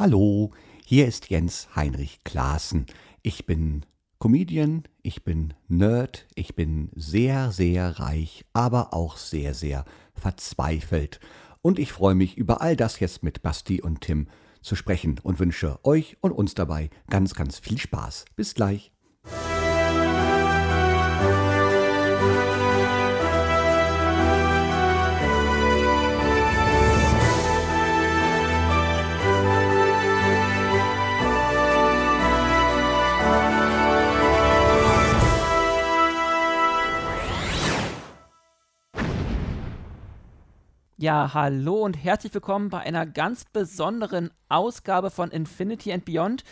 Hallo, hier ist Jens Heinrich Klaassen. Ich bin Comedian, ich bin Nerd, ich bin sehr, sehr reich, aber auch sehr, sehr verzweifelt. Und ich freue mich über all das jetzt mit Basti und Tim zu sprechen und wünsche euch und uns dabei ganz, ganz viel Spaß. Bis gleich. Ja, hallo und herzlich willkommen bei einer ganz besonderen Ausgabe von Infinity and Beyond.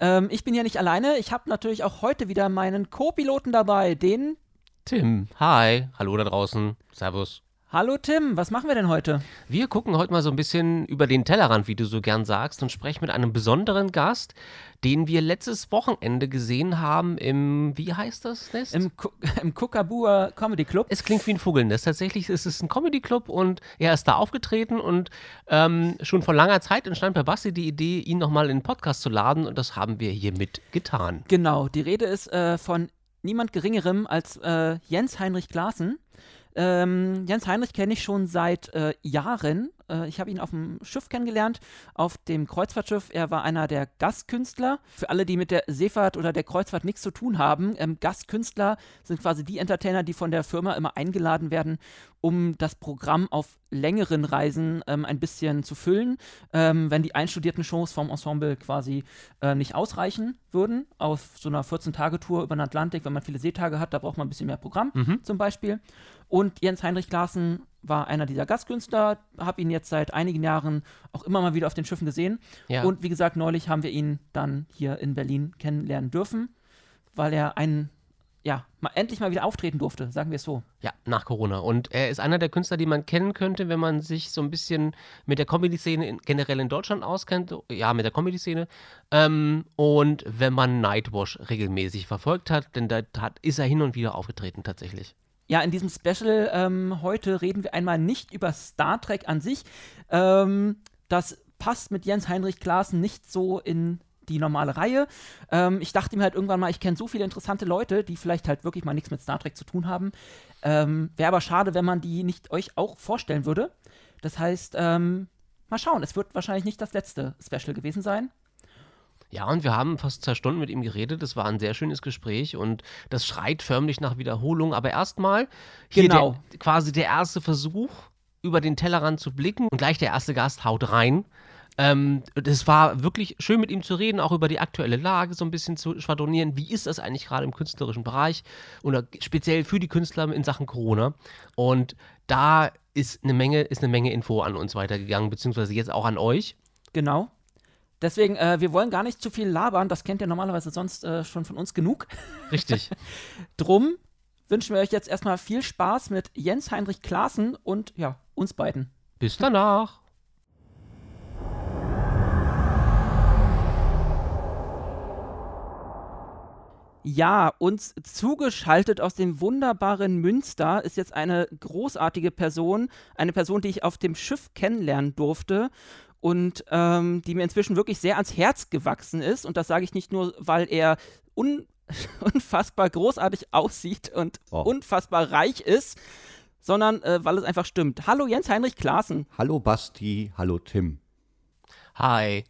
Ähm, ich bin hier nicht alleine. Ich habe natürlich auch heute wieder meinen Co-Piloten dabei, den Tim. Hi, hallo da draußen. Servus. Hallo Tim, was machen wir denn heute? Wir gucken heute mal so ein bisschen über den Tellerrand, wie du so gern sagst, und sprechen mit einem besonderen Gast, den wir letztes Wochenende gesehen haben im, wie heißt das Nest? Im, im Kukabua Comedy Club. Es klingt wie ein Vogelnest. Tatsächlich ist es ein Comedy Club und er ist da aufgetreten und ähm, schon vor langer Zeit entstand bei Basti die Idee, ihn nochmal in den Podcast zu laden und das haben wir hiermit getan. Genau, die Rede ist äh, von niemand Geringerem als äh, Jens Heinrich Klaassen. Ähm, Jens Heinrich kenne ich schon seit äh, Jahren. Äh, ich habe ihn auf dem Schiff kennengelernt, auf dem Kreuzfahrtschiff. Er war einer der Gastkünstler. Für alle, die mit der Seefahrt oder der Kreuzfahrt nichts zu tun haben, ähm, Gastkünstler sind quasi die Entertainer, die von der Firma immer eingeladen werden, um das Programm auf längeren Reisen ähm, ein bisschen zu füllen, ähm, wenn die einstudierten Shows vom Ensemble quasi äh, nicht ausreichen würden. Auf so einer 14-Tage-Tour über den Atlantik, wenn man viele Seetage hat, da braucht man ein bisschen mehr Programm Mhm. zum Beispiel. Und Jens Heinrich Klaassen war einer dieser Gastkünstler, habe ihn jetzt seit einigen Jahren auch immer mal wieder auf den Schiffen gesehen. Ja. Und wie gesagt, neulich haben wir ihn dann hier in Berlin kennenlernen dürfen, weil er einen, ja, mal endlich mal wieder auftreten durfte, sagen wir es so. Ja, nach Corona. Und er ist einer der Künstler, die man kennen könnte, wenn man sich so ein bisschen mit der Comedy-Szene generell in Deutschland auskennt. Ja, mit der Comedy-Szene. Ähm, und wenn man Nightwash regelmäßig verfolgt hat, denn da hat, ist er hin und wieder aufgetreten tatsächlich. Ja, in diesem Special ähm, heute reden wir einmal nicht über Star Trek an sich. Ähm, das passt mit Jens Heinrich Klaassen nicht so in die normale Reihe. Ähm, ich dachte mir halt irgendwann mal, ich kenne so viele interessante Leute, die vielleicht halt wirklich mal nichts mit Star Trek zu tun haben. Ähm, Wäre aber schade, wenn man die nicht euch auch vorstellen würde. Das heißt, ähm, mal schauen, es wird wahrscheinlich nicht das letzte Special gewesen sein. Ja, und wir haben fast zwei Stunden mit ihm geredet. Es war ein sehr schönes Gespräch und das schreit förmlich nach Wiederholung. Aber erstmal hier Genau. der, quasi der erste Versuch, über den Tellerrand zu blicken und gleich der erste Gast haut rein. Ähm, es war wirklich schön mit ihm zu reden, auch über die aktuelle Lage so ein bisschen zu schwadronieren. Wie ist das eigentlich gerade im künstlerischen Bereich oder speziell für die Künstler in Sachen Corona? Und da ist eine Menge, ist eine Menge Info an uns weitergegangen, beziehungsweise jetzt auch an euch. Genau. Deswegen, äh, wir wollen gar nicht zu viel labern, das kennt ihr normalerweise sonst äh, schon von uns genug. Richtig. Drum wünschen wir euch jetzt erstmal viel Spaß mit Jens Heinrich Klaassen und ja, uns beiden. Bis danach. Ja, uns zugeschaltet aus dem wunderbaren Münster ist jetzt eine großartige Person, eine Person, die ich auf dem Schiff kennenlernen durfte und ähm, die mir inzwischen wirklich sehr ans Herz gewachsen ist. Und das sage ich nicht nur, weil er un unfassbar großartig aussieht und Oh. unfassbar reich ist, sondern äh, weil es einfach stimmt. Hallo Jens Heinrich Klaassen. Hallo Basti, hallo Tim. Hi.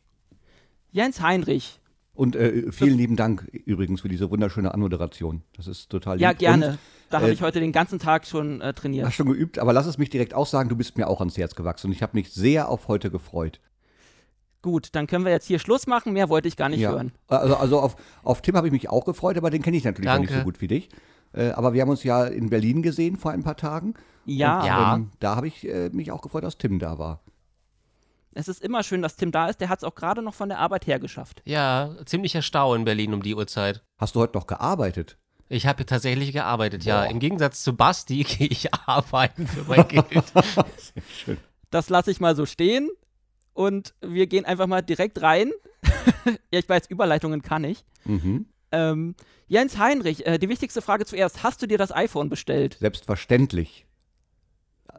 Jens Heinrich. Und äh, vielen lieben Dank übrigens für diese wunderschöne Anmoderation. Das ist total lieb. Ja, gerne. Und, Da habe äh, ich heute den ganzen Tag schon äh, trainiert. Hast schon geübt, aber lass es mich direkt aussagen, du bist mir auch ans Herz gewachsen und ich habe mich sehr auf heute gefreut. Gut, dann können wir jetzt hier Schluss machen. Mehr wollte ich gar nicht ja. hören. Also, also auf, auf Tim habe ich mich auch gefreut, aber den kenne ich natürlich noch nicht Danke. so gut wie dich. Äh, aber wir haben uns ja in Berlin gesehen vor ein paar Tagen. Ja, Und, Ja. Ähm, da habe ich äh, mich auch gefreut, dass Tim da war. es ist immer schön, dass Tim da ist. Der hat es auch gerade noch von der Arbeit her geschafft. Ja, ziemlicher Stau in Berlin um die Uhrzeit. Hast du heute noch gearbeitet? Ich habe tatsächlich gearbeitet, ja. Boah. Im Gegensatz zu Basti gehe ich arbeiten für mein Geld. Sehr schön. Das lasse ich mal so stehen. Und wir gehen einfach mal direkt rein. ja, ich weiß, Überleitungen kann ich. Mhm. Ähm, Jens Heinrich, äh, die wichtigste Frage zuerst. Hast du dir das iPhone bestellt? Selbstverständlich.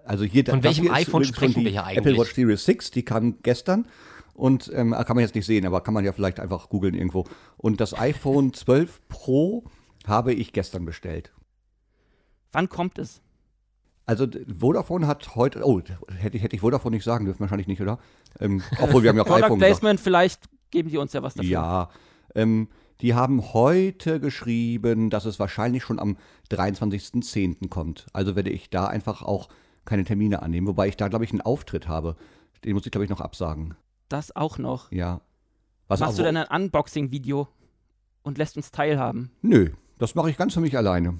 Also hier, Von das welchem iPhone sprechen wir hier Apple eigentlich? Watch Series 6, die kam gestern. Und ähm, kann man jetzt nicht sehen, aber kann man ja vielleicht einfach googeln irgendwo. Und das iPhone 12 Pro habe ich gestern bestellt. Wann kommt es? Also Vodafone hat heute, oh, hätte ich, hätte ich Vodafone nicht sagen dürfen, wahrscheinlich nicht, oder? Ähm, obwohl wir haben ja auch Product iPhone gesagt. Placement, vielleicht geben die uns ja was dafür. Ja, ähm, die haben heute geschrieben, dass es wahrscheinlich schon am 23.10. kommt. Also werde ich da einfach auch keine Termine annehmen, wobei ich da, glaube ich, einen Auftritt habe. Den muss ich, glaube ich, noch absagen. Das auch noch. Ja. Was Machst du aber- denn ein Unboxing-Video und lässt uns teilhaben? Nö, das mache ich ganz für mich alleine.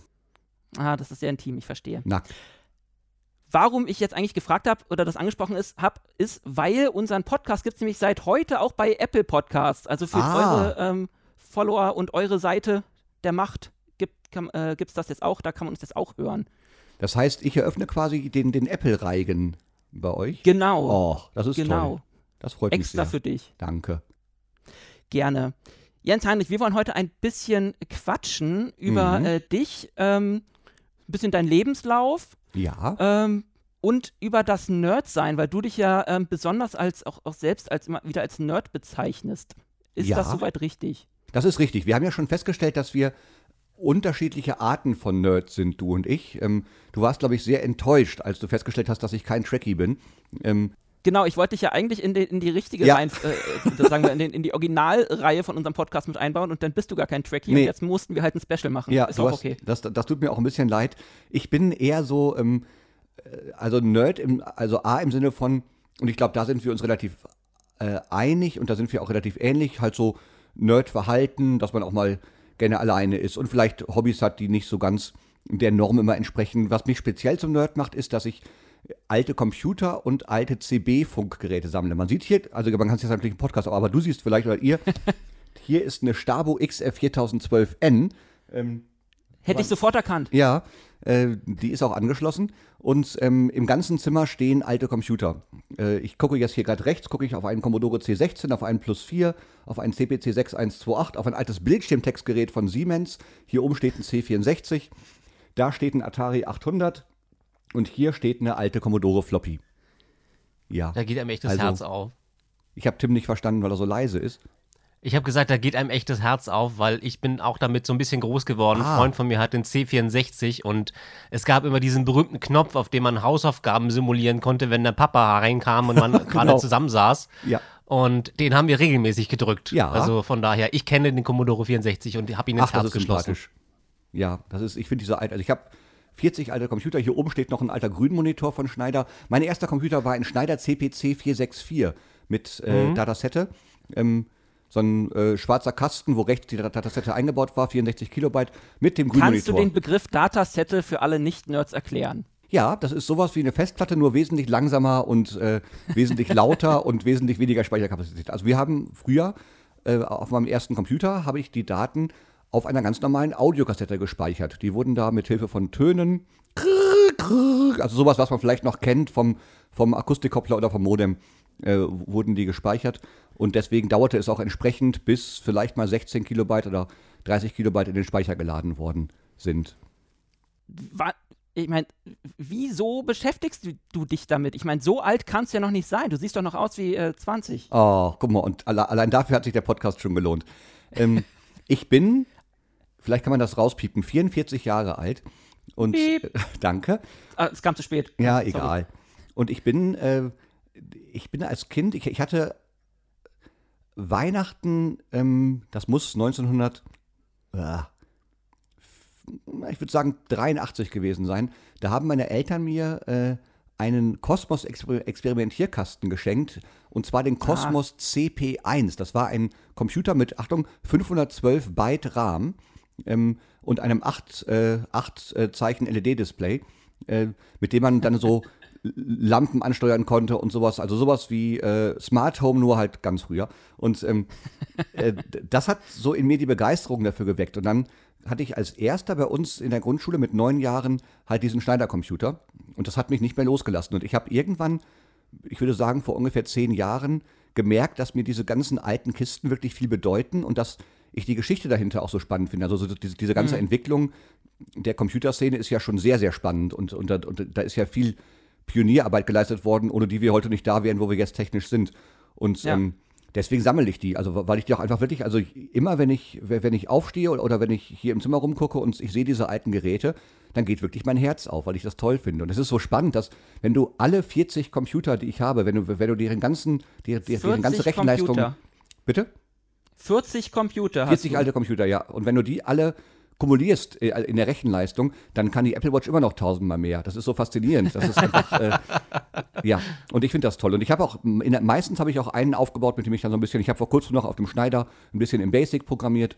Ah, das ist sehr intim, ich verstehe. Nackt. Warum ich jetzt eigentlich gefragt habe oder das angesprochen ist, hab, ist, weil unseren Podcast gibt es nämlich seit heute auch bei Apple Podcasts. Also für Ah. eure ähm, Follower und eure Seite der Macht gibt es äh, das jetzt auch, da kann man uns jetzt auch hören. Das heißt, ich eröffne quasi den, den Apple-Reigen bei euch. Genau, Oh, das ist genau. toll. Das freut mich Extra sehr. für dich. Danke. Gerne. Jens Heinrich, wir wollen heute ein bisschen quatschen über Mhm. äh, dich, ähm, ein bisschen deinen Lebenslauf Ja. ähm, und über das Nerd-Sein, weil du dich ja ähm, besonders als auch, auch selbst als immer wieder als Nerd bezeichnest. Ist Ja. das soweit richtig? Das ist richtig. Wir haben ja schon festgestellt, dass wir unterschiedliche Arten von Nerds sind, du und ich. Ähm, du warst, glaube ich, sehr enttäuscht, als du festgestellt hast, dass ich kein Trekkie bin. Ähm, Genau, ich wollte dich ja eigentlich in, den, in die richtige Ja. Reihen, äh, äh, sagen wir, in, den, in die Originalreihe von unserem Podcast mit einbauen und dann bist du gar kein Trekkie Nee. und jetzt mussten wir halt ein Special machen. ja, ist auch hast, okay. das, das tut mir auch ein bisschen leid. Ich bin eher so, ähm, äh, also Nerd, im, also A im Sinne von, und ich glaube, da sind wir uns relativ äh, einig und da sind wir auch relativ ähnlich, halt so Nerd-Verhalten, dass man auch mal gerne alleine ist und vielleicht Hobbys hat, die nicht so ganz der Norm immer entsprechen. Was mich speziell zum Nerd macht, ist, dass ich alte Computer und alte CB-Funkgeräte sammle. Man sieht hier, also man kann es jetzt natürlich im Podcast, aber du siehst vielleicht oder ihr, hier ist eine Stabo XF 4012N. Ähm, Hätte ich sofort erkannt. ja, äh, die ist auch angeschlossen. Und ähm, im ganzen Zimmer stehen alte Computer. Äh, ich gucke jetzt hier gerade rechts, gucke ich auf einen Commodore C16, auf einen Plus 4, auf einen CPC 6128, auf ein altes Bildschirmtextgerät von Siemens. Hier oben steht ein C64. Da steht ein Atari 800. Und hier steht eine alte Commodore Floppy. Ja. Da geht einem echt das Also- Herz auf. Ich habe Tim nicht verstanden, weil er so leise ist. Ich habe gesagt, da geht einem echt das Herz auf, weil ich bin auch damit so ein bisschen groß geworden. Ah. Ein Freund von mir hat den C64 und es gab immer diesen berühmten Knopf, auf dem man Hausaufgaben simulieren konnte, wenn der Papa reinkam und man gerade zusammensaß. Ja. Und den haben wir regelmäßig gedrückt. Ja. Also von daher, ich kenne den Commodore 64 und habe ihn ins Ach, das Herz ist geschlossen. Ja, das ist, ich finde diese alte, also ich habe 40 alte Computer, hier oben steht noch ein alter Grünmonitor von Schneider. Mein erster Computer war ein Schneider CPC 464 mit äh, Mhm. Datasette. Ähm, so ein äh, schwarzer Kasten, wo rechts die Dat- Datasette eingebaut war, 64 Kilobyte, mit dem Kannst du Grünmonitor. den Begriff Datasette für alle Nicht-Nerds erklären? Ja, das ist sowas wie eine Festplatte, nur wesentlich langsamer und äh, wesentlich lauter und wesentlich weniger Speicherkapazität. Also wir haben früher äh, auf meinem ersten Computer habe ich die Daten auf einer ganz normalen Audiokassette gespeichert. Die wurden da mit Hilfe von Tönen, also sowas, was man vielleicht noch kennt vom, vom Akustikkoppler oder vom Modem, äh, wurden die gespeichert. Und deswegen dauerte es auch entsprechend, bis vielleicht mal 16 Kilobyte oder 30 Kilobyte in den Speicher geladen worden sind. Wa- Ich meine, wieso beschäftigst du, du dich damit? Ich meine, so alt kannst du ja noch nicht sein. Du siehst doch noch aus wie äh, 20. Oh, guck mal, und alle, allein dafür hat sich der Podcast schon gelohnt. Ähm, ich bin, vielleicht kann man das rauspiepen, 44 Jahre alt. Und Piep. danke. Ah, es kam zu spät. Ja, Sorry. egal. Und ich bin, äh, ich bin als Kind, ich, ich hatte Weihnachten, ähm, das muss 1900, äh, ich würde sagen 83 gewesen sein. Da haben meine Eltern mir äh, einen Cosmos -Exper Experimentierkasten geschenkt und zwar den Cosmos CP1. Das war ein Computer mit, Achtung, 512 Byte RAM ähm, und einem 8, äh, 8 äh, äh, mit dem man dann so Lampen ansteuern konnte und sowas. Also sowas wie äh, Smart Home, nur halt ganz früher. Und ähm, äh, das hat so in mir die Begeisterung dafür geweckt. Und dann hatte ich als erster bei uns in der Grundschule mit neun Jahren halt diesen Schneider-Computer. Und das hat mich nicht mehr losgelassen. Und ich habe irgendwann, ich würde sagen vor ungefähr zehn Jahren, gemerkt, dass mir diese ganzen alten Kisten wirklich viel bedeuten und dass ich die Geschichte dahinter auch so spannend finde. Also so diese, diese ganze Entwicklung der Computerszene ist ja schon sehr, sehr spannend und, und, da, und da ist ja viel Pionierarbeit geleistet worden, ohne die wir heute nicht da wären, wo wir jetzt technisch sind. Und Ja. ähm, deswegen sammle ich die. Also weil ich die auch einfach wirklich, also immer wenn ich, wenn ich aufstehe oder, oder wenn ich hier im Zimmer rumgucke und ich sehe diese alten Geräte, dann geht wirklich mein Herz auf, weil ich das toll finde. Und es ist so spannend, dass wenn du alle 40 Computer, die ich habe, wenn du, wenn du deren ganzen, die, die, deren ganze 40 Rechenleistung. Computer. Bitte? 40 Computer hast 40 du. alte Computer, ja. Und wenn du die alle kumulierst äh, in der Rechenleistung, dann kann die Apple Watch immer noch tausendmal mehr. Das ist so faszinierend. Das ist einfach, äh, ja. Und ich finde das toll. Und ich habe auch, in meistens habe ich auch einen aufgebaut, mit dem ich dann so ein bisschen, ich habe vor kurzem noch auf dem Schneider ein bisschen im Basic programmiert,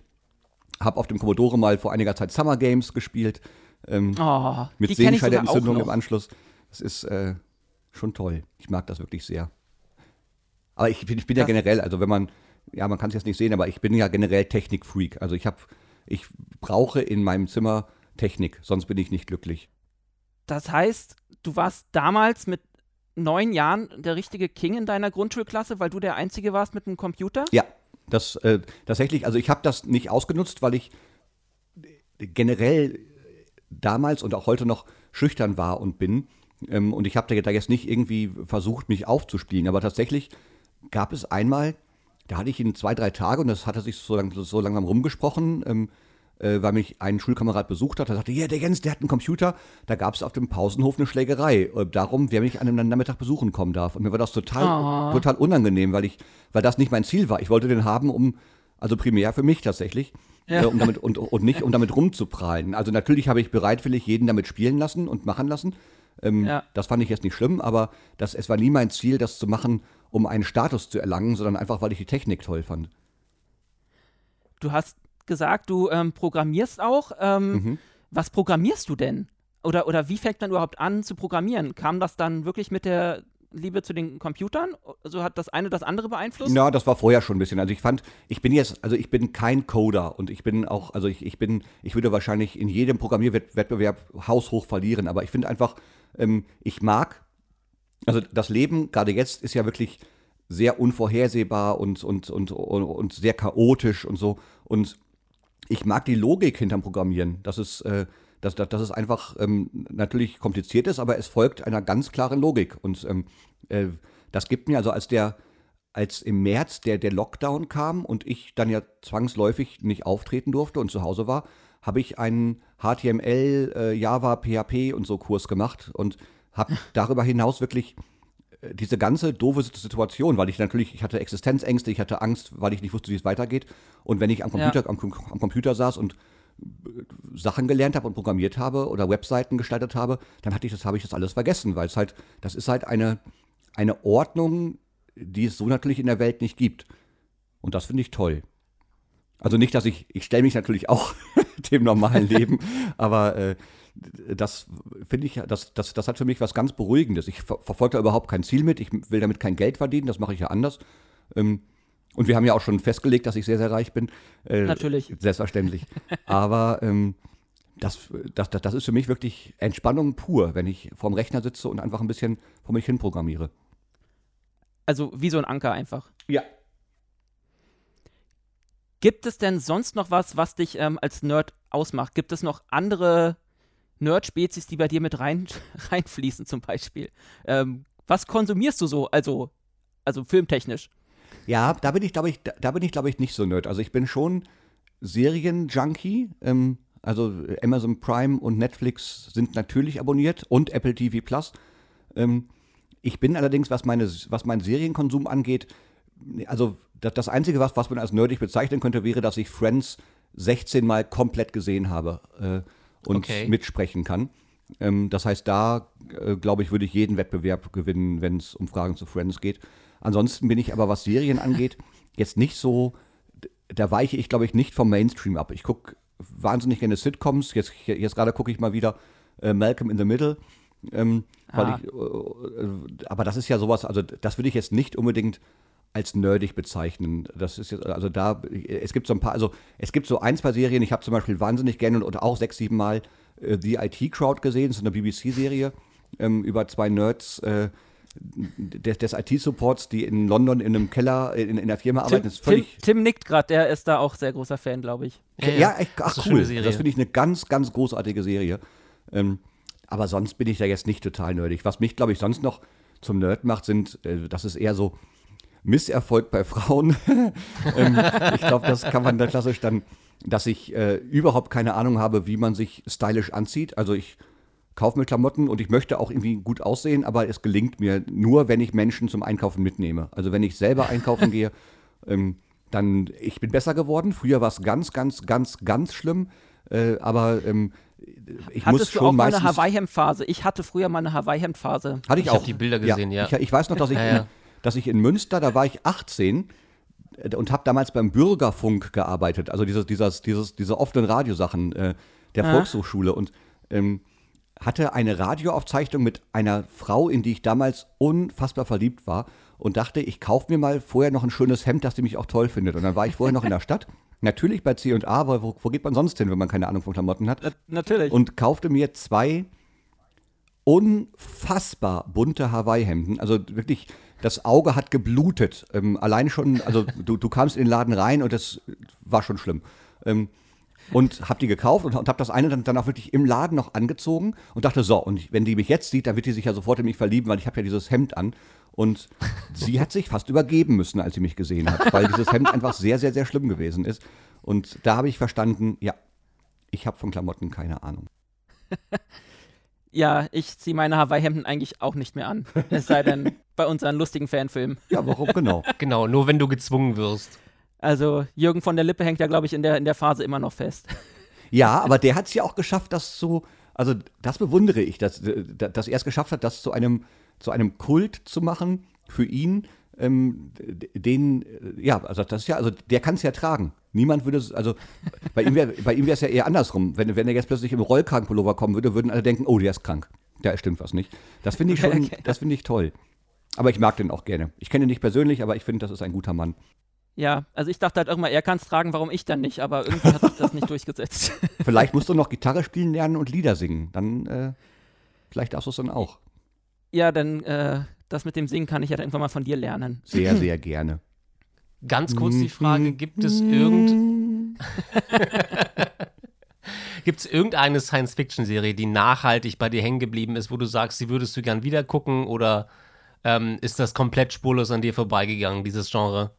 habe auf dem Commodore mal vor einiger Zeit Summer Games gespielt, ähm, Oh, mit Sehenscheidenentzündung im. Anschluss. Das ist äh, schon toll. Ich mag das wirklich sehr. Aber ich bin, ich bin ja generell, also wenn man, ja, man kann es jetzt nicht sehen, aber ich bin ja generell Technikfreak. Also ich habe, ich brauche in meinem Zimmer Technik, sonst bin ich nicht glücklich. Das heißt, du warst damals mit neun Jahren der richtige King in deiner Grundschulklasse, weil du der Einzige warst mit einem Computer? Ja, das äh, tatsächlich, also ich habe das nicht ausgenutzt, weil ich generell damals und auch heute noch schüchtern war und bin. Ähm, und ich habe da, da jetzt nicht irgendwie versucht, mich aufzuspielen. Aber tatsächlich gab es einmal, da hatte ich in zwei, drei Tage, und das hatte sich so, lang, so langsam rumgesprochen, ähm, äh, weil mich ein Schulkamerad besucht hat. Der sagte, ja, der Jens, der hat einen Computer. Da gab es auf dem Pausenhof eine Schlägerei. Äh, darum, wer mich an einem Nachmittag besuchen kommen darf. Und mir war das total, Oh. total unangenehm, weil ich, weil das nicht mein Ziel war. Ich wollte den haben, um, also primär für mich tatsächlich. Ja. Äh, um damit, und, und nicht, um damit rumzuprallen. Also natürlich habe ich bereitwillig jeden damit spielen lassen und machen lassen. Ähm, Ja. Das fand ich jetzt nicht schlimm, aber das, es war nie mein Ziel, das zu machen, um einen Status zu erlangen, sondern einfach, weil ich die Technik toll fand. Du hast gesagt, du ähm, programmierst auch. Ähm, Mhm. Was programmierst du denn? Oder, oder wie fängt man überhaupt an zu programmieren? Kam das dann wirklich mit der Liebe zu den Computern? Also hat das eine das andere beeinflusst? Ja, das war vorher schon ein bisschen. Also ich fand, ich bin jetzt, also ich bin kein Coder und ich bin auch, also ich, ich bin, ich würde wahrscheinlich in jedem Programmierwettbewerb haushoch verlieren, aber ich finde einfach, ähm, ich mag, also das Leben gerade jetzt ist ja wirklich sehr unvorhersehbar und, und, und, und, und sehr chaotisch und so. Und ich mag die Logik hinterm Programmieren. Das ist, äh, dass, dass, dass es einfach ähm, natürlich kompliziert ist, aber es folgt einer ganz klaren Logik. Und ähm, äh, das gibt mir, also als der, als im März der, der Lockdown kam und ich dann ja zwangsläufig nicht auftreten durfte und zu Hause war, habe ich einen HTML, äh, Java, PHP und so Kurs gemacht und habe darüber hinaus wirklich äh, diese ganze doofe Situation, weil ich natürlich, ich hatte Existenzängste, ich hatte Angst, weil ich nicht wusste, wie es weitergeht. Und wenn ich am Ja. Computer, am, am Computer saß und äh, Sachen gelernt habe und programmiert habe oder Webseiten gestaltet habe, dann hatte ich das, habe ich das alles vergessen, weil es halt, das ist halt eine, eine Ordnung, die es so natürlich in der Welt nicht gibt. Und das finde ich toll. Also nicht, dass ich, ich stelle mich natürlich auch dem normalen Leben, aber äh, das finde ich, das, das, das hat für mich was ganz Beruhigendes. Ich ver verfolge da überhaupt kein Ziel mit, ich will damit kein Geld verdienen, das mache ich ja anders. Ähm, und wir haben ja auch schon festgelegt, dass ich sehr, sehr reich bin. Äh, Natürlich. Selbstverständlich. Aber ähm, das, das, das, das ist für mich wirklich Entspannung pur, wenn ich vorm Rechner sitze und einfach ein bisschen vor mich hin programmiere. Also wie so ein Anker einfach. Ja. Gibt es denn sonst noch was, was dich ähm, als Nerd ausmacht? Gibt es noch andere Nerd-Spezies, die bei dir mit rein, reinfließen zum Beispiel? Ähm, was konsumierst du so, also, also filmtechnisch? Ja, da bin ich, glaube ich, da, da ich, glaube ich, nicht so nerd. Also ich bin schon Serien-Junkie. Ähm, also Amazon Prime und Netflix sind natürlich abonniert und Apple TV Plus. Ähm, ich bin allerdings, was, meine, was meinen Serienkonsum angeht, also das, das Einzige, was, was man als nerdig bezeichnen könnte, wäre, dass ich Friends 16 Mal komplett gesehen habe äh, und Okay. mitsprechen kann. Ähm, das heißt, da, äh, glaube ich, würde ich jeden Wettbewerb gewinnen, wenn es um Fragen zu Friends geht. Ansonsten bin ich aber, was Serien angeht, jetzt nicht so, da weiche ich, glaube ich, nicht vom Mainstream ab. Ich gucke wahnsinnig gerne Sitcoms. Jetzt, jetzt gerade gucke ich mal wieder äh, Malcolm in the Middle. Ähm, Ah. ich, äh, aber das ist ja sowas, also das würde ich jetzt nicht unbedingt als nerdig bezeichnen. Das ist jetzt, also da, es gibt so ein paar, also es gibt so ein, zwei Serien, ich habe zum Beispiel wahnsinnig gerne und, und auch sechs, sieben Mal äh, The IT Crowd gesehen, das ist eine BBC-Serie ähm, über zwei Nerds äh, des, des IT-Supports, die in London in einem Keller in, in der Firma Tim, arbeiten. Das ist Tim, völlig, Tim nickt gerade, der ist da auch sehr großer Fan, glaube ich. ja, echt, Das ach ist eine cool. Serie. Das finde ich eine ganz, ganz großartige Serie. Ähm, aber sonst bin ich da jetzt nicht total nerdig. Was mich, glaube ich, sonst noch zum Nerd macht, sind, äh, das ist eher so, Misserfolg bei Frauen. ähm, ich glaube, das kann man da klassisch dann, dass ich äh, überhaupt keine Ahnung habe, wie man sich stylisch anzieht. Also ich kaufe mir Klamotten und ich möchte auch irgendwie gut aussehen, aber es gelingt mir nur, wenn ich Menschen zum Einkaufen mitnehme. Also wenn ich selber einkaufen gehe, ähm, dann, ich bin besser geworden. Früher war es ganz, ganz, ganz, ganz schlimm. Äh, aber ähm, ich Hattest muss du schon auch mal meistens. eine Hawaii-Hemd-Phase? Ich hatte früher mal eine Hawaii-Hemd-Phase. Hatte ich, Ich auch. die Bilder gesehen, ja. Ich, ich weiß noch, dass ich, Ja, ja. Dass ich in Münster, da war ich 18 äh, und habe damals beim Bürgerfunk gearbeitet, also dieses, dieses, dieses, diese offenen Radiosachen äh, der Ja. Volkshochschule und ähm, hatte eine Radioaufzeichnung mit einer Frau, in die ich damals unfassbar verliebt war und dachte, ich kaufe mir mal vorher noch ein schönes Hemd, das die mich auch toll findet. Und dann war ich vorher noch in der Stadt, natürlich bei C&A, weil wo, wo geht man sonst hin, wenn man keine Ahnung von Klamotten hat? Na, natürlich. und kaufte mir zwei unfassbar bunte Hawaii-Hemden. Also wirklich, das Auge hat geblutet. Ähm, allein schon, also du, du kamst in den Laden rein und das war schon schlimm. Ähm, und hab die gekauft und, und hab das eine dann, dann auch wirklich im Laden noch angezogen und dachte, so, und wenn die mich jetzt sieht, dann wird die sich ja sofort in mich verlieben, weil ich habe ja dieses Hemd an. Und sie hat sich fast übergeben müssen, als sie mich gesehen hat, weil dieses Hemd einfach sehr, sehr, sehr schlimm gewesen ist. Und da habe ich verstanden, ja, ich habe von Klamotten keine Ahnung. ja, ich ziehe meine Hawaii-Hemden eigentlich auch nicht mehr an. Es sei denn bei unseren lustigen Fanfilmen. Ja, warum genau? Genau, nur wenn du gezwungen wirst. Also Jürgen von der Lippe hängt ja, glaube ich, in der, in der Phase immer noch fest. Ja, aber der hat es ja auch geschafft, das so, also das bewundere ich, dass, dass er es geschafft hat, das zu einem, zu einem Kult zu machen für ihn, ähm, den, ja, also das ist ja, also der kann es ja tragen. Niemand würde es, also bei ihm wäre bei ihm wäre es ja eher andersrum. Wenn, wenn er jetzt plötzlich im Rollkragenpullover kommen würde, würden alle denken, oh, der ist krank. Da stimmt was nicht. Das finde ich schon, Okay. das finde ich toll. Aber ich mag den auch gerne. Ich kenne ihn nicht persönlich, aber ich finde, das ist ein guter Mann. Ja, also ich dachte halt irgendwann, er kann es tragen, warum ich dann nicht? Aber irgendwie hat sich das nicht durchgesetzt. Vielleicht musst du noch Gitarre spielen lernen und Lieder singen. Dann, äh, vielleicht darfst du es dann auch. ja, dann äh, das mit dem Singen kann ich ja dann irgendwann mal von dir lernen. Sehr, sehr gerne. Ganz kurz die Frage, gibt es irgend, gibt es irgendeine Science-Fiction-Serie, die nachhaltig bei dir hängen geblieben ist, wo du sagst, sie würdest du gern wieder gucken oder ähm, ist das komplett spurlos an dir vorbeigegangen, dieses Genre?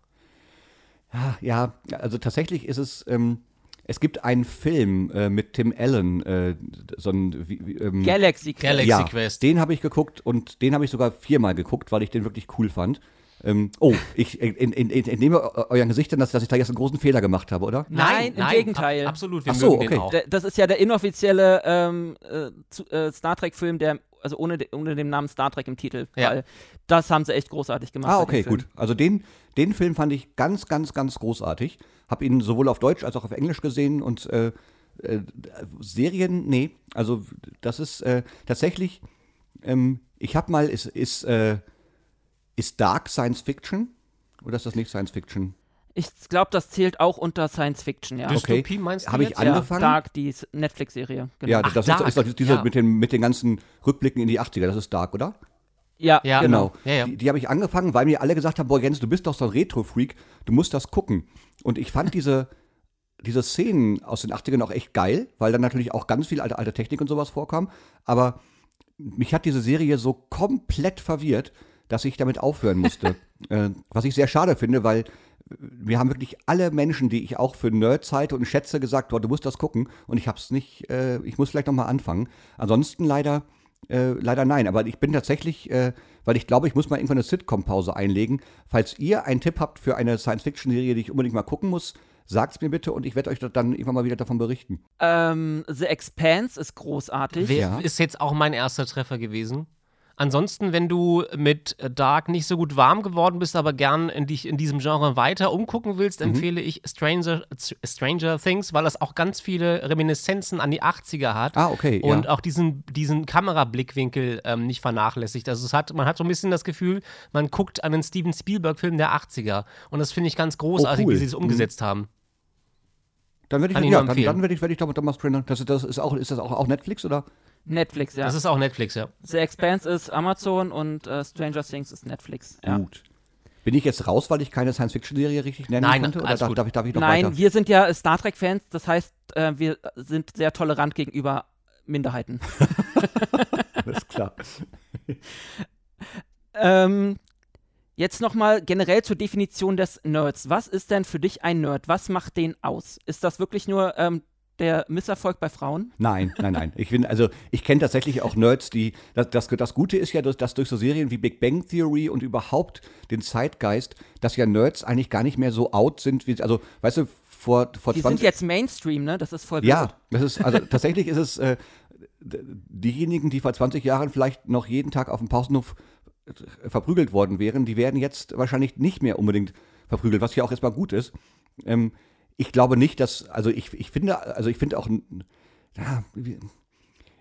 Ah, Ja, also tatsächlich ist es, ähm, es gibt einen Film äh, mit Tim Allen, äh, so ein, wie, wie, ähm, Galaxy Quest. Galaxy ja, Quest. den habe ich geguckt und den habe ich sogar viermal geguckt, weil ich den wirklich cool fand. Ähm, oh, ich äh, in, in, in, entnehme eu- euren Gesichtern, dass, dass ich da jetzt einen großen Fehler gemacht habe, oder? Nein, im Gegenteil. Ab, absolut, wir Ach so, mögen okay. den auch. D- Das ist ja der inoffizielle ähm, äh, äh, Star Trek-Film, der, also ohne, de, ohne den Namen Star Trek im Titel. Ja. Weil das haben sie echt großartig gemacht. Ah, okay, gut. Also den, den Film fand ich ganz, ganz, ganz großartig. Hab ihn sowohl auf Deutsch als auch auf Englisch gesehen und äh, äh, Serien, nee. Also das ist äh, tatsächlich, ähm, ich habe mal, ist, ist, äh, ist Dark Science Fiction? Oder ist das nicht Science Fiction? Ich glaube, das zählt auch unter Science Fiction, ja. Dystopie okay. meinst du Hab ich jetzt? an- ja, angefangen? Dark, die Netflix-Serie. Genau. Ja, Ach, das Dark, ist, ist diese ja. mit, den, mit den ganzen Rückblicken in die 80er, das ist Dark, oder? ja, Ja, genau. Genau. Ja, ja. Die, die habe ich angefangen, weil mir alle gesagt haben, boah Jens, du bist doch so ein Retro-Freak, du musst das gucken. Und ich fand diese, diese Szenen aus den 80ern auch echt geil, weil dann natürlich auch ganz viel alte, alte Technik und sowas vorkam. Aber mich hat diese Serie so komplett verwirrt, dass ich damit aufhören musste. äh, was ich sehr schade finde, weil mir haben wirklich alle Menschen, die ich auch für Nerds halte und schätze, gesagt, boah, du musst das gucken. Und ich habe es nicht, äh, ich muss vielleicht noch mal anfangen. Ansonsten leider, äh, leider nein. Aber ich bin tatsächlich, äh, weil ich glaube, ich muss mal irgendwann eine Sitcom-Pause einlegen. Falls ihr einen Tipp habt für eine Science-Fiction-Serie, die ich unbedingt mal gucken muss, sagt's mir bitte und ich werde euch dann irgendwann mal wieder davon berichten. Ähm, The Expanse ist großartig. Wer Ja. ist jetzt auch mein erster Treffer gewesen? Ansonsten, wenn du mit Dark nicht so gut warm geworden bist, aber gern in, dich in diesem Genre weiter umgucken willst, Mhm. empfehle ich Stranger, Stranger Things, weil das auch ganz viele Reminiszenzen an die 80er hat. Ah, okay, ja. Und auch diesen, diesen Kamerablickwinkel ähm, nicht vernachlässigt. Also es hat, man hat so ein bisschen das Gefühl, man guckt an einen Steven Spielberg-Film der 80er. Und das finde ich ganz großartig, Oh, cool. wie sie es umgesetzt haben. Dann werde ich, ja, dann, dann werde ich, werde ich doch mal Stranger. Das, das ist, auch, ist das auch, auch Netflix oder? Netflix, ja. Das ist auch Netflix, ja. The Expanse ist Amazon und äh, Stranger Things ist Netflix. Ja. Gut. Bin ich jetzt raus, weil ich keine Science-Fiction-Serie richtig nennen Nein, konnte? Oder darf, darf, ich, darf ich noch Nein, weiter? wir sind ja Star Trek-Fans, das heißt, äh, wir sind sehr tolerant gegenüber Minderheiten. Alles klar. ähm, Jetzt nochmal generell zur Definition des Nerds. Was ist denn für dich ein Nerd? Was macht den aus? Ist das wirklich nur ähm, der Misserfolg bei Frauen? Nein, nein, nein. Ich bin, also ich kenne tatsächlich auch Nerds, die. Das, das, das Gute ist ja, dass, dass durch so Serien wie Big Bang Theory und überhaupt den Zeitgeist, dass ja Nerds eigentlich gar nicht mehr so out sind, wie. Also, weißt du, vor, vor Die 20 sind jetzt Mainstream, ne? Das ist voll blöd. Ja, das ist, also tatsächlich ist es äh, diejenigen, die vor 20 Jahren vielleicht noch jeden Tag auf dem Pausenhof äh, verprügelt worden wären, die werden jetzt wahrscheinlich nicht mehr unbedingt verprügelt, was ja auch erstmal gut ist. Ähm, ich glaube nicht, dass, also ich, ich finde, also ich finde auch, ja,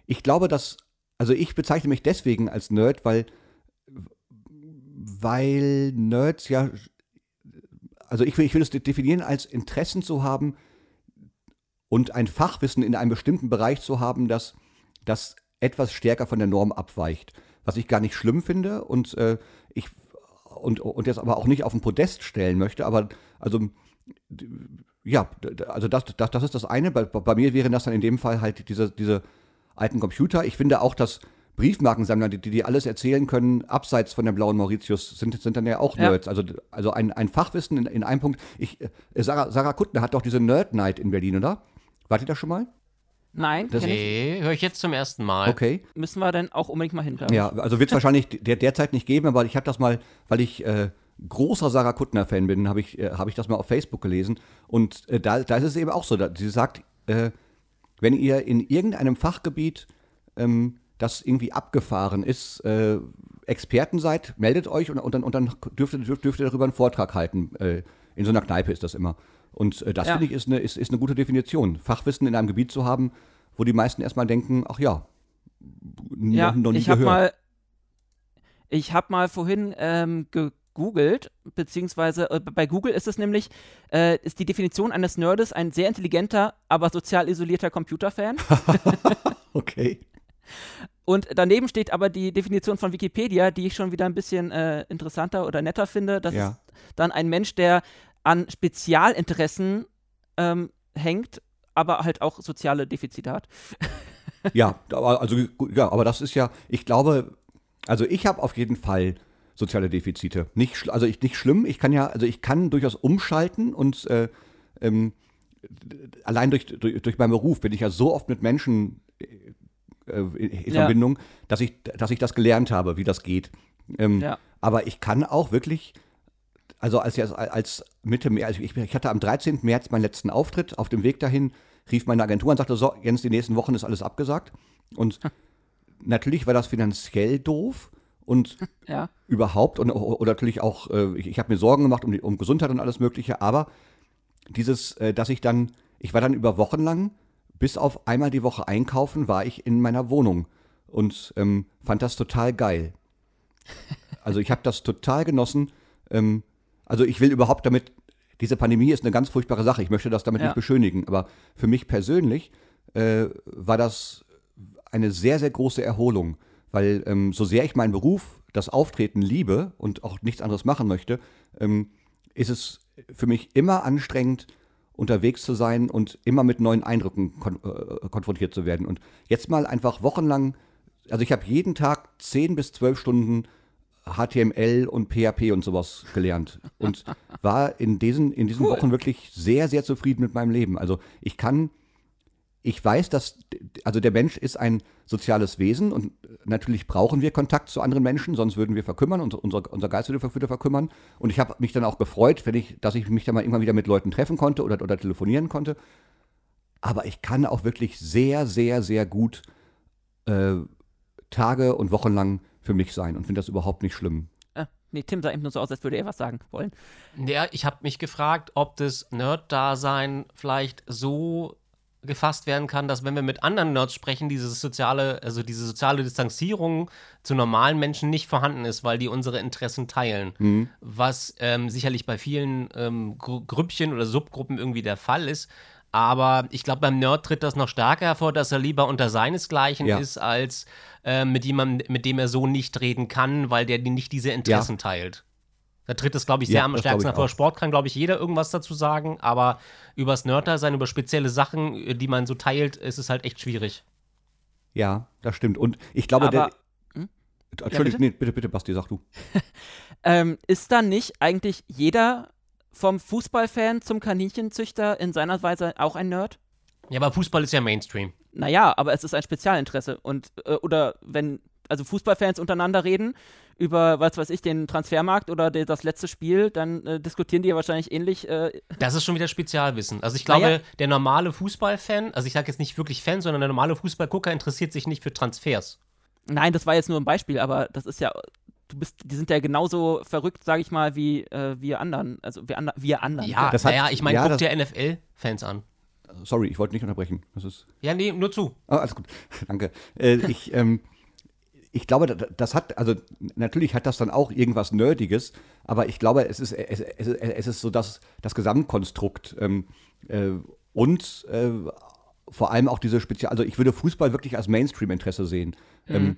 ich glaube, dass, also ich bezeichne mich deswegen als Nerd, weil, weil Nerds ja, also ich will, ich will es definieren als Interessen zu haben, und ein Fachwissen in einem bestimmten Bereich zu haben, das, das etwas stärker von der Norm abweicht. Was ich gar nicht schlimm finde und äh, ich und, und jetzt aber auch nicht auf den Podest stellen möchte, aber also ja, also das, das, das ist das eine. Bei, bei mir wären das dann in dem Fall halt diese, diese alten Computer. Ich finde auch, dass Briefmarkensammler, die, die alles erzählen können, abseits von der blauen Mauritius, sind, sind dann ja auch Ja. Nerds. Also, also ein, ein Fachwissen in, in einem Punkt. Ich, äh, Sarah, Sarah Kuttner hat doch diese Nerd Night in Berlin, oder? Wart ihr da schon mal? Nein, Das-. Nee, höre ich jetzt zum ersten Mal. Okay. müssen wir dann auch unbedingt mal hin. glaub ich. Ja, also wird es wahrscheinlich der derzeit nicht geben, aber ich habe das mal, weil ich äh, großer Sarah Kuttner-Fan bin, habe ich, äh, hab ich das mal auf Facebook gelesen. Und äh, da, da ist es eben auch so. Da, sie sagt, äh, wenn ihr in irgendeinem Fachgebiet, ähm, das irgendwie abgefahren ist, äh, Experten seid, meldet euch und, und dann, und dann dürft, ihr, dürft, dürft ihr darüber einen Vortrag halten. Äh, in so einer Kneipe ist das immer. Und äh, das Ja. finde ich ist eine, ist, ist eine gute Definition. Fachwissen in einem Gebiet zu haben, wo die meisten erstmal denken, ach ja, Ja, noch, noch nie ich habe gehört. mal, ich habe mal vorhin ähm, gegoogelt, beziehungsweise äh, bei Google ist es nämlich, äh, ist die Definition eines Nerdes ein sehr intelligenter, aber sozial isolierter Computerfan. Okay. Und daneben steht aber die Definition von Wikipedia, die ich schon wieder ein bisschen äh, interessanter oder netter finde. Das Ja. ist dann ein Mensch, der an Spezialinteressen ähm, hängt, aber halt auch soziale Defizite hat. Ja, aber, also, ja, aber das ist ja, ich glaube, also ich habe auf jeden Fall soziale Defizite. Nicht, also ich, nicht schlimm, ich kann ja, also ich kann durchaus umschalten und äh, ähm, allein durch, durch, durch meinen Beruf bin ich ja so oft mit Menschen äh, in, in Ja. Verbindung, dass ich, dass ich das gelernt habe, wie das geht. Ähm, Ja. Aber ich kann auch wirklich, also als, als, als Mitte März, also ich, ich hatte am 13. März meinen letzten Auftritt. Auf dem Weg dahin rief meine Agentur und sagte, so, Jens, die nächsten Wochen ist alles abgesagt. Und natürlich war das finanziell doof und Ja. überhaupt und oder natürlich auch, äh, ich, ich habe mir Sorgen gemacht um, die, um Gesundheit und alles Mögliche, aber dieses, äh, dass ich dann, ich war dann über Wochen lang, bis auf einmal die Woche einkaufen, war ich in meiner Wohnung und ähm, fand das total geil. Also ich habe das total genossen. Ähm, also ich will überhaupt damit, diese Pandemie ist eine ganz furchtbare Sache, ich möchte das damit Ja. nicht beschönigen, aber für mich persönlich äh, war das eine sehr, sehr große Erholung, weil ähm, so sehr ich meinen Beruf, das Auftreten liebe und auch nichts anderes machen möchte, ähm, ist es für mich immer anstrengend, unterwegs zu sein und immer mit neuen Eindrücken kon äh, konfrontiert zu werden. Und jetzt mal einfach wochenlang, also ich habe jeden Tag 10 bis 12 Stunden HTML und PHP und sowas gelernt und war in diesen, in diesen Wochen wirklich sehr, sehr zufrieden mit meinem Leben. Also ich kann ich weiß, dass, also der Mensch ist ein soziales Wesen und natürlich brauchen wir Kontakt zu anderen Menschen, sonst würden wir verkümmern, unser, unser, unser Geist würde, würde verkümmern. Und ich habe mich dann auch gefreut, wenn ich, dass ich mich dann mal irgendwann wieder mit Leuten treffen konnte oder, oder telefonieren konnte. Aber ich kann auch wirklich sehr, sehr, sehr gut äh, Tage und Wochen lang für mich sein und finde das überhaupt nicht schlimm. Äh, nee, Tim sah eben nur so aus, als würde er was sagen wollen. Ja, ich habe mich gefragt, ob das Nerd-Dasein vielleicht so gefasst werden kann, dass wenn wir mit anderen Nerds sprechen, diese soziale, also diese soziale Distanzierung zu normalen Menschen nicht vorhanden ist, weil die unsere Interessen teilen. Was ähm, sicherlich bei vielen ähm, Grüppchen oder Subgruppen irgendwie der Fall ist. Aber ich glaube, beim Nerd tritt das noch stärker hervor, dass er lieber unter seinesgleichen Ja. ist, als äh, mit jemandem, mit dem er so nicht reden kann, weil der nicht diese Interessen teilt. Da tritt es, glaube ich, sehr Ja, am stärksten hervor. Sport kann, glaube ich, jeder irgendwas dazu sagen, aber übers Nerd-Dasein, über spezielle Sachen, äh, die man so teilt, ist es halt echt schwierig. Ja, das stimmt. Und ich glaube, Aber- der. Entschuldigung, bitte? nee, bitte, bitte, Basti, sag du. Ähm, ist dann nicht eigentlich jeder vom Fußballfan zum Kaninchenzüchter in seiner Weise auch ein Nerd? Ja, aber Fußball ist ja Mainstream. Naja, aber es ist ein Spezialinteresse. Und, äh, oder wenn, also Fußballfans untereinander reden über, was weiß ich, den Transfermarkt oder de, das letzte Spiel, dann äh, diskutieren die ja wahrscheinlich ähnlich. Äh, Das ist schon wieder Spezialwissen. Also ich glaube, Naja. der normale Fußballfan, also ich sage jetzt nicht wirklich Fan, sondern der normale Fußballgucker interessiert sich nicht für Transfers. Nein, das war jetzt nur ein Beispiel, aber das ist ja, du bist, die sind ja genauso verrückt, sage ich mal, wie äh, wir anderen, also wir, ander, wir anderen. Ja, Das hat- naja, ich meine, ja, guck dir NFL-Fans an. Sorry, ich wollte nicht unterbrechen. Das ist Ja, nee, nur zu. Oh, alles gut, danke. Äh, ich, ähm, ich glaube, da- das hat, also natürlich hat das dann auch irgendwas Nerdiges, aber ich glaube, es ist, es, es, es ist so das, das Gesamtkonstrukt ähm, äh, und äh, vor allem auch diese Spezial, also ich würde Fußball wirklich als Mainstream-Interesse sehen. Ähm,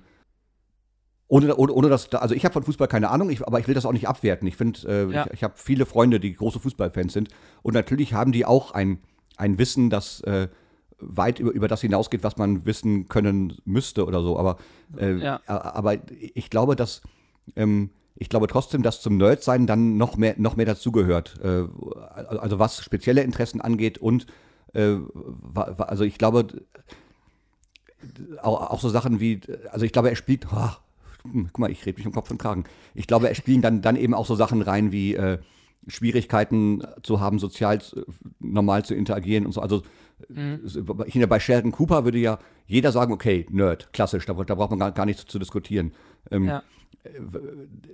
ohne, ohne, ohne das, also ich habe von Fußball keine Ahnung, ich, aber ich will das auch nicht abwerten. Ich finde, äh, Ja. ich, ich habe viele Freunde, die große Fußballfans sind und natürlich haben die auch ein, ein Wissen, das äh, weit über, über das hinausgeht, was man wissen können müsste oder so. Aber, äh, Ja. aber ich glaube, dass ähm, ich glaube trotzdem, dass zum Nerdsein dann noch mehr, noch mehr dazugehört. Äh, also was spezielle Interessen angeht und äh, also ich glaube auch, auch so Sachen wie, also ich glaube, er spielt, oh, guck mal, ich rede mich um Kopf und Kragen. Ich glaube, er spielen dann, dann eben auch so Sachen rein wie äh, Schwierigkeiten zu haben, sozial äh, normal zu interagieren und so. Also finde, bei Sheldon Cooper würde ja jeder sagen, okay, Nerd, klassisch, da, da braucht man gar, gar nichts zu diskutieren. Ähm, Ja.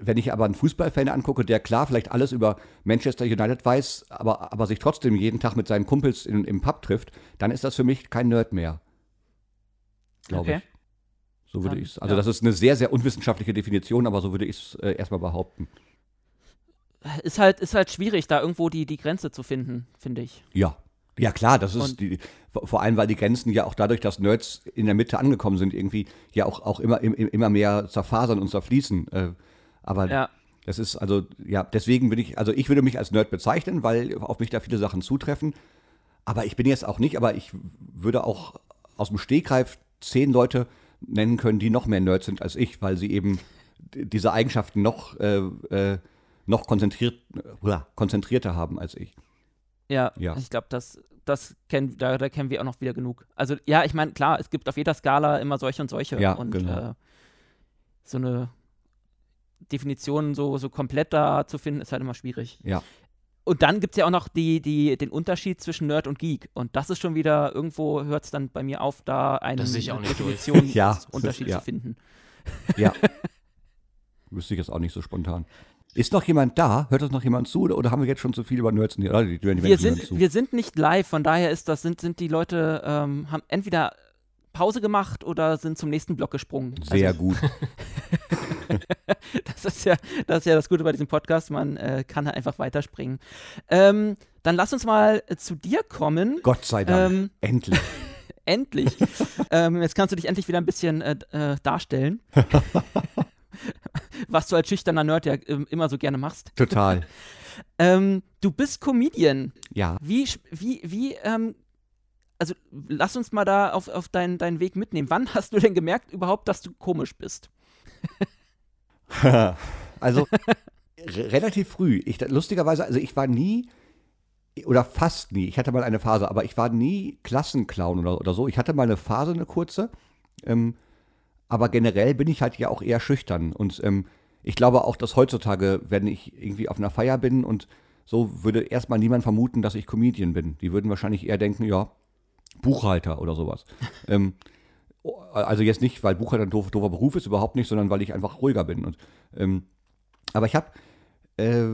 wenn ich aber einen Fußballfan angucke, der klar vielleicht alles über Manchester United weiß, aber, aber sich trotzdem jeden Tag mit seinen Kumpels in, im Pub trifft, dann ist das für mich kein Nerd mehr. Glaube Okay. ich. So würde ich es. Also, ja. das ist eine sehr, sehr unwissenschaftliche Definition, aber so würde ich es äh, erstmal behaupten. Ist halt, ist halt schwierig, da irgendwo die, die Grenze zu finden, finde ich. Ja. Ja, klar, das ist die, vor allem, weil die Grenzen ja auch dadurch, dass Nerds in der Mitte angekommen sind, irgendwie ja auch, auch immer, im- im- immer mehr zerfasern und zerfließen. Äh, aber Ja. das ist also, ja, deswegen bin ich, also ich würde mich als Nerd bezeichnen, weil auf mich da viele Sachen zutreffen. Aber ich bin jetzt auch nicht, aber ich würde auch aus dem Stegreif zehn Leute nennen können, die noch mehr Nerds sind als ich, weil sie eben diese Eigenschaften noch, äh, äh, noch konzentriert, äh, konzentrierter haben als ich. Ja, Ja. ich glaube, das, das kennen, da, da kennen wir auch noch wieder genug. Also ja, ich meine, klar, es gibt auf jeder Skala immer solche und solche. Ja, und genau. äh, so eine Definition so, so komplett da zu finden, ist halt immer schwierig. Ja. Und dann gibt es ja auch noch die, die, den Unterschied zwischen Nerd und Geek. Und das ist schon wieder, irgendwo hört es dann bei mir auf, da eine Das sehe ich auch nicht durch. Definition Ja, das ist- Unterschied ja. zu finden. Ja. Wüsste ich jetzt auch nicht so spontan. Ist noch jemand da? Hört das noch jemand zu oder, oder haben wir jetzt schon zu viel über Nerds? Oder? Die, die, die Wir sind, zu. wir sind nicht live, von daher ist das, sind, sind die Leute, ähm, haben entweder Pause gemacht oder sind zum nächsten Block gesprungen. Sehr also, gut. Das ist ja das, ist ja das Gute bei diesem Podcast, man äh, kann halt einfach weiterspringen. Ähm, dann lass uns mal äh, zu dir kommen. Gott sei Dank. Ähm, Endlich. Endlich. ähm, jetzt kannst du dich endlich wieder ein bisschen äh, äh, darstellen. Was du als schüchterner Nerd ja ähm, immer so gerne machst. Total. Ähm, du bist Comedian. Ja. Wie, wie, wie, ähm, also lass uns mal da auf, auf deinen, deinen Weg mitnehmen. Wann hast du denn gemerkt überhaupt, dass du komisch bist? also re- relativ früh. Ich, lustigerweise, also ich war nie oder fast nie. Ich hatte mal eine Phase, aber ich war nie Klassenclown oder, oder so. Ich hatte mal eine Phase, eine kurze. Ähm, aber generell bin ich halt ja auch eher schüchtern. Und ähm, ich glaube auch, dass heutzutage, wenn ich irgendwie auf einer Feier bin und so, würde erstmal niemand vermuten, dass ich Comedian bin. Die würden wahrscheinlich eher denken, ja, Buchhalter oder sowas. ähm, also jetzt nicht, weil Buchhalter ein doof, doofer Beruf ist, überhaupt nicht, sondern weil ich einfach ruhiger bin. Und, ähm, aber ich habe, äh,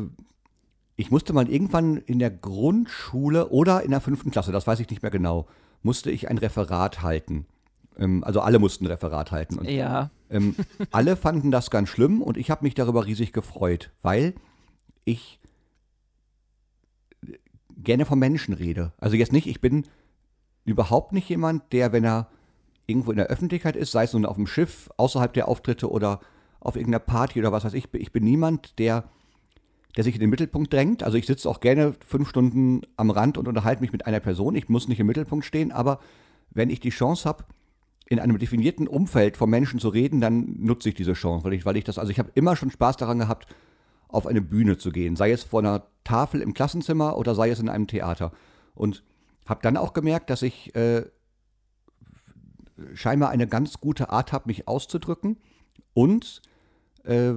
ich musste mal irgendwann in der Grundschule oder in der fünften Klasse, das weiß ich nicht mehr genau, musste ich ein Referat halten. Ähm, also alle mussten ein Referat halten. Und Ja. ähm, alle fanden das ganz schlimm und ich habe mich darüber riesig gefreut, weil ich gerne vom Menschen rede. Also jetzt nicht, ich bin überhaupt nicht jemand, der, wenn er irgendwo in der Öffentlichkeit ist, sei es nun auf dem Schiff, außerhalb der Auftritte oder auf irgendeiner Party oder was weiß ich, ich bin niemand, der, der sich in den Mittelpunkt drängt. Also ich sitze auch gerne fünf Stunden am Rand und unterhalte mich mit einer Person. Ich muss nicht im Mittelpunkt stehen, aber wenn ich die Chance habe, in einem definierten Umfeld von Menschen zu reden, dann nutze ich diese Chance, weil ich, weil ich das, also ich habe immer schon Spaß daran gehabt, auf eine Bühne zu gehen, sei es vor einer Tafel im Klassenzimmer oder sei es in einem Theater. Und habe dann auch gemerkt, dass ich äh, scheinbar eine ganz gute Art habe, mich auszudrücken und äh,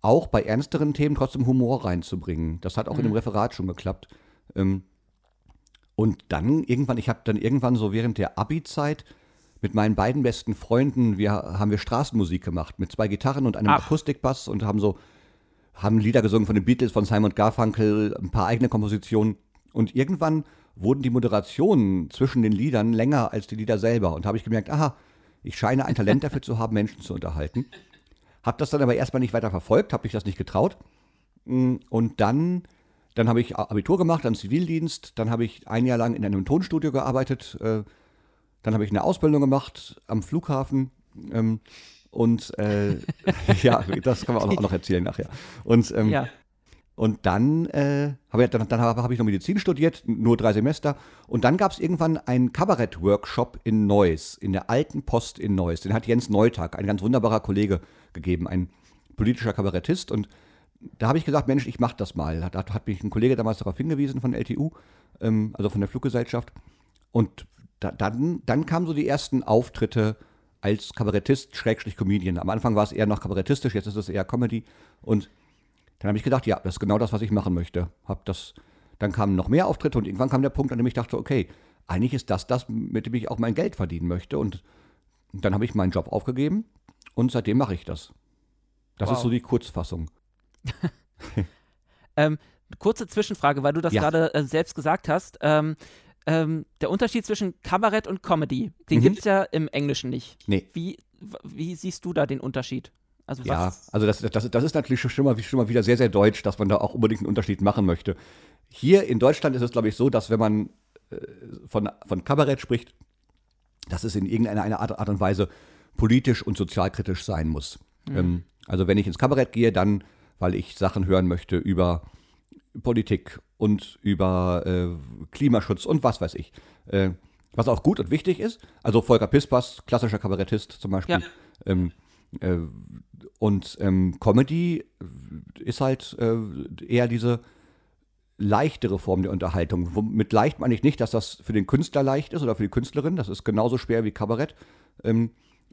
auch bei ernsteren Themen trotzdem Humor reinzubringen. Das hat auch mhm. in dem Referat schon geklappt. Ähm, und dann irgendwann, ich habe dann irgendwann so während der Abi-Zeit mit meinen beiden besten Freunden, wir haben wir Straßenmusik gemacht mit zwei Gitarren und einem Ach. Akustikbass und haben so haben Lieder gesungen von den Beatles, von Simon Garfunkel, ein paar eigene Kompositionen und irgendwann wurden die Moderationen zwischen den Liedern länger als die Lieder selber und habe ich gemerkt, aha, ich scheine ein Talent dafür zu haben, Menschen zu unterhalten. Habe das dann aber erstmal nicht weiter verfolgt, habe mich das nicht getraut. Mm, und dann, dann habe ich Abitur gemacht, dann Zivildienst, dann habe ich ein Jahr lang in einem Tonstudio gearbeitet, äh, dann habe ich eine Ausbildung gemacht am Flughafen. Ähm, und äh, ja, das kann man auch noch, erzählen nachher. Und, ähm, ja. und dann, äh, habe ich, dann, dann habe hab ich noch Medizin studiert, nur drei Semester. Und dann gab es irgendwann einen Kabarett-Workshop in Neuss, in der alten Post in Neuss. Den hat Jens Neutag, ein ganz wunderbarer Kollege, gegeben, ein politischer Kabarettist. Und da habe ich gesagt, Mensch, ich mache das mal. Da hat, hat mich ein Kollege damals darauf hingewiesen von der LTU, ähm, also von der Fluggesellschaft. Und da, dann, dann kamen so die ersten Auftritte als Kabarettist, Schrägstrich Comedian. Am Anfang war es eher noch kabarettistisch, jetzt ist es eher Comedy. Und dann habe ich gedacht, ja, das ist genau das, was ich machen möchte. Hab das, dann kamen noch mehr Auftritte und irgendwann kam der Punkt, an dem ich dachte, okay, eigentlich ist das das, mit dem ich auch mein Geld verdienen möchte. Und dann habe ich meinen Job aufgegeben und seitdem mache ich das. Das wow. ist so die Kurzfassung. ähm, kurze Zwischenfrage, weil du das ja. gerade äh, selbst gesagt hast. Ähm, ähm, der Unterschied zwischen Kabarett und Comedy, den mhm. gibt es ja im Englischen nicht. Nee. Wie, wie siehst du da den Unterschied? Also ja, also das, das, das ist natürlich schon mal, schon mal wieder sehr, sehr deutsch, dass man da auch unbedingt einen Unterschied machen möchte. Hier in Deutschland ist es, glaube ich, so, dass wenn man äh, von, von Kabarett spricht, dass es in irgendeiner Art, Art und Weise politisch und sozialkritisch sein muss. Mhm. Ähm, also wenn ich ins Kabarett gehe, dann, weil ich Sachen hören möchte über Politik und über äh, Klimaschutz und was weiß ich. Äh, was auch gut und wichtig ist. Also Volker Pispas, klassischer Kabarettist zum Beispiel. Ja. Ähm, äh, und ähm, Comedy ist halt äh, eher diese leichtere Form der Unterhaltung. Mit leicht meine ich nicht, dass das für den Künstler leicht ist oder für die Künstlerin. Das ist genauso schwer wie Kabarett. Ähm,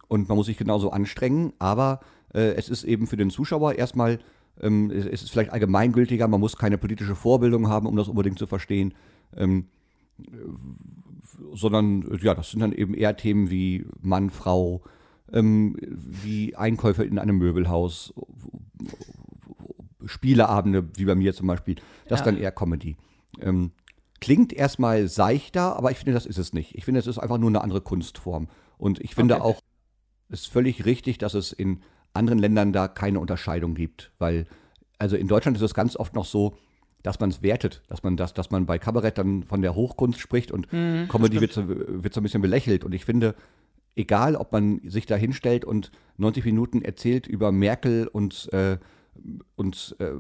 und man muss sich genauso anstrengen, aber äh, es ist eben für den Zuschauer erstmal, ähm, es ist vielleicht allgemeingültiger, man muss keine politische Vorbildung haben, um das unbedingt zu verstehen. Ähm, äh, sondern ja, das sind dann eben eher Themen wie Mann, Frau, ähm, wie Einkäufe in einem Möbelhaus, Spieleabende, wie bei mir zum Beispiel. Das ja. ist dann eher Comedy. Ähm, klingt erstmal seichter, aber ich finde, das ist es nicht. Ich finde, es ist einfach nur eine andere Kunstform. Und ich finde okay. auch, ist völlig richtig, dass es in anderen Ländern da keine Unterscheidung gibt, weil also in Deutschland ist es ganz oft noch so, dass man es wertet, dass man das, dass man bei Kabarett dann von der Hochkunst spricht und mhm, Comedy wird so, wird so ein bisschen belächelt. Und ich finde, egal ob man sich da hinstellt und 90 Minuten erzählt über Merkel und äh, und äh,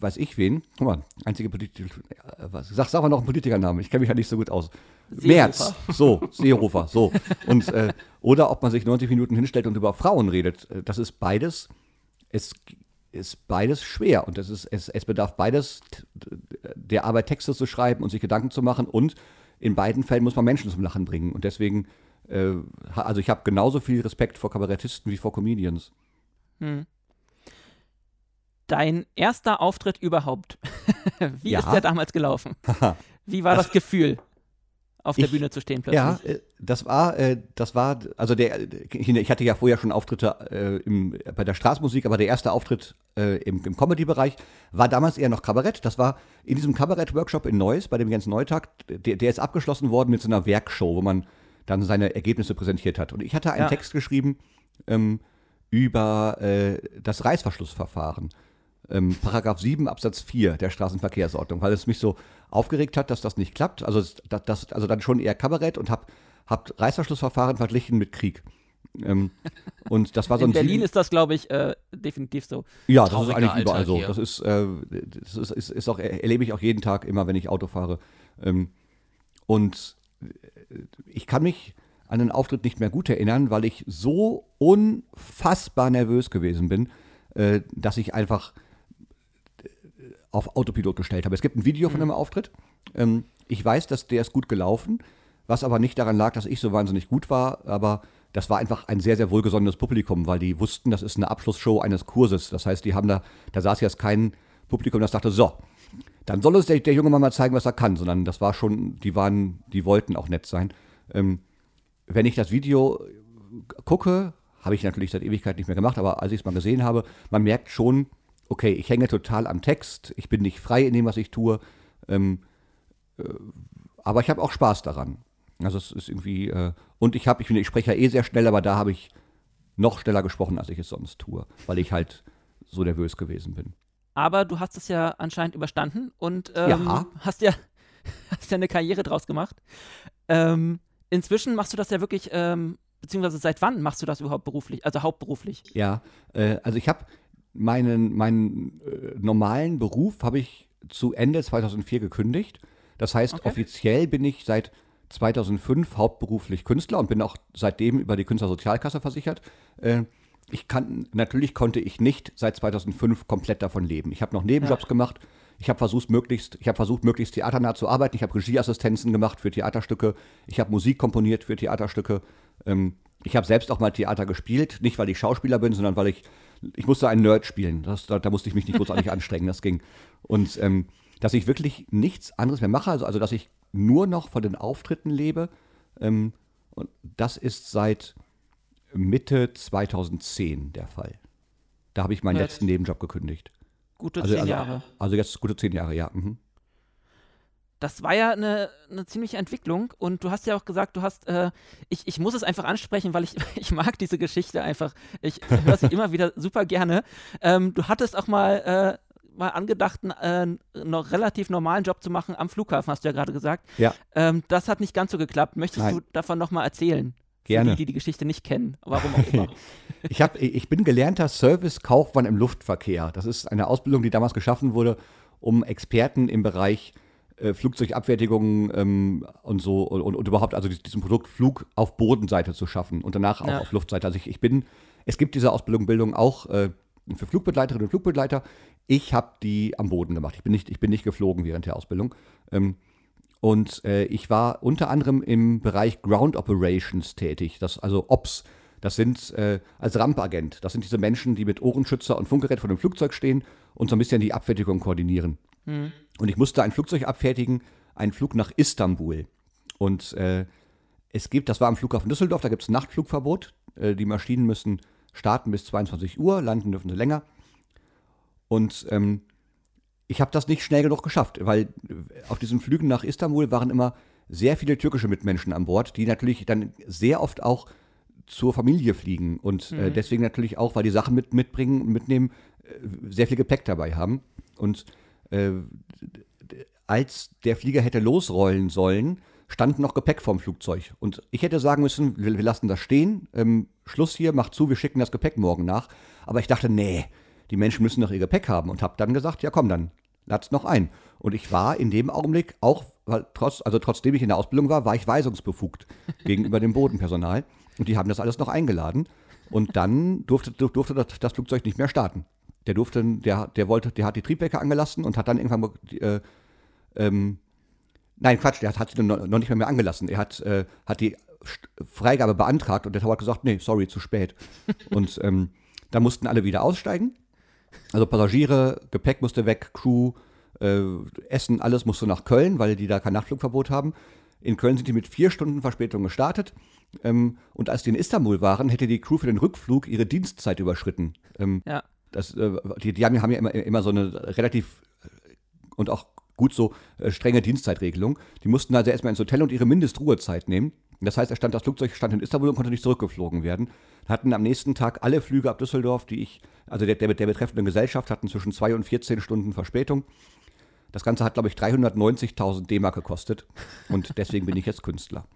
weiß ich wen. Guck mal, einzige Politiker. Äh, was, sag, sag mal noch einen Politikernamen, ich kenne mich ja nicht so gut aus. Seehofer. Merz, so, Seehofer, so. Und, äh, oder ob man sich 90 Minuten hinstellt und über Frauen redet. Äh, das ist beides, es ist beides schwer und es, ist, es, es bedarf beides der Arbeit, Texte zu schreiben und sich Gedanken zu machen und in beiden Fällen muss man Menschen zum Lachen bringen. Und deswegen, äh, also ich habe genauso viel Respekt vor Kabarettisten wie vor Comedians. Hm. Dein erster Auftritt überhaupt. Wie ja. ist der damals gelaufen? Wie war das, das Gefühl, auf der ich, Bühne zu stehen plötzlich? Ja, äh, das war, äh, das war, also der, ich hatte ja vorher schon Auftritte äh, im, bei der Straßenmusik, aber der erste Auftritt im, im Comedy-Bereich war damals eher noch Kabarett. Das war in diesem Kabarett-Workshop in Neuss, bei dem Jens Neutag, der, der ist abgeschlossen worden mit so einer Werkshow, wo man dann seine Ergebnisse präsentiert hat. Und ich hatte einen ja. Text geschrieben ähm, über äh, das Reißverschlussverfahren ähm, Paragraph 7 Absatz 4 der Straßenverkehrsordnung, weil es mich so aufgeregt hat, dass das nicht klappt. Also, das, das also dann schon eher Kabarett und habe hab Reißverschlussverfahren verglichen mit Krieg. Ähm, und das war so In Berlin ist das, glaube ich, äh, definitiv so. Ja, das ist eigentlich überall so. Das ist, äh, das ist, ist, ist, auch, erlebe ich auch jeden Tag immer, wenn ich Auto fahre. Ähm, und äh, ich kann mich an den Auftritt nicht mehr gut erinnern, weil ich so unfassbar nervös gewesen bin, äh, dass ich einfach auf Autopilot gestellt habe. Es gibt ein Video von einem Auftritt. Ähm, ich weiß, dass der ist gut gelaufen, was aber nicht daran lag, dass ich so wahnsinnig gut war, aber das war einfach ein sehr, sehr wohlgesonnenes Publikum, weil die wussten, das ist eine Abschlussshow eines Kurses. Das heißt, die haben da, da saß jetzt kein Publikum, das dachte, so, dann soll uns der, der junge Mann mal zeigen, was er kann, sondern das war schon, die waren, die wollten auch nett sein. Ähm, wenn ich das Video gucke, habe ich natürlich seit Ewigkeit nicht mehr gemacht, aber als ich es mal gesehen habe, man merkt schon, okay, ich hänge total am Text, ich bin nicht frei in dem, was ich tue, ähm, äh, aber ich habe auch Spaß daran. Also es ist irgendwie, äh, und ich habe, ich, ich spreche ja eh sehr schnell, aber da habe ich noch schneller gesprochen, als ich es sonst tue, weil ich halt so nervös gewesen bin. Aber du hast es ja anscheinend überstanden und ähm, Ja. hast, ja, hast ja eine Karriere draus gemacht. Ähm, inzwischen machst du das ja wirklich, ähm, beziehungsweise seit wann machst du das überhaupt beruflich, also hauptberuflich? Ja, äh, also ich habe meinen, meinen äh, normalen Beruf habe ich zu Ende 2004 gekündigt. Das heißt, Okay. offiziell bin ich seit 2005 hauptberuflich Künstler und bin auch seitdem über die Künstlersozialkasse versichert. Äh, ich kann, natürlich konnte ich nicht seit 2005 komplett davon leben. Ich habe noch Nebenjobs gemacht. Ich habe versucht, möglichst, ich habe versucht, möglichst theaternah zu arbeiten. Ich habe Regieassistenzen gemacht für Theaterstücke. Ich habe Musik komponiert für Theaterstücke. Ähm, ich habe selbst auch mal Theater gespielt. Nicht, weil ich Schauspieler bin, sondern weil ich, ich musste einen Nerd spielen. Das, da, da musste ich mich nicht großartig anstrengen. Das ging. Und ähm, dass ich wirklich nichts anderes mehr mache, also, also dass ich nur noch von den Auftritten lebe. Ähm, und das ist seit Mitte 2010 der Fall. Da habe ich meinen Ja, letzten Nebenjob gekündigt. Gute Also, zehn also, Jahre. also jetzt gute zehn Jahre, ja. Mhm. Das war ja eine, eine ziemliche Entwicklung und du hast ja auch gesagt, du hast, äh, ich, ich muss es einfach ansprechen, weil ich, ich mag diese Geschichte einfach. Ich höre sie immer wieder super gerne. Ähm, du hattest auch mal, äh, mal angedacht, einen äh, noch relativ normalen Job zu machen am Flughafen, hast du ja gerade gesagt. Ja. Ähm, das hat nicht ganz so geklappt. Möchtest Nein. du davon nochmal erzählen? Gerne. Für die, die die Geschichte nicht kennen, warum auch immer. Ich, hab, ich bin gelernter Service-Kaufmann im Luftverkehr. Das ist eine Ausbildung, die damals geschaffen wurde, um Experten im Bereich äh, Flugzeugabfertigung ähm, und so und, und, überhaupt also diesen Produkt Flug auf Bodenseite zu schaffen und danach auch Ja. auf Luftseite. Also ich, ich bin, es gibt diese Ausbildung Bildung auch äh, für Flugbegleiterinnen und Flugbegleiter. Ich habe die am Boden gemacht. Ich bin nicht, ich bin nicht geflogen während der Ausbildung. Ähm, und äh, ich war unter anderem im Bereich Ground Operations tätig, das, also Ops. Das sind äh, als Rampagent. Das sind diese Menschen, die mit Ohrenschützer und Funkgerät vor dem Flugzeug stehen und so ein bisschen die Abfertigung koordinieren. Und ich musste ein Flugzeug abfertigen, einen Flug nach Istanbul. Und äh, es gibt, das war am Flughafen Düsseldorf, da gibt es ein Nachtflugverbot. Äh, die Maschinen müssen starten bis 22 Uhr, landen dürfen sie länger. Und ähm, ich habe das nicht schnell genug geschafft, weil äh, auf diesen Flügen nach Istanbul waren immer sehr viele türkische Mitmenschen an Bord, die natürlich dann sehr oft auch zur Familie fliegen und äh, deswegen natürlich auch, weil die Sachen mit, mitbringen und mitnehmen, äh, sehr viel Gepäck dabei haben. Und äh, als der Flieger hätte losrollen sollen, stand noch Gepäck vorm Flugzeug. Und ich hätte sagen müssen, wir, wir lassen das stehen, ähm, Schluss hier, macht zu, wir schicken das Gepäck morgen nach. Aber ich dachte, nee, die Menschen müssen doch ihr Gepäck haben und habe dann gesagt, ja komm, dann lad's noch ein. Und ich war in dem Augenblick auch, trotz, also trotzdem ich in der Ausbildung war, war ich weisungsbefugt gegenüber dem Bodenpersonal. Und die haben das alles noch eingeladen. Und dann durfte, durfte das Flugzeug nicht mehr starten. Der durfte, der, der wollte, der hat die Triebwerke angelassen und hat dann irgendwann äh, ähm, Nein, Quatsch, der hat, hat sie noch noch nicht mehr, mehr angelassen. Er hat, äh, hat die Freigabe beantragt und der Tower hat gesagt, nee, sorry, zu spät. und ähm, da mussten alle wieder aussteigen. Also Passagiere, Gepäck musste weg, Crew, äh, Essen, alles musste nach Köln, weil die da kein Nachtflugverbot haben. In Köln sind die mit vier Stunden Verspätung gestartet. Ähm, und als die in Istanbul waren, hätte die Crew für den Rückflug ihre Dienstzeit überschritten. Ähm, Ja. Das, äh, die, die haben, ja immer, immer so eine relativ äh, und auch gut so äh, strenge Dienstzeitregelung. Die mussten also erstmal ins Hotel und ihre Mindestruhezeit nehmen. Das heißt, er stand, das Flugzeug stand in Istanbul und konnte nicht zurückgeflogen werden. Hatten am nächsten Tag alle Flüge ab Düsseldorf, die ich, also der, der, der betreffenden Gesellschaft, hatten zwischen zwei und 14 Stunden Verspätung. Das Ganze hat, glaube ich, 390.000 D-Mark gekostet. Und deswegen bin ich jetzt Künstler.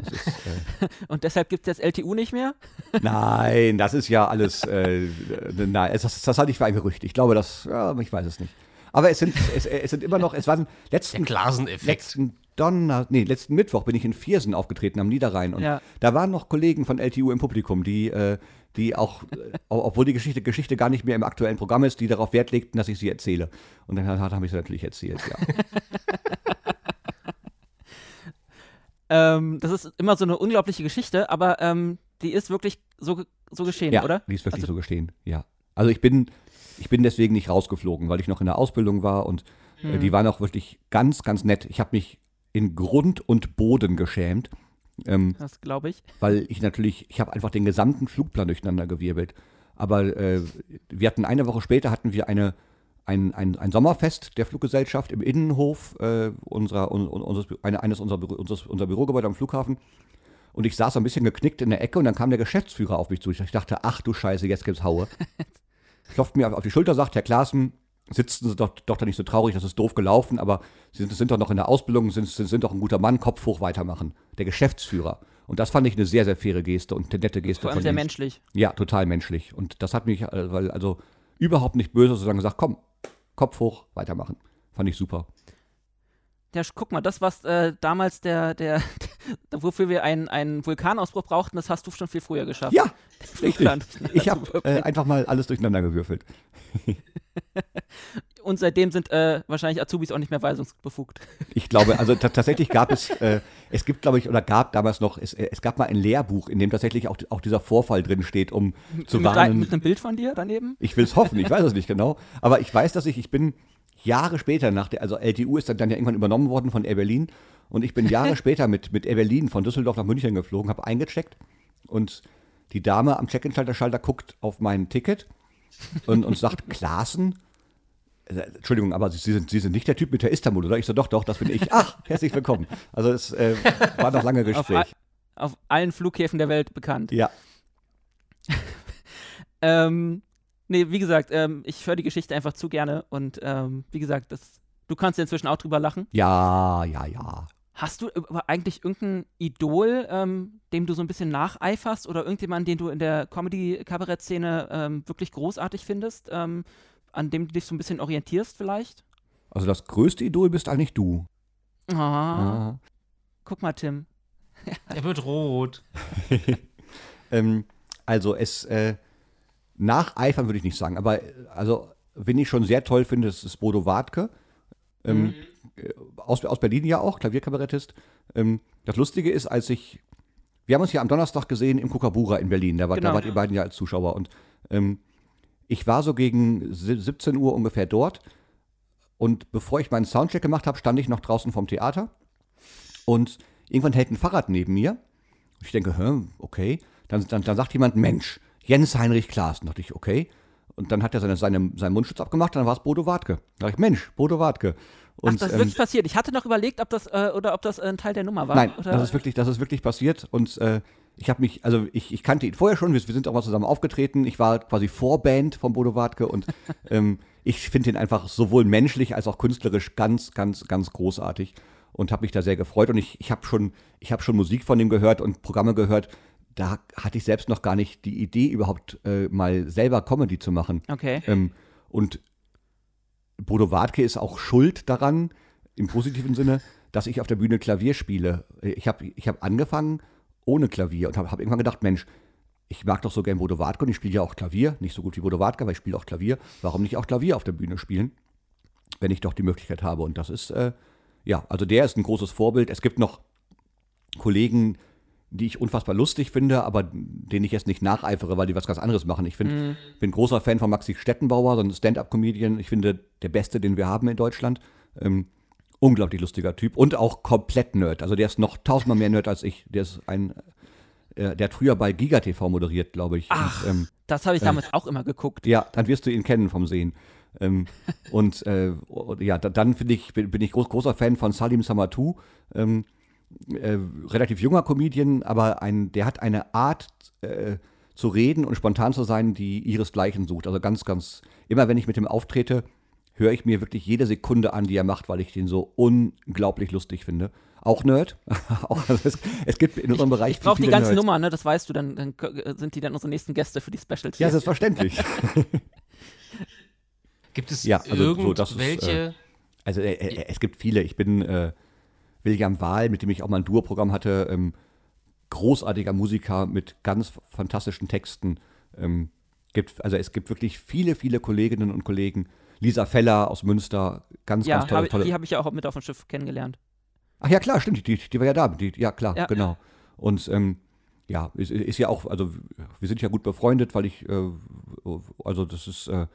Ist, äh, Und deshalb gibt es jetzt LTU nicht mehr? Nein, das ist ja alles. Äh, nein, das, das halte ich für ein Gerücht. Ich glaube, das. Ja, ich weiß es nicht. Aber es sind, es, es sind immer noch. Es waren letzten, Glaseneffekt. letzten Donner, nee, letzten Mittwoch bin ich in Viersen aufgetreten am Niederrhein und Ja. da waren noch Kollegen von LTU im Publikum, die, äh, die auch, äh, obwohl die Geschichte, Geschichte gar nicht mehr im aktuellen Programm ist, die darauf Wert legten, dass ich sie erzähle. Und dann habe ich sie natürlich erzählt, ja. Ähm, das ist immer so eine unglaubliche Geschichte, aber ähm, die ist wirklich so, so geschehen, ja, oder? die ist wirklich Also- so gestehen, ja. Also ich bin, ich bin deswegen nicht rausgeflogen, weil ich noch in der Ausbildung war und Hm. die waren auch wirklich ganz, ganz nett. Ich habe mich in Grund und Boden geschämt. Ähm, Das glaube ich. weil ich natürlich, ich habe einfach den gesamten Flugplan durcheinander gewirbelt. Aber äh, wir hatten eine Woche später hatten wir eine, ein, ein, ein Sommerfest der Fluggesellschaft im Innenhof äh, unserer, un, un, unseres, eine, eines unserer, unseres, unser Bürogebäude am Flughafen. Und ich saß so ein bisschen geknickt in der Ecke und dann kam der Geschäftsführer auf mich zu. Ich dachte, ach du Scheiße, jetzt gibt's Haue. Klopft mir auf die Schulter, sagt, Herr Klaassen, sitzen Sie doch, doch da nicht so traurig, das ist doof gelaufen, aber Sie sind, sind doch noch in der Ausbildung, sind, sind, sind doch ein guter Mann, Kopf hoch weitermachen. Der Geschäftsführer. Und das fand ich eine sehr, sehr faire Geste und eine nette Geste Vor allem sehr menschlich. Ja, total menschlich. Und das hat mich, äh, weil, also überhaupt nicht böse, sondern gesagt, komm, Kopf hoch, weitermachen. Fand ich super. Ja, guck mal, das, was äh, damals der, der, wofür wir einen, einen Vulkanausbruch brauchten, das hast du schon viel früher geschafft. Ja, richtig. Ich habe äh, einfach mal alles durcheinander gewürfelt. Und seitdem sind äh, wahrscheinlich Azubis auch nicht mehr weisungsbefugt. Ich glaube, also ta- tatsächlich gab es, äh, es gibt, glaube ich, oder gab damals noch, es, es gab mal ein Lehrbuch, in dem tatsächlich auch, auch dieser Vorfall drin steht, um zu mit, ein, warnen. mit einem Bild von dir daneben? Ich will es hoffen, ich weiß es nicht genau. Aber ich weiß, dass ich, ich bin Jahre später nach der, also LTU ist dann, dann ja irgendwann übernommen worden von Air Berlin. Und ich bin Jahre später mit, mit Berlin von Düsseldorf nach München geflogen, habe eingecheckt. Und die Dame am Check-in-Schalter Schalter guckt auf mein Ticket und, und sagt, Klaassen? Äh, Entschuldigung, aber Sie sind, Sie sind nicht der Typ mit der Istanbul, oder? Ich so, doch, doch, das bin ich. Ach, herzlich willkommen. Also es äh, war noch lange Auf, Gespräch. a- auf allen Flughäfen der Welt bekannt. Ja, Ähm, nee, wie gesagt, ähm, ich höre die Geschichte einfach zu gerne und ähm, wie gesagt, das, du kannst ja inzwischen auch drüber lachen. ja, ja, ja. Hast du aber eigentlich irgendein Idol, ähm, dem du so ein bisschen nacheiferst oder irgendjemanden, den du in der Comedy-Kabarett-Szene ähm, wirklich großartig findest, ähm, an dem du dich so ein bisschen orientierst vielleicht? Also das größte Idol bist eigentlich du. Ah, Ah. guck mal, Tim. Er wird rot. Ähm, also es äh, nacheifern würde ich nicht sagen, aber äh, also wen ich schon sehr toll finde, das ist Bodo Wartke. Ähm, äh, aus, aus Berlin ja auch, Klavierkabarettist. Ähm, das Lustige ist, als ich, wir haben uns ja am Donnerstag gesehen im Kukabura in Berlin, da, war, Genau. da wart ihr beiden ja als Zuschauer und ähm, ich war so gegen si- 17 Uhr ungefähr dort und bevor ich meinen Soundcheck gemacht habe, stand ich noch draußen vom Theater und irgendwann hält ein Fahrrad neben mir. Ich denke, okay. Dann, dann, dann sagt jemand, Mensch, Jens Heinrich Klaas. Dann dachte ich, okay. Und dann hat er seine, seine, seinen Mundschutz abgemacht, dann war es Bodo Wartke. Da dachte ich, Mensch, Bodo Wartke. Und, Ach, das ist ähm, wirklich passiert. Ich hatte noch überlegt, ob das äh, oder ob das ein Teil der Nummer war. Nein, oder? das ist wirklich, das ist wirklich passiert. Und äh, ich habe mich, also ich, ich kannte ihn vorher schon, wir, wir sind auch mal zusammen aufgetreten. Ich war quasi Vorband von Bodo Wartke und ähm, ich finde ihn einfach sowohl menschlich als auch künstlerisch ganz, ganz, ganz großartig und habe mich da sehr gefreut. Und ich, ich habe schon, ich habe schon Musik von ihm gehört und Programme gehört. Da hatte ich selbst noch gar nicht die Idee, überhaupt äh, mal selber Comedy zu machen. Okay. Ähm, und Bodo Wartke ist auch schuld daran, im positiven Sinne, dass ich auf der Bühne Klavier spiele. Ich habe ich hab angefangen ohne Klavier und habe hab irgendwann gedacht, Mensch, ich mag doch so gern Bodo Wartke und ich spiele ja auch Klavier. Nicht so gut wie Bodo Wartke, aber ich spiele auch Klavier. Warum nicht auch Klavier auf der Bühne spielen, wenn ich doch die Möglichkeit habe? Und das ist, äh, ja, also der ist ein großes Vorbild. Es gibt noch Kollegen, die ich unfassbar lustig finde, aber denen ich jetzt nicht nacheifere, weil die was ganz anderes machen. Ich find, bin großer Fan von Maxi Stettenbauer, so ein Stand-up-Comedian. Ich finde, der beste, den wir haben in Deutschland. Ähm, unglaublich lustiger Typ und auch komplett Nerd. Also der ist noch tausendmal mehr Nerd als ich. Der ist ein, äh, der hat früher bei Giga TV moderiert, glaube ich. Ach. Und, ähm, Das habe ich damals auch immer geguckt. ja, dann wirst du ihn kennen vom Sehen. Ähm, und äh, und ja, da, dann finde ich, bin, bin ich groß, großer Fan von Salim Samatou. Ähm, äh, relativ junger Comedian, aber ein, der hat eine Art äh, zu reden und spontan zu sein, die ihresgleichen sucht. Also ganz, ganz, immer wenn ich mit ihm auftrete, höre ich mir wirklich jede Sekunde an, die er macht, weil ich den so unglaublich lustig finde. Auch Nerd. Auch, also es, gibt in unserem Bereich Ich brauche die ganze Nerds. Nummer, ne? Das weißt du, dann, dann k- sind die dann unsere nächsten Gäste für die Specials. Ja, selbstverständlich. Gibt es Ja, also so, das ist, irgendwelche. Also äh, äh, es gibt viele. Ich bin, äh, William Wahl, mit dem ich auch mal ein Duo-Programm hatte, ähm, großartiger Musiker mit ganz fantastischen Texten. Ähm, gibt, also es gibt wirklich viele, viele Kolleginnen und Kollegen. Lisa Feller aus Münster, ganz, ja, ganz tolle, hab, tolle. die habe ich ja auch mit auf dem Schiff kennengelernt. Ach ja, klar, stimmt, die, die war ja da. Die, ja, klar, Ja. genau. Und ähm, ja, ist, ist ja auch, also wir sind ja gut befreundet, weil ich, äh, also das ist, äh,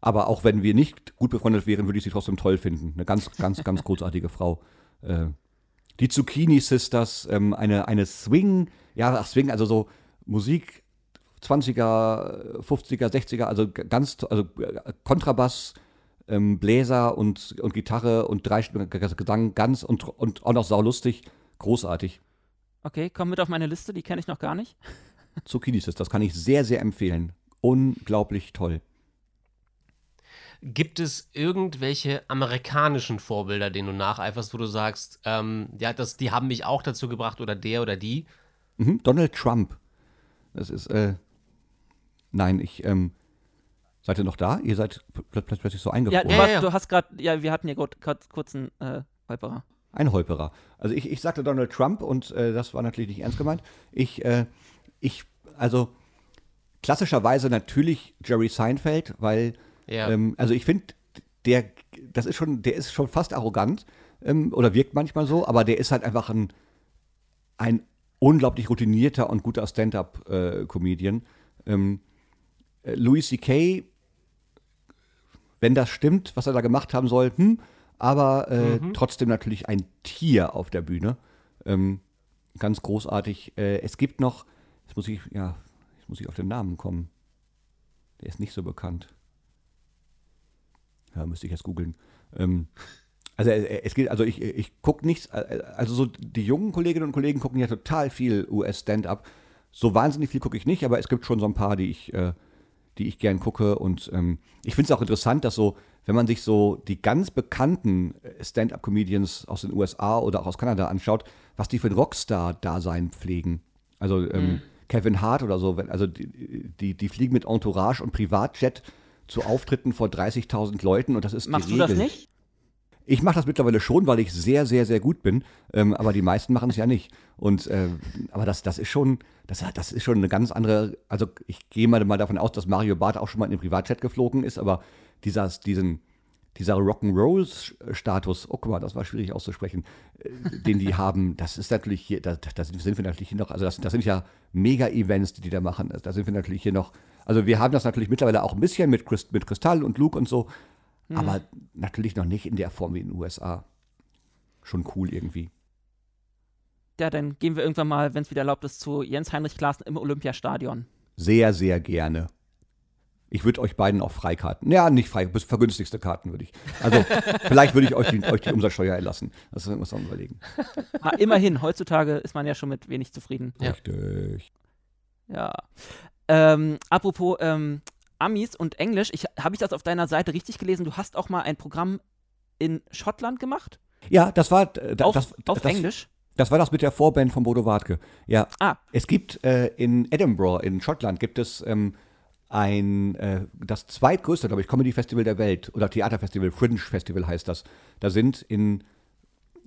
aber auch wenn wir nicht gut befreundet wären, würde ich sie trotzdem toll finden. Eine ganz, ganz, ganz großartige Frau. Äh, die Zucchini Sisters, ähm, eine, eine Swing, ja, ach, Swing, also so Musik 20er, 50er, 60er, also ganz, also äh, Kontrabass, ähm, Bläser und, und Gitarre und dreistimmiger Gesang, ganz und, und auch noch saulustig, großartig. Okay, komm mit auf meine Liste, die kenne ich noch gar nicht. Zucchini Sisters kann ich sehr, sehr empfehlen. Unglaublich toll. Gibt es irgendwelche amerikanischen Vorbilder, denen du nacheiferst, wo du sagst, ähm, ja, das, die haben mich auch dazu gebracht oder der oder die? Mhm, Donald Trump. Das ist, äh, nein, ich, ähm, seid ihr noch da? Ihr seid pl pl plötzlich so Ja, eingefroren. du, Ja, warst, ja. du hast gerade, ja, wir hatten ja gerade kurz einen äh, Holperer. Ein Holperer. Also ich, ich sagte Donald Trump und äh, das war natürlich nicht ernst gemeint. Ich, äh, ich, also klassischerweise natürlich Jerry Seinfeld, weil, Ja. ähm, also ich finde, der, das ist schon, der ist schon fast arrogant ähm, oder wirkt manchmal so, aber der ist halt einfach ein, ein unglaublich routinierter und guter Stand-up-Comedian. ähm, äh, Louis C.K., wenn das stimmt, was er da gemacht haben soll, hm, aber äh, trotzdem natürlich ein Tier auf der Bühne. Ähm, ganz großartig. Äh, es gibt noch, jetzt muss ich, ja, jetzt muss ich auf den Namen kommen. Der ist nicht so bekannt. Ja, müsste ich jetzt googeln. Ähm, also äh, es geht, also ich, ich gucke nichts, äh, also so die jungen Kolleginnen und Kollegen gucken ja total viel US-Stand-up. So wahnsinnig viel gucke ich nicht, aber es gibt schon so ein paar, die ich, äh, die ich gern gucke. Und ähm, ich finde es auch interessant, dass so, wenn man sich so die ganz bekannten äh, Stand-up-Comedians aus den USA oder auch aus Kanada anschaut, was die für ein Rockstar-Dasein pflegen. Also ähm, Kevin Hart oder so, also die, die, die fliegen mit Entourage und Privatjet zu Auftritten vor 30.000 Leuten und das ist Machst die du Regel. das nicht? Ich mache das mittlerweile schon, weil ich sehr, sehr, sehr gut bin. Ähm, aber die meisten machen es ja nicht. Und ähm, aber das, das ist schon, das, das ist schon eine ganz andere. Also ich gehe mal, mal davon aus, dass Mario Barth auch schon mal in den Privatchat geflogen ist, aber dieser, diesen, dieser Rock'n'Roll-Status, oh guck mal, das war schwierig auszusprechen, äh, den die haben, das ist natürlich hier, da, da sind wir natürlich hier noch, also das, das sind ja Mega-Events, die die da machen. Da sind wir natürlich hier noch, also wir haben das natürlich mittlerweile auch ein bisschen mit, Christ, mit Kristall und Luke und so, aber natürlich noch nicht in der Form wie in den USA. Schon cool irgendwie. Ja, dann gehen wir irgendwann mal, wenn es wieder erlaubt ist, zu Jens Heinrich Klaassen im Olympiastadion. Sehr, sehr gerne. Ich würde euch beiden auch Freikarten. Ja, nicht frei, bis vergünstigste Karten würde ich. Also, vielleicht würde ich euch die, euch die Umsatzsteuer erlassen. Das muss man überlegen. Ah, immerhin, heutzutage ist man ja schon mit wenig zufrieden. Ja. Richtig. Ja. Ähm, apropos ähm, Amis und Englisch, ich, habe ich das auf deiner Seite richtig gelesen? Du hast auch mal ein Programm in Schottland gemacht? Ja, das war äh, auf das, auf das, Englisch? Das war das mit der Vorband von Bodo Wartke. Ja. Ah. Es gibt äh, in Edinburgh, in Schottland, gibt es ähm, ein, äh, das zweitgrößte, glaube ich, Comedy-Festival der Welt oder Theaterfestival, Fringe Festival heißt das. Da sind in,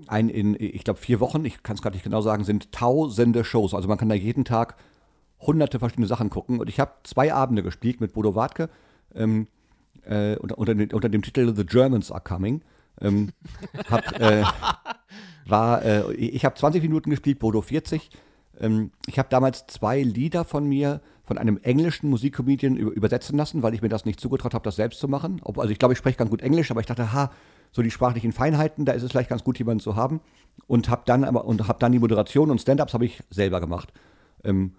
ein, in ich glaube, vier Wochen, ich kann es gerade nicht genau sagen, sind tausende Shows. Also man kann da jeden Tag hunderte verschiedene Sachen gucken. Und ich habe zwei Abende gespielt mit Bodo Wartke ähm, äh, unter, unter, den- unter dem Titel The Germans Are Coming. Ähm, hab, äh, war, äh, ich habe 20 Minuten gespielt, Bodo 40. Ähm, ich habe damals zwei Lieder von mir von einem englischen Musikcomedian über, übersetzen lassen, weil ich mir das nicht zugetraut habe, das selbst zu machen. Also ich glaube, ich spreche ganz gut Englisch, aber ich dachte, ha, so die sprachlichen Feinheiten, da ist es vielleicht ganz gut, jemanden zu haben. Und habe dann aber und habe dann die Moderation und Stand-ups habe ich selber gemacht. Ähm,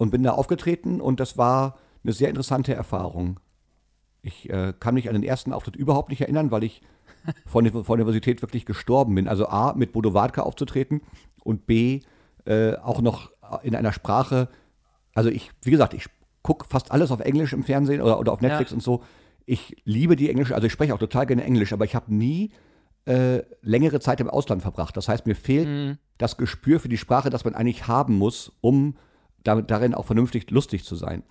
und bin da aufgetreten und das war eine sehr interessante Erfahrung. Ich äh, kann mich an den ersten Auftritt überhaupt nicht erinnern, weil ich von der, von der Universität wirklich gestorben bin. Also A, mit Bodo Wartke aufzutreten und B, äh, auch noch in einer Sprache, also ich, wie gesagt, ich gucke fast alles auf Englisch im Fernsehen oder, oder auf Netflix Ja. und so. Ich liebe die Englische, also ich spreche auch total gerne Englisch, aber ich habe nie äh, längere Zeit im Ausland verbracht. Das heißt, mir fehlt Mhm. das Gespür für die Sprache, das man eigentlich haben muss, um damit, darin auch vernünftig lustig zu sein.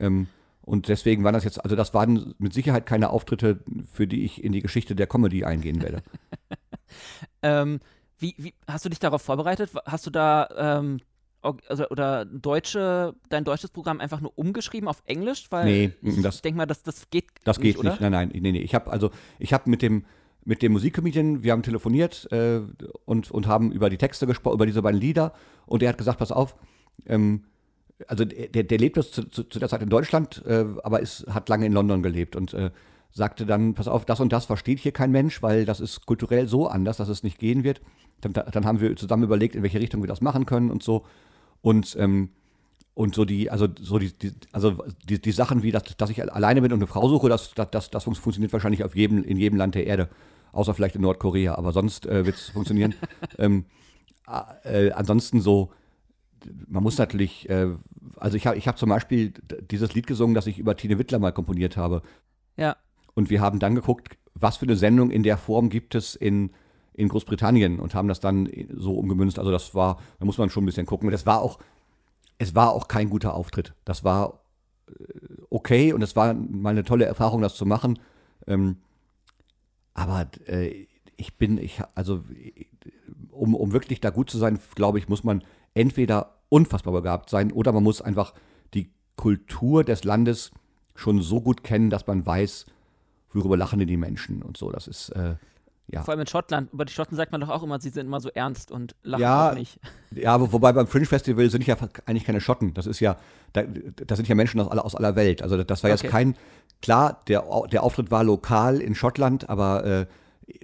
Ähm, und deswegen waren das jetzt, also das waren mit Sicherheit keine Auftritte, für die ich in die Geschichte der Comedy eingehen werde. Ähm, Wie, wie, hast du dich darauf vorbereitet? Hast du da ähm, also, oder deutsche, dein deutsches Programm einfach nur umgeschrieben auf Englisch? Weil nee, ich das, denke mal, das, das geht das nicht, geht nicht. Nein, nein, nee, nee. Ich habe also, ich habe mit dem mit dem Musikcomedian, wir haben telefoniert äh, und, und haben über die Texte gesprochen, über diese beiden Lieder und der hat gesagt, pass auf, ähm, also der, der lebt zu, zu, zu, der Zeit in Deutschland, äh, aber ist, hat lange in London gelebt und äh, sagte dann, pass auf, das und das versteht hier kein Mensch, weil das ist kulturell so anders, dass es nicht gehen wird. Dann, dann haben wir zusammen überlegt, in welche Richtung wir das machen können und so. Und, ähm, und so die, also so die, die also die, die Sachen wie, dass, dass ich alleine bin und eine Frau suche, das, das, das, das funktioniert wahrscheinlich auf jedem, in jedem Land der Erde. Außer vielleicht in Nordkorea, aber sonst äh, wird es funktionieren. ähm, äh, ansonsten so, man muss natürlich, äh, also ich habe ich hab zum Beispiel dieses Lied gesungen, das ich über Tine Wittler mal komponiert habe. Ja. Und wir haben dann geguckt, was für eine Sendung in der Form gibt es in, in Großbritannien und haben das dann so umgemünzt. Also das war, da muss man schon ein bisschen gucken. Das war auch, es war auch kein guter Auftritt. Das war äh, okay und es war mal eine tolle Erfahrung, das zu machen. Ähm, aber äh, ich bin, ich, also um, um wirklich da gut zu sein, glaube ich, muss man entweder unfassbar begabt sein oder man muss einfach die Kultur des Landes schon so gut kennen, dass man weiß, worüber lachen denn die Menschen und so. Das ist, äh, ja. Vor allem in Schottland. Über die Schotten sagt man doch auch immer, sie sind immer so ernst und lachen ja, auch nicht. Ja, wobei beim Fringe Festival sind ja eigentlich keine Schotten. Das ist ja, da, das sind ja Menschen aus aller, aus aller Welt. Also das war okay. jetzt kein, klar, der, der Auftritt war lokal in Schottland, aber äh,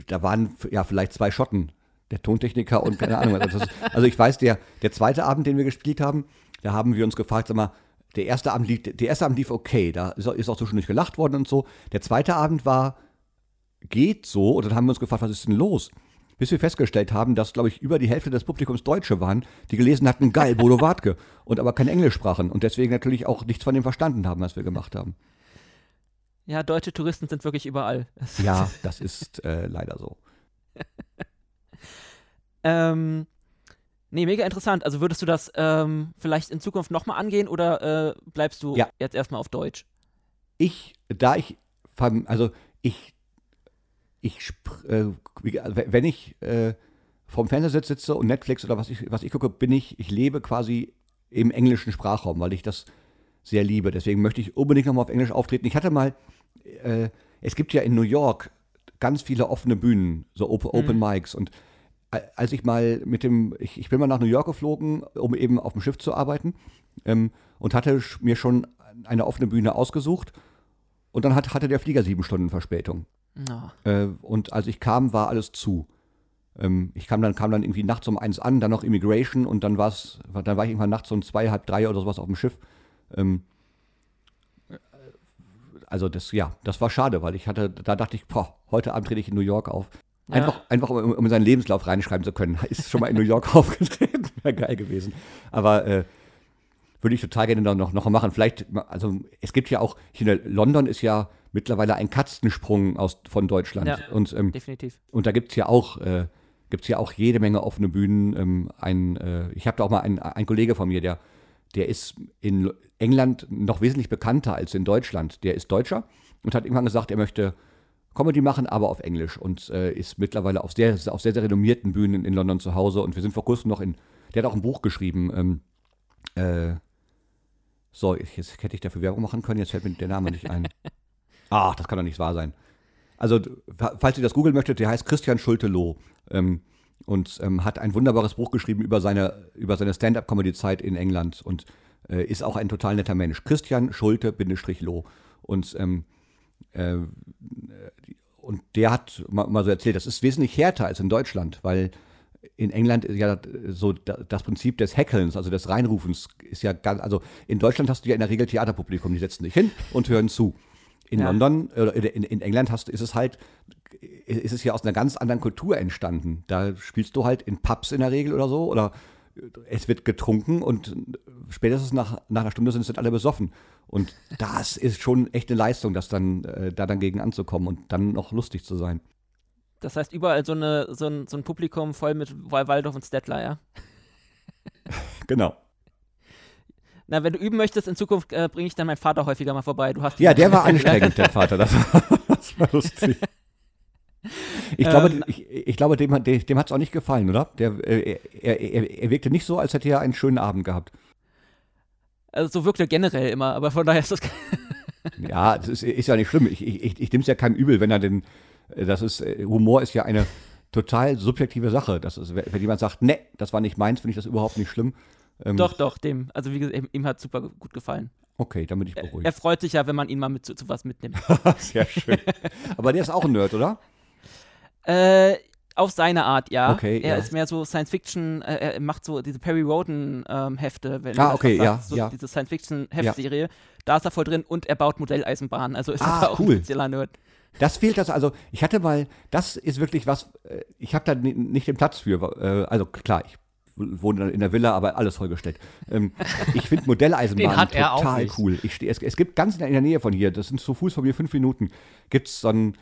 da waren ja vielleicht zwei Schotten. Der Tontechniker und keine Ahnung. Also, also ich weiß, der, der zweite Abend, den wir gespielt haben, da haben wir uns gefragt, sag mal, der erste Abend lief, der erste Abend lief okay, da ist, auch zwischendurch gelacht worden und so. Der zweite Abend war geht so. Und dann haben wir uns gefragt, was ist denn los? Bis wir festgestellt haben, dass, glaube ich, über die Hälfte des Publikums Deutsche waren, die gelesen hatten, geil, Bodo Wartke, und aber kein Englisch sprachen und deswegen natürlich auch nichts von dem verstanden haben, was wir gemacht haben. Ja, deutsche Touristen sind wirklich überall. Ja, das ist äh, leider so. ähm, nee, mega interessant. Also würdest du das ähm, vielleicht in Zukunft nochmal angehen oder äh, bleibst du ja. jetzt erstmal auf Deutsch? Ich, da ich, also ich ich, äh, wenn ich äh, vorm Fernseher sitze und Netflix oder was ich, was ich gucke, bin ich, ich lebe quasi im englischen Sprachraum, weil ich das sehr liebe. Deswegen möchte ich unbedingt nochmal auf Englisch auftreten. Ich hatte mal, äh, es gibt ja in New York ganz viele offene Bühnen, so Open, mhm. Open Mics. Und als ich mal mit dem, ich, ich, bin mal nach New York geflogen, um eben auf dem Schiff zu arbeiten ähm, und hatte mir schon eine offene Bühne ausgesucht. Und dann hat, hatte der Flieger sieben Stunden Verspätung. Oh. Äh, und als ich kam, war alles zu. Ähm, ich kam dann, kam dann irgendwie nachts um eins an, dann noch Immigration und dann war's, dann war ich irgendwann nachts um zwei, halb drei oder sowas auf dem Schiff. Ähm, also das, ja, das war schade, weil ich hatte, da dachte ich, boah, heute Abend trete ich in New York auf. Einfach, ja. einfach um, um seinen Lebenslauf reinschreiben zu können. Ist schon mal in New York aufgetreten. Wäre geil gewesen. Aber äh, würde ich total gerne noch, noch machen. Vielleicht, also es gibt ja auch, hier in London ist ja mittlerweile ein Katzensprung aus, von Deutschland. Ja, und, ähm, definitiv. Und da gibt es ja auch, äh, gibt's ja auch jede Menge offene Bühnen. Ähm, ein, äh, ich habe da auch mal einen, einen Kollege von mir, der, der ist in England noch wesentlich bekannter als in Deutschland. Der ist Deutscher und hat irgendwann gesagt, er möchte Comedy machen, aber auf Englisch und äh, ist mittlerweile auf sehr, auf sehr, sehr renommierten Bühnen in London zu Hause. Und wir sind vor kurzem noch in, der hat auch ein Buch geschrieben, ähm, äh, so, jetzt hätte ich dafür Werbung machen können, jetzt fällt mir der Name nicht ein. Ach, das kann doch nicht wahr sein. Also, falls ihr das googeln möchtet, der heißt Christian Schulte-Loh ähm, und ähm, hat ein wunderbares Buch geschrieben über seine, über seine Stand-up-Comedy-Zeit in England und äh, ist auch ein total netter Mensch. Christian Schulte-Loh. Und, ähm, äh, und der hat mal, mal so erzählt, das ist wesentlich härter als in Deutschland, weil in England ist ja so das Prinzip des Heckelns, also des Reinrufens, ist ja ganz, also in Deutschland hast du ja in der Regel Theaterpublikum, die setzen sich hin und hören zu. In ja. London oder in, in, England hast, ist es halt, ist es ja aus einer ganz anderen Kultur entstanden. Da spielst du halt in Pubs in der Regel oder so oder es wird getrunken und spätestens nach, nach einer Stunde sind, sind alle besoffen. Und das ist schon echt eine Leistung, das dann, äh, da dann gegen anzukommen und dann noch lustig zu sein. Das heißt, überall so, eine, so, ein, so ein Publikum voll mit Waldorf und Stettler, ja? genau. Na, wenn du üben möchtest, in Zukunft äh, bringe ich dann meinen Vater häufiger mal vorbei. Du hast ja, der war anstrengend, der Vater. Das war, das war lustig. Ich glaube, Ähm, ich, ich glaube dem, hat- dem hat es auch nicht gefallen, oder? Der, äh, er, er, er wirkte nicht so, als hätte er einen schönen Abend gehabt. Also so wirkt er generell immer, aber von daher ist das Ja, das ist, ist ja nicht schlimm. Ich, ich, ich, nehme es ja keinem übel, wenn er den, äh, das ist, äh, Humor ist ja eine total subjektive Sache. Das ist, wenn jemand sagt, ne, das war nicht meins, finde ich das überhaupt nicht schlimm. Ähm, doch, doch, dem. Also wie gesagt, ihm, ihm hat super gut gefallen. Okay, bin ich Er, beruhigt. er freut sich ja, wenn man ihn mal mit zu, zu was mitnimmt. Sehr schön. Aber der ist auch ein Nerd, oder? Äh, auf seine Art, ja. Okay, er ja. ist mehr so Science Fiction, äh, er macht so diese Perry Roden ähm, Hefte, wenn Ah, okay, was ja, so ja. diese Science Fiction Heftserie. Da ist er voll drin und er baut Modelleisenbahnen. Also ist Ah, er auch cool. ein spezieller Nerd. Das fehlt das, also ich hatte mal, das ist wirklich was, äh, ich habe da ni- nicht den Platz für, äh, also klar, ich wohne in der Villa, aber alles vollgestellt. Ähm, ich finde Modelleisenbahnen total cool. Ich es, es gibt ganz in der Nähe von hier, das sind zu Fuß von mir fünf Minuten, gibt es so einen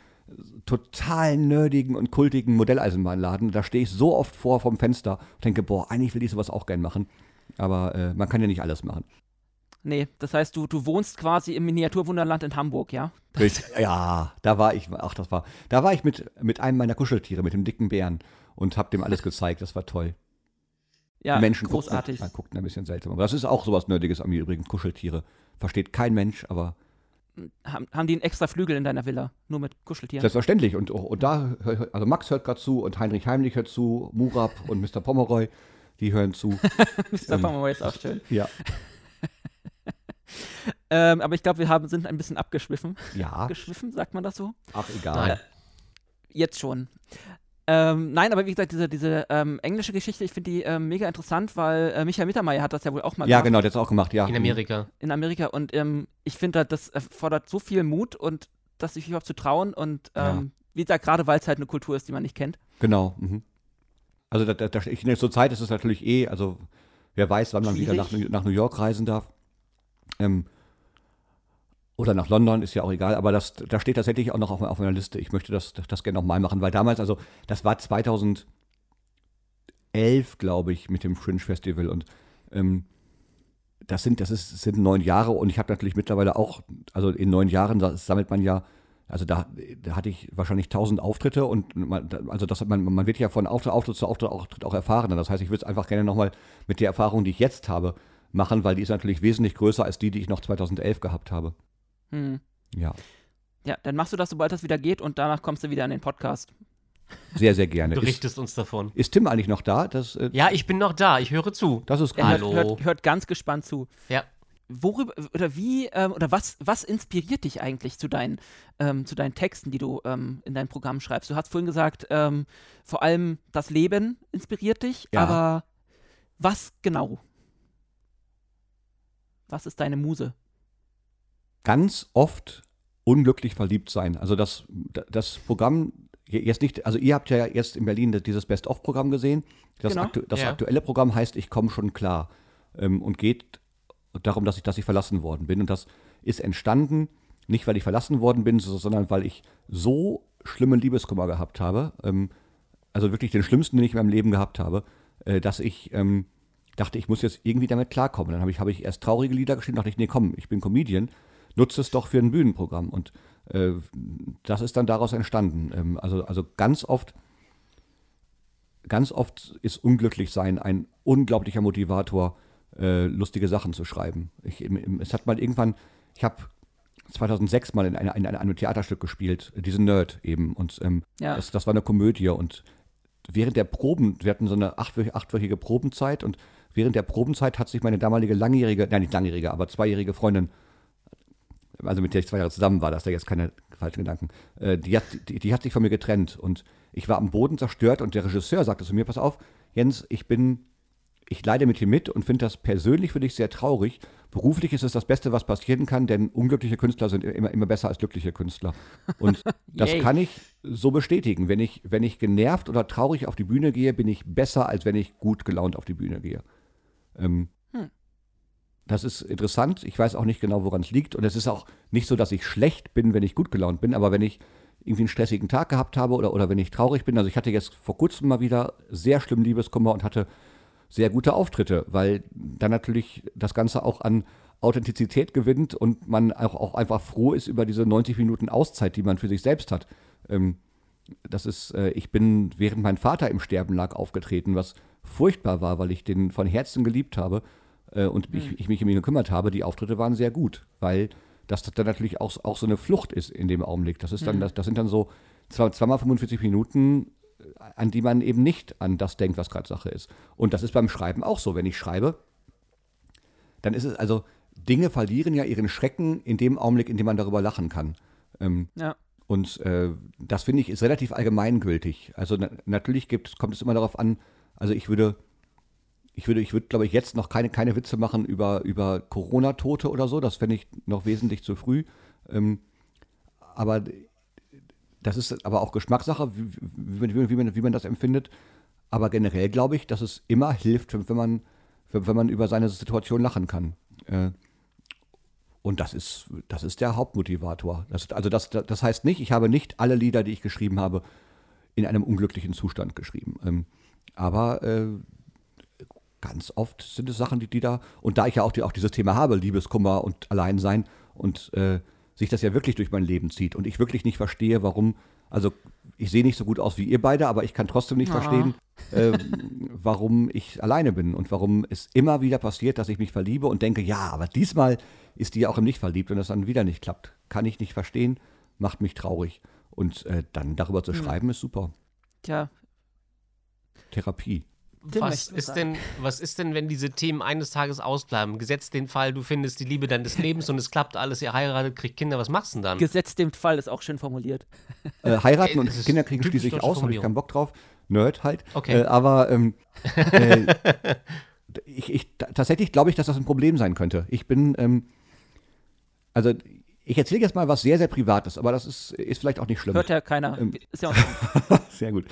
total nerdigen und kultigen Modelleisenbahnladen. Da stehe ich so oft vor vom Fenster und denke, boah, eigentlich will ich sowas auch gern machen. Aber äh, man kann ja nicht alles machen. Nee, das heißt, du, du wohnst quasi im Miniaturwunderland in Hamburg, ja? Ja, da war ich, ach, das war, da war ich mit, mit einem meiner Kuscheltiere, mit dem dicken Bären und habe dem alles gezeigt. Das war toll. Ja, Die Menschen großartig. Guckten, guckten ein bisschen seltsam. Aber das ist auch sowas Nerdiges an mir übrigens, Kuscheltiere. Versteht kein Mensch, aber Haben, haben die einen extra Flügel in deiner Villa? Nur mit Kuscheltieren? selbstverständlich. Und, und da, also Max hört gerade zu und Heinrich Heimlich hört zu, Murab und Mr. Pomeroy, die hören zu. Mr. ähm, Pomeroy ist auch schön. Ja. Ähm, aber ich glaube, wir haben, sind ein bisschen abgeschwiffen. Ja, Geschwiffen, sagt man das so? ach egal. Nein. Jetzt schon. Ähm, nein, aber wie gesagt, diese, diese ähm, englische Geschichte, ich finde die ähm, mega interessant, weil äh, Michael Mittermeier hat das ja wohl auch mal Ja, gemacht genau, der hat es auch gemacht, ja. In Amerika. in Amerika und ähm, ich finde, das erfordert so viel Mut und das sich überhaupt zu trauen und Ja. ähm, wie gesagt, gerade weil es halt eine Kultur ist, die man nicht kennt. Genau. Mhm. Also da, da, da, ich, in zur Zeit ist es natürlich eh, also wer weiß, wann man wieder nach, Schwierig. New- nach New York reisen darf. Ähm, oder nach London, ist ja auch egal, aber das, da steht tatsächlich auch noch auf, auf meiner Liste. Ich möchte das, das gerne nochmal machen, weil damals, also das war 2011, glaube ich, mit dem Fringe Festival und ähm, das sind, das ist, das sind neun Jahre und ich habe natürlich mittlerweile auch, also in neun Jahren sammelt man ja, also da, da hatte ich wahrscheinlich tausend Auftritte und man, also das, man, man wird ja von Auftritt, Auftritt zu Auftritt, Auftritt auch erfahrener. Das heißt, ich würde es einfach gerne nochmal mit der Erfahrung, die ich jetzt habe, machen, weil die ist natürlich wesentlich größer als die, die ich noch 2011 gehabt habe. Hm. Ja, Ja, dann machst du das, sobald das wieder geht und danach kommst du wieder in den Podcast. sehr, sehr gerne. Ist, Berichtest uns davon. ist Tim eigentlich noch da? Das, äh, Ja, ich bin noch da. Ich höre zu. das ist gut. Hallo. hört, hört, hört ganz gespannt zu. Ja. Worüber oder wie ähm, oder was, was inspiriert dich eigentlich zu deinen, ähm, zu deinen Texten, die du ähm, in dein Programm schreibst? Du hast vorhin gesagt, ähm, vor allem das Leben inspiriert dich, Ja. aber was genau? Was ist deine Muse? Ganz oft unglücklich verliebt sein. Also das, das Programm, jetzt nicht, also ihr habt ja jetzt in Berlin dieses Best-of-Programm gesehen. Das, Genau. aktu das Ja. aktuelle Programm heißt Ich komme schon klar ähm, und geht darum, dass ich, dass ich verlassen worden bin. Und das ist entstanden, nicht weil ich verlassen worden bin, so- sondern weil ich so schlimmen Liebeskummer gehabt habe, ähm, also wirklich den schlimmsten, den ich in meinem Leben gehabt habe, äh, dass ich ähm, dachte, ich muss jetzt irgendwie damit klarkommen. Dann habe ich, habe ich erst traurige Lieder geschrieben, dachte ich, nee, komm, ich bin Comedian, nutze es doch für ein Bühnenprogramm. Und äh, das ist dann daraus entstanden. Ähm, also, also ganz oft, ganz oft ist unglücklich sein ein unglaublicher Motivator, äh, lustige Sachen zu schreiben. Ich, es hat mal irgendwann, ich habe 2006 mal in, einer- in, einem Theaterstück gespielt, diesen Nerd eben. Und ähm, Ja. das, das war eine Komödie und während der Proben, wir hatten so eine achtwö- achtwöchige Probenzeit und während der Probenzeit hat sich meine damalige langjährige, nein nicht langjährige, aber zweijährige Freundin, also mit der ich zwei Jahre zusammen war, das da jetzt keine falschen Gedanken, äh, die, hat, die, die hat sich von mir getrennt und ich war am Boden zerstört und der Regisseur sagte zu mir, pass auf, Jens, ich bin, ich leide mit dir mit und finde das persönlich für dich sehr traurig. Beruflich ist es das Beste, was passieren kann, denn unglückliche Künstler sind immer, immer besser als glückliche Künstler. Und das kann ich so bestätigen. Wenn ich, wenn ich genervt oder traurig auf die Bühne gehe, bin ich besser, als wenn ich gut gelaunt auf die Bühne gehe. Ähm, Hm. Das ist interessant. Ich weiß auch nicht genau, woran es liegt. Und es ist auch nicht so, dass ich schlecht bin, wenn ich gut gelaunt bin. Aber wenn ich irgendwie einen stressigen Tag gehabt habe oder, oder wenn ich traurig bin, also ich hatte jetzt vor kurzem mal wieder sehr schlimm Liebeskummer und hatte sehr gute Auftritte, weil dann natürlich das Ganze auch an Authentizität gewinnt und man auch, auch einfach froh ist über diese 90 Minuten Auszeit, die man für sich selbst hat. Ähm, das ist, äh, ich bin, während mein Vater im Sterben lag, aufgetreten, was furchtbar war, weil ich den von Herzen geliebt habe äh, und ich, ich, mich um ihn gekümmert habe. Die Auftritte waren sehr gut, weil das dann natürlich auch, auch so eine Flucht ist in dem Augenblick. Das ist dann, das, das sind dann so zwei, zweimal 45 Minuten, äh, an die man eben nicht an das denkt, was gerade Sache ist. Und das ist beim Schreiben auch so. Wenn ich schreibe, dann ist es also, Dinge verlieren ja ihren Schrecken in dem Augenblick, in dem man darüber lachen kann. Ähm, Ja. und äh, das finde ich ist relativ allgemeingültig. Also na natürlich gibt, kommt es immer darauf an, also ich würde, ich würde, ich würde, glaube ich, jetzt noch keine, keine Witze machen über, über Corona-Tote oder so. Das fände ich noch wesentlich zu früh. Ähm, aber das ist aber auch Geschmackssache, wie, wie, wie, man, wie man das empfindet. Aber generell glaube ich, dass es immer hilft, wenn man, wenn man über seine Situation lachen kann. Äh, und das ist, das ist der Hauptmotivator. Das, also das, das heißt nicht, ich habe nicht alle Lieder, die ich geschrieben habe, in einem unglücklichen Zustand geschrieben. Ähm, aber äh, ganz oft sind es Sachen, die, die da, und da ich ja auch, die, auch dieses Thema habe, Liebeskummer und Alleinsein und äh, sich das ja wirklich durch mein Leben zieht und ich wirklich nicht verstehe, warum, also ich sehe nicht so gut aus wie ihr beide, aber ich kann trotzdem nicht Ah. verstehen, äh, warum ich alleine bin und warum es immer wieder passiert, dass ich mich verliebe und denke, ja, aber diesmal ist die ja auch im Nicht verliebt und das dann wieder nicht klappt. Kann ich nicht verstehen, macht mich traurig. Und äh, dann darüber zu schreiben, ist super. Tja, Therapie. Tim Was ist, sagen. denn, was ist denn, wenn diese Themen eines Tages ausbleiben? Gesetzt den Fall, du findest die Liebe deines Lebens und es klappt alles, ihr heiratet, kriegt Kinder, was machst du denn dann? Gesetz dem Fall ist auch schön formuliert. Äh, heiraten Ey, und Kinder kriegen schließlich deutsche aus, habe ich keinen Bock drauf. Nerd halt. Okay. Äh, aber ähm, äh, ich, ich, tatsächlich glaube ich, dass das ein Problem sein könnte. Ich bin, ähm, also ich erzähle jetzt mal was sehr, sehr Privates, aber das ist, ist vielleicht auch nicht schlimm. Hört ja keiner. Ähm. Ist ja auch Sehr gut.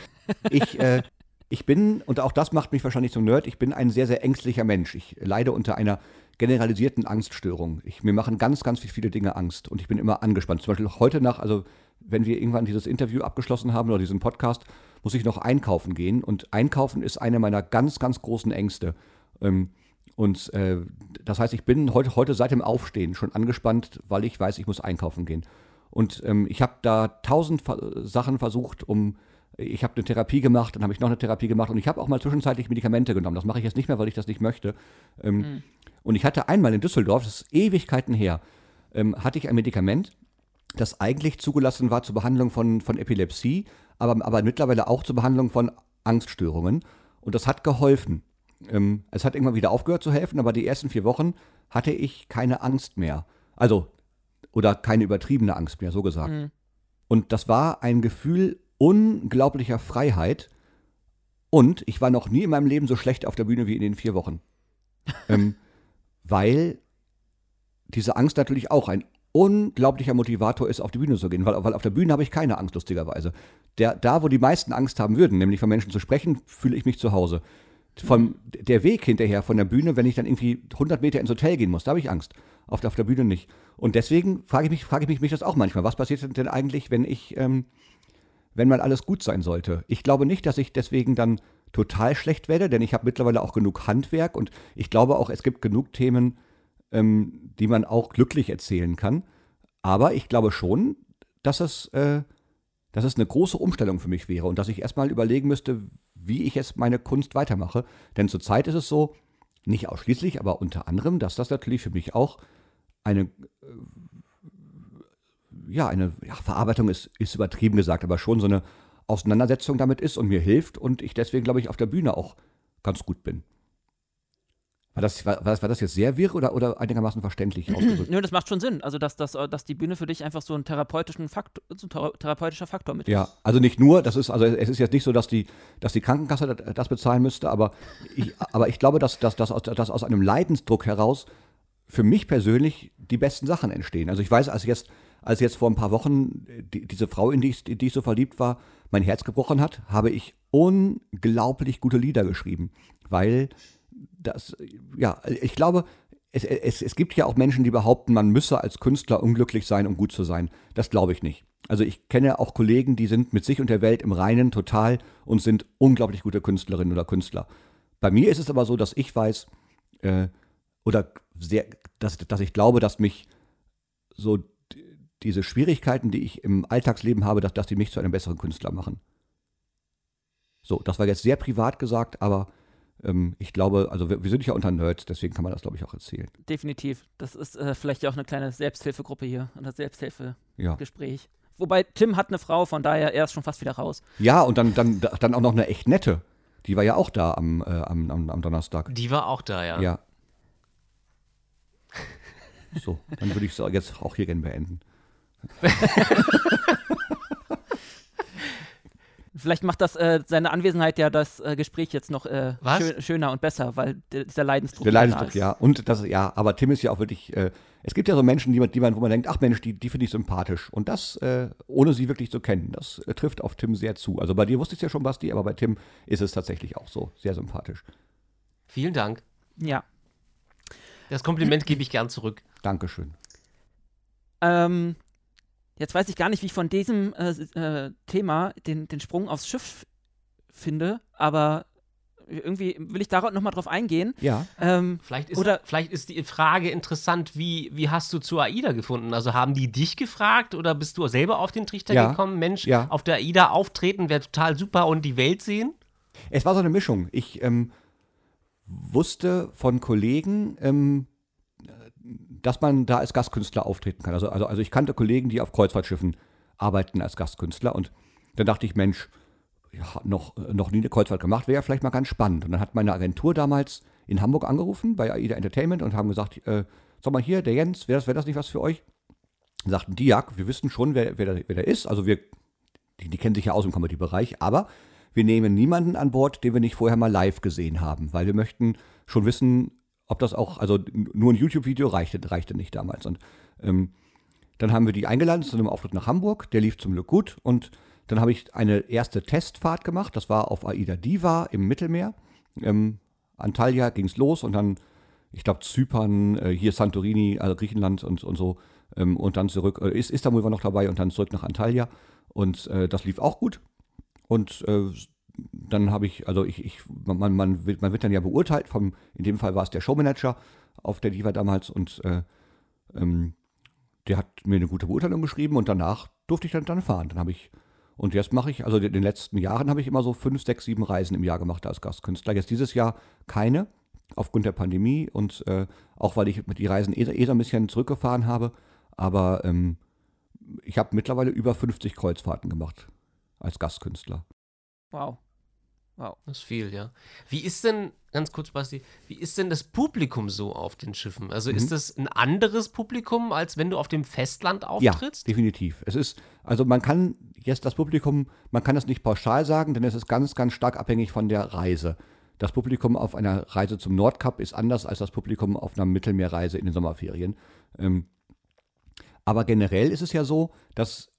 Ich, äh, ich bin, und auch das macht mich wahrscheinlich zum Nerd, ich bin ein sehr, sehr ängstlicher Mensch. Ich leide unter einer generalisierten Angststörung. Ich, mir machen ganz, ganz viele Dinge Angst und ich bin immer angespannt. Zum Beispiel heute nach, also wenn wir irgendwann dieses Interview abgeschlossen haben oder diesen Podcast, muss ich noch einkaufen gehen. Und einkaufen ist eine meiner ganz, ganz großen Ängste. Ähm, und äh, das heißt, ich bin heute, heute seit dem Aufstehen schon angespannt, weil ich weiß, ich muss einkaufen gehen. Und ähm, ich habe da tausend Sachen versucht, um. Ich habe eine Therapie gemacht, dann habe ich noch eine Therapie gemacht und ich habe auch mal zwischenzeitlich Medikamente genommen. Das mache ich jetzt nicht mehr, weil ich das nicht möchte. Ähm, Und ich hatte einmal in Düsseldorf, das ist Ewigkeiten her, ähm, hatte ich ein Medikament, das eigentlich zugelassen war zur Behandlung von, von Epilepsie, aber, aber mittlerweile auch zur Behandlung von Angststörungen. Und das hat geholfen. Ähm, es hat irgendwann wieder aufgehört zu helfen, aber die ersten vier Wochen hatte ich keine Angst mehr. Also, oder keine übertriebene Angst mehr, so gesagt. Mhm. Und das war ein Gefühl unglaublicher Freiheit. Und ich war noch nie in meinem Leben so schlecht auf der Bühne wie in den vier Wochen. ähm, weil diese Angst natürlich auch ein unglaublicher Motivator ist, auf die Bühne zu gehen. Weil, weil auf der Bühne habe ich keine Angst, lustigerweise. Der, da, wo die meisten Angst haben würden, nämlich von Menschen zu sprechen, fühle ich mich zu Hause. Vom, der Weg hinterher von der Bühne, wenn ich dann irgendwie 100 Meter ins Hotel gehen muss, da habe ich Angst. Auf, der- auf der Bühne nicht. Und deswegen frage ich mich, frage ich mich, mich das auch manchmal. Was passiert denn eigentlich, wenn ich, ähm, wenn mal alles gut sein sollte? Ich glaube nicht, dass ich deswegen dann total schlecht werde, denn ich habe mittlerweile auch genug Handwerk und ich glaube auch, es gibt genug Themen, ähm, die man auch glücklich erzählen kann. Aber ich glaube schon, dass es, äh, dass es eine große Umstellung für mich wäre und dass ich erstmal überlegen müsste, wie ich jetzt meine Kunst weitermache. Denn zurzeit ist es so, nicht ausschließlich, aber unter anderem, dass das natürlich für mich auch eine, äh, ja, eine ja, Verarbeitung ist, ist übertrieben gesagt, aber schon so eine Auseinandersetzung damit ist und mir hilft und ich deswegen, glaube ich, auf der Bühne auch ganz gut bin. War das, war, war das, jetzt sehr wirr oder, oder einigermaßen verständlich ausgedrückt? Nö, das macht schon Sinn. Also, dass, dass, dass die Bühne für dich einfach so ein therapeutischen Faktor, so ein thera- therapeutischer Faktor mit Ja, ist. also nicht nur, das ist, also es ist jetzt nicht so, dass die, dass die Krankenkasse das, das bezahlen müsste, aber ich, aber ich glaube, dass, dass, dass, aus, dass aus einem Leidensdruck heraus für mich persönlich die besten Sachen entstehen. Also ich weiß, als jetzt, als jetzt vor ein paar Wochen die, diese Frau, in die, ich, in die ich so verliebt war, mein Herz gebrochen hat, habe ich unglaublich gute Lieder geschrieben, weil das, ja, ich glaube, es, es, es gibt ja auch Menschen, die behaupten, man müsse als Künstler unglücklich sein, um gut zu sein. Das glaube ich nicht. Also ich kenne auch Kollegen, die sind mit sich und der Welt im Reinen total und sind unglaublich gute Künstlerinnen oder Künstler. Bei mir ist es aber so, dass ich weiß, äh, oder sehr, dass, dass ich glaube, dass mich so diese Schwierigkeiten, die ich im Alltagsleben habe, dass, dass die mich zu einem besseren Künstler machen. So, das war jetzt sehr privat gesagt, aber ähm, ich glaube, also wir, wir, sind ja unter Nerds, deswegen kann man das, glaube ich, auch erzählen. Definitiv. Das ist äh, vielleicht ja auch eine kleine Selbsthilfegruppe hier, ein Selbsthilfegespräch. Ja. Wobei Tim hat eine Frau, von daher er ist schon fast wieder raus. Ja, und dann, dann, dann auch noch eine echt nette. Die war ja auch da am, äh, am, am, am Donnerstag. Die war auch da, ja. Ja. So, dann würde ich es jetzt auch hier gerne beenden. Vielleicht macht das äh, seine Anwesenheit ja das äh, Gespräch jetzt noch äh, schön, schöner und besser, weil dieser Leidensdruck. Der Leidensdruck, ja. Und das, ja, aber Tim ist ja auch wirklich. Äh, es gibt ja so Menschen, die man, die man, wo man denkt, ach Mensch, die, die finde ich sympathisch. Und das, äh, ohne sie wirklich zu kennen, das äh, trifft auf Tim sehr zu. Also bei dir wusste ich es ja schon, Basti, aber bei Tim ist es tatsächlich auch so. Sehr sympathisch. Vielen Dank. Ja. Das Kompliment gebe ich gern zurück. Dankeschön. Ähm, Jetzt weiß ich gar nicht, wie ich von diesem äh, äh, Thema den, den Sprung aufs Schiff finde, aber irgendwie will ich da nochmal drauf eingehen. Ja. Ähm, vielleicht, ist, oder, vielleicht ist die Frage interessant, wie, wie hast du zu AIDA gefunden? Also haben die dich gefragt oder bist du selber auf den Trichter ja. gekommen? Mensch, ja. auf der AIDA auftreten wäre total super und die Welt sehen? Es war so eine Mischung. Ich ähm, wusste von Kollegen, ähm, dass man da als Gastkünstler auftreten kann. Also, also, also ich kannte Kollegen, die auf Kreuzfahrtschiffen arbeiten als Gastkünstler und dann dachte ich, Mensch, ja, noch, noch nie eine Kreuzfahrt gemacht, wäre ja vielleicht mal ganz spannend. Und dann hat meine Agentur damals in Hamburg angerufen bei AIDA Entertainment und haben gesagt, äh, sag mal hier, der Jens, wäre das, wär das nicht was für euch? Und sagten die, ja, wir wissen schon, wer, wer, der, wer der ist. Also wir, die, die kennen sich ja aus im Comedy-Bereich, aber wir nehmen niemanden an Bord, den wir nicht vorher mal live gesehen haben, weil wir möchten schon wissen, ob das auch, also nur ein YouTube-Video reichte, reichte nicht damals. Und ähm, dann haben wir die eingeladen zu einem Auftritt nach Hamburg, der lief zum Glück gut. Und dann habe ich eine erste Testfahrt gemacht, das war auf Aida Diva im Mittelmeer. Ähm, Antalya ging es los und dann, ich glaube, Zypern, äh, hier Santorini, also Griechenland und, und so. Ähm, und dann zurück, äh, Istanbul war noch dabei und dann zurück nach Antalya. Und äh, das lief auch gut. Und äh, dann habe ich, also ich, ich man, man, wird, man wird dann ja beurteilt, vom, in dem Fall war es der Showmanager auf der Diva damals und äh, ähm, der hat mir eine gute Beurteilung geschrieben und danach durfte ich dann, dann fahren. Dann habe ich, und jetzt mache ich, also in den letzten Jahren habe ich immer so fünf, sechs, sieben Reisen im Jahr gemacht als Gastkünstler. Jetzt dieses Jahr keine, aufgrund der Pandemie und äh, auch weil ich die Reisen eh, eh so ein bisschen zurückgefahren habe. Aber ähm, ich habe mittlerweile über 50 Kreuzfahrten gemacht als Gastkünstler. Wow. Wow. Das ist viel, ja. Wie ist denn, ganz kurz, Basti, wie ist denn das Publikum so auf den Schiffen? Also mhm. ist das ein anderes Publikum, als wenn du auf dem Festland auftrittst? Ja, definitiv. Es ist, also man kann jetzt das Publikum, man kann das nicht pauschal sagen, denn es ist ganz, ganz stark abhängig von der Reise. Das Publikum auf einer Reise zum Nordkap ist anders als das Publikum auf einer Mittelmeerreise in den Sommerferien. Ähm, aber generell ist es ja so, dass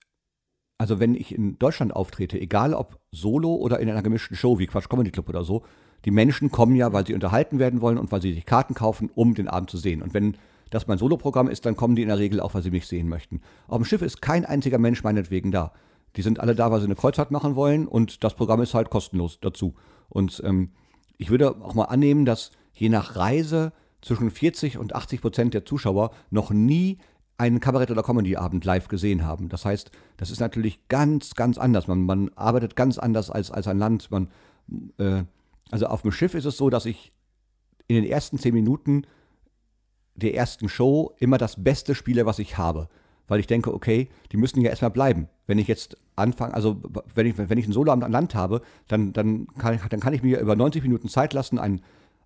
also wenn ich in Deutschland auftrete, egal ob solo oder in einer gemischten Show wie Quatsch Comedy Club oder so, die Menschen kommen ja, weil sie unterhalten werden wollen und weil sie sich Karten kaufen, um den Abend zu sehen. Und wenn das mein Soloprogramm ist, dann kommen die in der Regel auch, weil sie mich sehen möchten. Auf dem Schiff ist kein einziger Mensch meinetwegen da. Die sind alle da, weil sie eine Kreuzfahrt machen wollen und das Programm ist halt kostenlos dazu. Und ähm, ich würde auch mal annehmen, dass je nach Reise zwischen 40 und 80 Prozent der Zuschauer noch nie einen Kabarett- oder Comedy-Abend live gesehen haben. Das heißt, das ist natürlich ganz, ganz anders. Man, man arbeitet ganz anders als, als ein Land. Man, äh, also auf dem Schiff ist es so, dass ich in den ersten zehn Minuten der ersten Show immer das Beste spiele, was ich habe. Weil ich denke, okay, die müssen ja erstmal bleiben. Wenn ich jetzt anfange, also wenn ich, wenn ich ein Soloabend an Land habe, dann, dann, kann, dann kann ich mir über 90 Minuten Zeit lassen, ein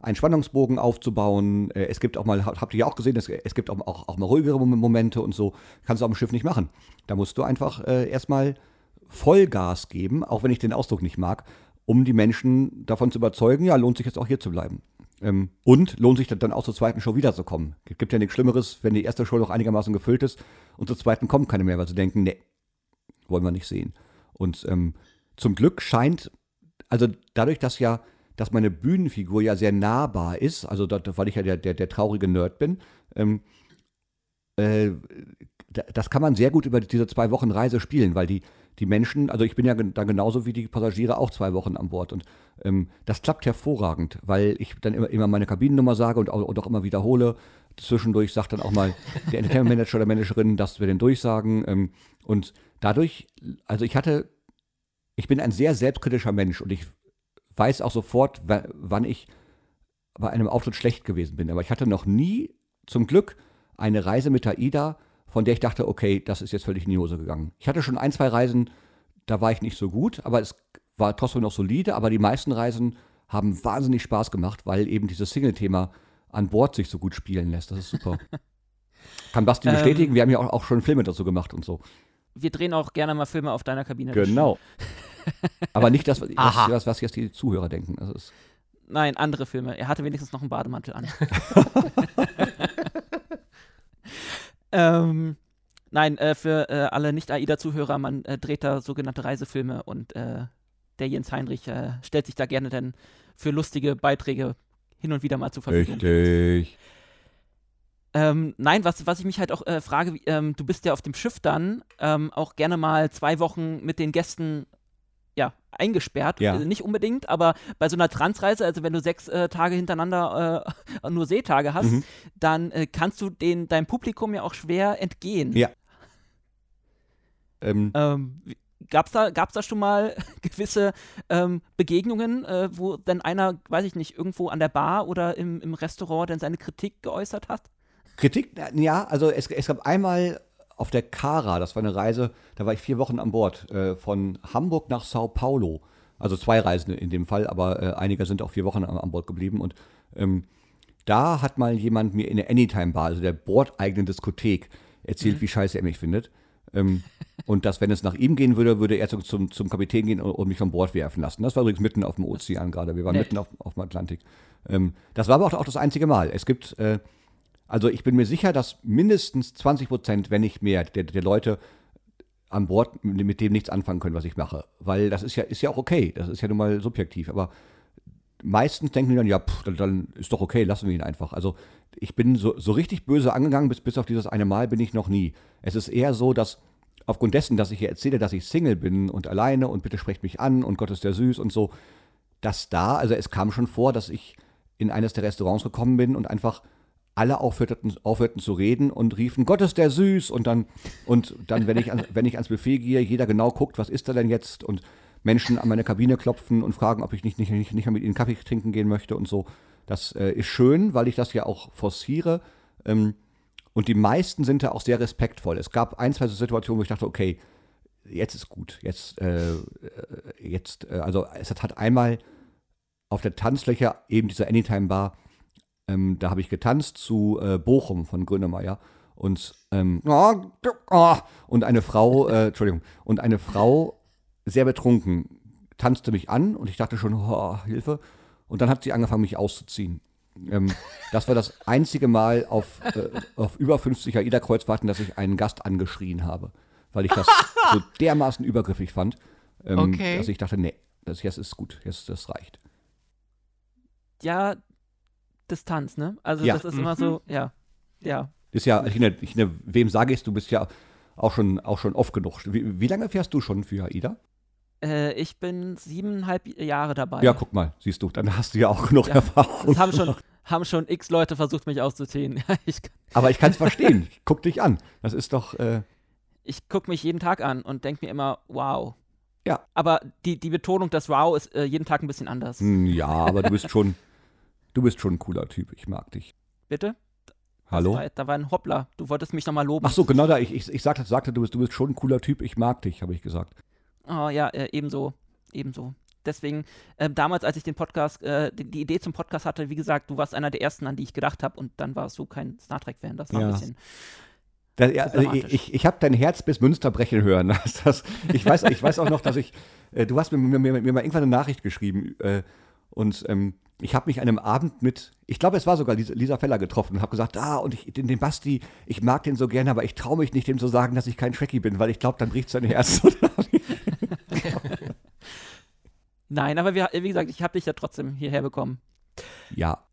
einen Spannungsbogen aufzubauen. Äh, es gibt auch mal, habt ihr ja auch gesehen, es, es gibt auch, auch, auch, mal ruhigere Momente und so. Kannst du auf dem Schiff nicht machen. Da musst du einfach äh, erstmal Vollgas geben, auch wenn ich den Ausdruck nicht mag, um die Menschen davon zu überzeugen, ja, lohnt sich jetzt auch hier zu bleiben. Ähm, und lohnt sich dann auch zur zweiten Show wiederzukommen. Es gibt ja nichts Schlimmeres, wenn die erste Show noch einigermaßen gefüllt ist und zur zweiten kommen keine mehr, weil sie denken, nee, wollen wir nicht sehen. Und ähm, zum Glück scheint, also dadurch, dass ja dass meine Bühnenfigur ja sehr nahbar ist, also da, weil ich ja der, der, der traurige Nerd bin. Ähm, äh, das kann man sehr gut über diese zwei Wochen Reise spielen, weil die, die Menschen, also ich bin ja dann genauso wie die Passagiere auch zwei Wochen an Bord. Und ähm, das klappt hervorragend, weil ich dann immer, immer meine Kabinennummer sage und auch, und auch immer wiederhole. Zwischendurch sagt dann auch mal der Entertainment Manager oder Managerin, dass wir den durchsagen. Ähm, und dadurch, also ich hatte, ich bin ein sehr selbstkritischer Mensch und ich weiß auch sofort, wann ich bei einem Auftritt schlecht gewesen bin. Aber ich hatte noch nie, zum Glück, eine Reise mit AIDA, von der ich dachte, okay, das ist jetzt völlig in die Hose gegangen. Ich hatte schon ein, zwei Reisen, da war ich nicht so gut, aber es war trotzdem noch solide. Aber die meisten Reisen haben wahnsinnig Spaß gemacht, weil eben dieses Single-Thema an Bord sich so gut spielen lässt. Das ist super. Kann Basti ähm, bestätigen, wir haben ja auch, auch, schon Filme dazu gemacht und so. Wir drehen auch gerne mal Filme auf deiner Kabine. Genau. aber nicht das, was, was, was, jetzt die Zuhörer denken. Nein, andere Filme. Er hatte wenigstens noch einen Bademantel an. ähm, nein, äh, für äh, alle Nicht-AIDA-Zuhörer, man äh, dreht da sogenannte Reisefilme und äh, der Jens Heinrich äh, stellt sich da gerne dann für lustige Beiträge hin und wieder mal zur Verfügung. Richtig. Ähm, nein, was, was ich mich halt auch äh, frage, ähm, du bist ja auf dem Schiff dann ähm, auch gerne mal zwei Wochen mit den Gästen ja, eingesperrt. Ja. Also nicht unbedingt, aber bei so einer Transreise, also wenn du sechs äh, Tage hintereinander äh, nur Seetage hast, mhm. dann äh, kannst du den, deinem Publikum ja auch schwer entgehen. Ja. Ähm. Ähm, Gab es da, gab's da schon mal gewisse ähm, Begegnungen, äh, wo dann einer, weiß ich nicht, irgendwo an der Bar oder im, im Restaurant dann seine Kritik geäußert hat? Kritik, ja, also es, es gab einmal auf der Cara, das war eine Reise, da war ich vier Wochen an Bord, äh, von Hamburg nach Sao Paulo. Also zwei Reisen in dem Fall, aber äh, einige sind auch vier Wochen an, an Bord geblieben. Und ähm, da hat mal jemand mir in der Anytime-Bar, also der bordeigenen Diskothek, erzählt, mhm. wie scheiße er mich findet. Ähm, und dass, wenn es nach ihm gehen würde, würde er zum, zum Kapitän gehen und, und, mich von Bord werfen lassen. Das war übrigens mitten auf dem Ozean gerade. Wir waren Nett. mitten auf, auf dem Atlantik. Ähm, das war aber auch, auch, das einzige Mal. Es gibt äh, also ich bin mir sicher, dass mindestens 20 Prozent, wenn nicht mehr, der, der Leute an Bord mit dem nichts anfangen können, was ich mache. Weil das ist ja, ist ja auch okay. Das ist ja nun mal subjektiv. Aber meistens denken die dann, ja, pff, dann, dann, ist doch okay, lassen wir ihn einfach. Also ich bin so, so richtig böse angegangen, bis, bis auf dieses eine Mal bin ich noch nie. Es ist eher so, dass aufgrund dessen, dass ich hier erzähle, dass ich Single bin und alleine und bitte sprecht mich an und Gott ist der süß und so, dass da, also es kam schon vor, dass ich in eines der Restaurants gekommen bin und einfach alle aufhörten, aufhörten zu reden und riefen, Gott ist der süß. Und dann, und dann wenn, ich an, wenn ich ans Buffet gehe, jeder genau guckt, was ist da denn jetzt? Und Menschen an meine Kabine klopfen und fragen, ob ich nicht, nicht, nicht, nicht mehr mit ihnen Kaffee trinken gehen möchte und so. Das äh, ist schön, weil ich das ja auch forciere. Ähm, und die meisten sind da auch sehr respektvoll. Es gab ein, zwei Situationen, wo ich dachte, okay, jetzt ist gut. Jetzt, äh, äh jetzt, äh, also es hat einmal auf der Tanzfläche eben dieser Anytime Bar ähm, da habe ich getanzt zu äh, Bochum von Grönemeyer und ähm, und eine Frau, äh, Entschuldigung, und eine Frau sehr betrunken tanzte mich an und ich dachte schon, oh, Hilfe. Und dann hat sie angefangen, mich auszuziehen. Ähm, das war das einzige Mal auf, äh, auf über 50 AIDA-Kreuzfahrten, dass ich einen Gast angeschrien habe, weil ich das so dermaßen übergriffig fand, ähm, okay. dass ich dachte, nee, das jetzt ist gut, jetzt das reicht. Ja, Distanz, ne? Also ja. das ist mhm. immer so, ja, ja. Ist ja, ich, ne, ich, ne, wem sage ich, du bist ja auch schon, auch schon oft genug. Wie, wie lange fährst du schon für AIDA? Äh, ich bin siebeneinhalb Jahre dabei. Ja, guck mal, siehst du, dann hast du ja auch genug ja, Erfahrung. Das haben schon, haben schon x Leute versucht, mich auszuziehen. ich Aber ich kann es verstehen. guck dich an. Das ist doch. Äh ich gucke mich jeden Tag an und denke mir immer, wow. Ja. Aber die, die Betonung, das Wow, ist äh, jeden Tag ein bisschen anders. Hm, ja, aber du bist schon. Du bist schon ein cooler Typ, ich mag dich. Bitte? Hallo? War, da war ein Hoppler. Du wolltest mich nochmal loben. Ach so, genau da. Ich, ich, ich sagte, sagte du, bist, du bist schon ein cooler Typ, ich mag dich, habe ich gesagt. Oh ja, äh, ebenso. Ebenso. Deswegen, äh, damals, als ich den Podcast, äh, die, die, Idee zum Podcast hatte, wie gesagt, du warst einer der ersten, an die ich gedacht habe und dann warst du kein Star Trek-Fan. Das war ja. ein bisschen. Das, ja, also ich ich habe dein Herz bis Münster brechen hören. Das, das, ich, weiß, ich weiß auch noch, dass ich, äh, du hast mir, mir, mir, mal irgendwann eine Nachricht geschrieben äh, und ähm, ich habe mich an einem Abend mit, ich glaube, es war sogar Lisa, Feller getroffen und habe gesagt, ah, und ich, den, den, Basti, ich mag den so gerne, aber ich traue mich nicht, dem zu sagen, dass ich kein Trekkie bin, weil ich glaube, dann bricht sein Herz. Nein, aber wir, wie gesagt, ich habe dich ja trotzdem hierher bekommen. Ja.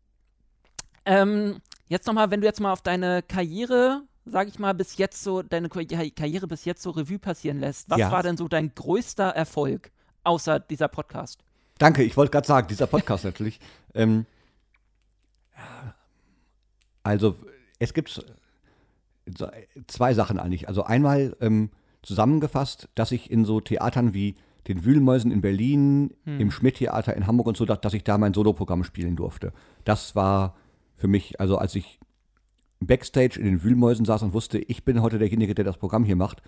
Ähm, jetzt nochmal, wenn du jetzt mal auf deine Karriere sag ich mal, bis jetzt so, deine Karriere bis jetzt so Revue passieren lässt, was Ja. war denn so dein größter Erfolg, außer dieser Podcast? Danke, ich wollte gerade sagen, dieser Podcast natürlich. Ähm, also, es gibt zwei Sachen eigentlich. Also einmal ähm, zusammengefasst, dass ich in so Theatern wie den Wühlmäusen in Berlin, im Schmidt-Theater in Hamburg und so, dass, dass ich da mein Soloprogramm spielen durfte. Das war für mich, also als ich Backstage in den Wühlmäusen saß und wusste, ich bin heute derjenige, der das Programm hier macht,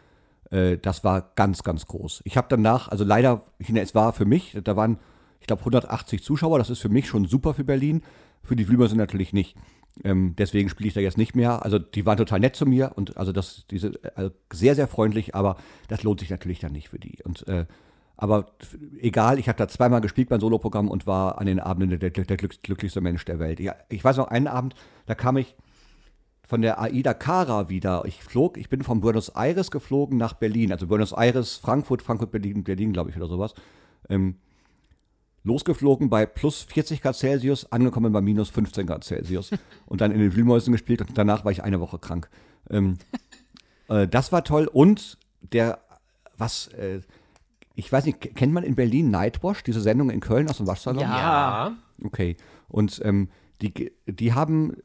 äh, das war ganz, ganz groß. Ich habe danach, also leider, es war für mich, da waren, ich glaube, 180 Zuschauer, das ist für mich schon super für Berlin, für die Wühlmäuse natürlich nicht. Ähm, deswegen spiele ich da jetzt nicht mehr. Also die waren total nett zu mir und also das, diese, also sehr, sehr freundlich, aber das lohnt sich natürlich dann nicht für die. Und äh, aber egal, ich habe da zweimal gespielt beim Soloprogramm und war an den Abenden der, der, der glück- glücklichste Mensch der Welt. Ja, ich weiß noch, einen Abend, da kam ich von der AIDA Cara wieder. Ich flog, ich bin von Buenos Aires geflogen nach Berlin. Also Buenos Aires, Frankfurt, Frankfurt, Berlin, Berlin, glaube ich, oder sowas. Ähm, losgeflogen bei plus 40 Grad Celsius, angekommen bei minus 15 Grad Celsius. und dann in den Wühlmäusen gespielt und danach war ich eine Woche krank. Ähm, äh, das war toll. Und der, was, äh, ich weiß nicht, kennt man in Berlin Nightwash, diese Sendung in Köln aus dem Waschsalon? Ja. Okay. Und ähm, die, die haben,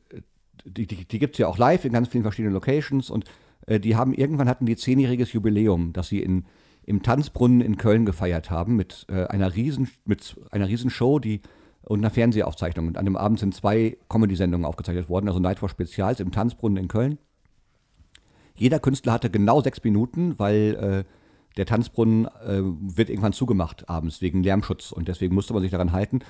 die, die, die gibt es ja auch live in ganz vielen verschiedenen Locations und äh, die haben irgendwann hatten die zehnjähriges Jubiläum, das sie in, im Tanzbrunnen in Köln gefeiert haben mit äh, einer riesen mit einer riesen Show, die und einer Fernsehaufzeichnung. Und an dem Abend sind zwei Comedy-Sendungen aufgezeichnet worden, also Night for Spezials im Tanzbrunnen in Köln. Jeder Künstler hatte genau sechs Minuten, weil äh, der Tanzbrunnen äh, wird irgendwann zugemacht abends wegen Lärmschutz und deswegen musste man sich daran halten.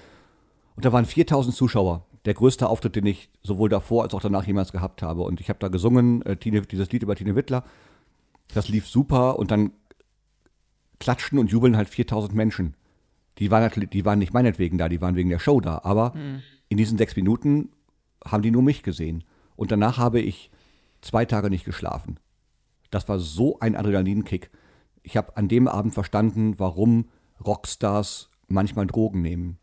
Und da waren 4000 Zuschauer. Der größte Auftritt, den ich sowohl davor als auch danach jemals gehabt habe. Und ich habe da gesungen, äh, Tine, dieses Lied über Tine Wittler. Das lief super und dann klatschen und jubeln halt 4000 Menschen. Die waren, natürlich, die waren nicht meinetwegen da, die waren wegen der Show da. Aber in diesen sechs Minuten haben die nur mich gesehen. Und danach habe ich zwei Tage nicht geschlafen. Das war so ein Adrenalinkick. Ich habe an dem Abend verstanden, warum Rockstars manchmal Drogen nehmen.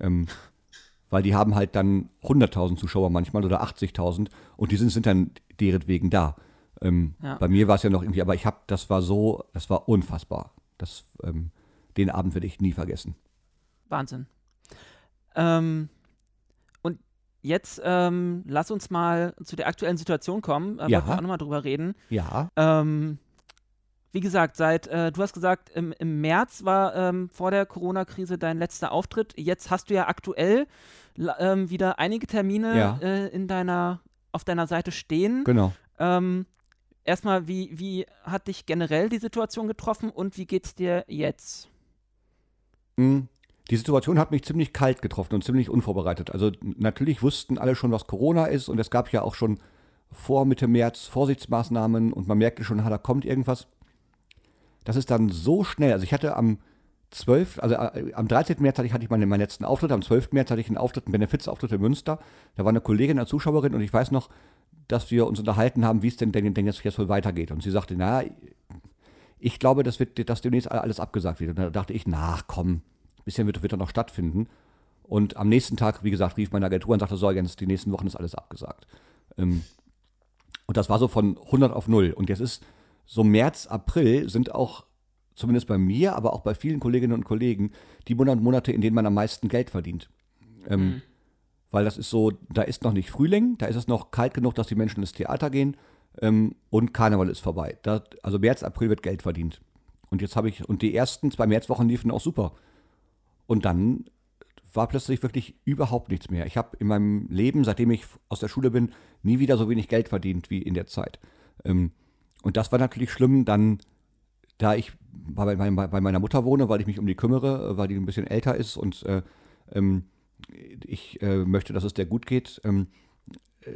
Ähm, weil die haben halt dann 100.000 Zuschauer manchmal oder 80.000 und die sind, sind dann deretwegen da. Ähm, Ja. Bei mir war es ja noch irgendwie, aber ich habe, das war so, das war unfassbar. Das, ähm, den Abend werde ich nie vergessen. Wahnsinn. Ähm, und jetzt ähm, lass uns mal zu der aktuellen Situation kommen. Äh, Ja. Wollten wir auch nochmal drüber reden. Ja. Ähm, wie gesagt, seit, äh, du hast gesagt, im, im März war ähm, vor der Corona-Krise dein letzter Auftritt. Jetzt hast du ja aktuell ähm, wieder einige Termine Ja. äh, in deiner, auf deiner Seite stehen. Genau. Erstmal, wie, wie hat dich generell die Situation getroffen und wie geht's dir jetzt? Mm, Die Situation hat mich ziemlich kalt getroffen und ziemlich unvorbereitet. Also natürlich wussten alle schon, was Corona ist und es gab ja auch schon vor Mitte März Vorsichtsmaßnahmen und man merkte schon, da kommt irgendwas. Das ist dann so schnell. Also ich hatte am 12., also äh, am 13. März hatte ich, hatte ich meine, meinen letzten Auftritt, am 12. März hatte ich einen Auftritt, einen Benefizauftritt in Münster. Da war eine Kollegin, eine Zuschauerin und ich weiß noch, dass wir uns unterhalten haben, wie es denn, denn, denn jetzt, jetzt wohl weitergeht. Und sie sagte, na, ich glaube, das wird, dass demnächst alles abgesagt wird. Und da dachte ich, na komm, ein bisschen wird, wird doch noch stattfinden. Und am nächsten Tag, wie gesagt, rief meine Agentur und sagte, so, Jens, die nächsten Wochen ist alles abgesagt. Ähm, und das war so von 100 auf 0. Und jetzt ist so März, April sind auch, zumindest bei mir, aber auch bei vielen Kolleginnen und Kollegen, die Monate, Monate, in denen man am meisten Geld verdient. Ähm, Weil das ist so, da ist noch nicht Frühling, da ist es noch kalt genug, dass die Menschen ins Theater gehen ähm, und Karneval ist vorbei. Da, also März, April wird Geld verdient. Und jetzt habe ich, und die ersten zwei Märzwochen liefen auch super. Und dann war plötzlich wirklich überhaupt nichts mehr. Ich habe in meinem Leben, seitdem ich aus der Schule bin, nie wieder so wenig Geld verdient wie in der Zeit. Ähm, und das war natürlich schlimm, dann, da ich bei, meiner Mutter wohne, weil ich mich um die kümmere, weil die ein bisschen älter ist und äh, ähm, ich äh, möchte, dass es der gut geht. Ähm, äh,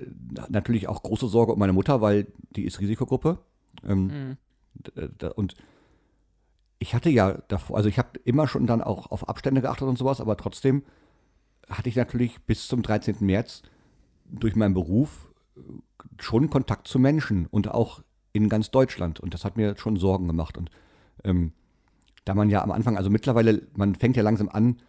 natürlich auch große Sorge um meine Mutter, weil die ist Risikogruppe. Ähm, Mhm. d- und ich hatte ja davor, also ich habe immer schon dann auch auf Abstände geachtet und sowas, aber trotzdem hatte ich natürlich bis zum 13. März durch meinen Beruf äh, schon Kontakt zu Menschen und auch in ganz Deutschland. Und das hat mir schon Sorgen gemacht. Und ähm, da man ja am Anfang, also mittlerweile, man fängt ja langsam an,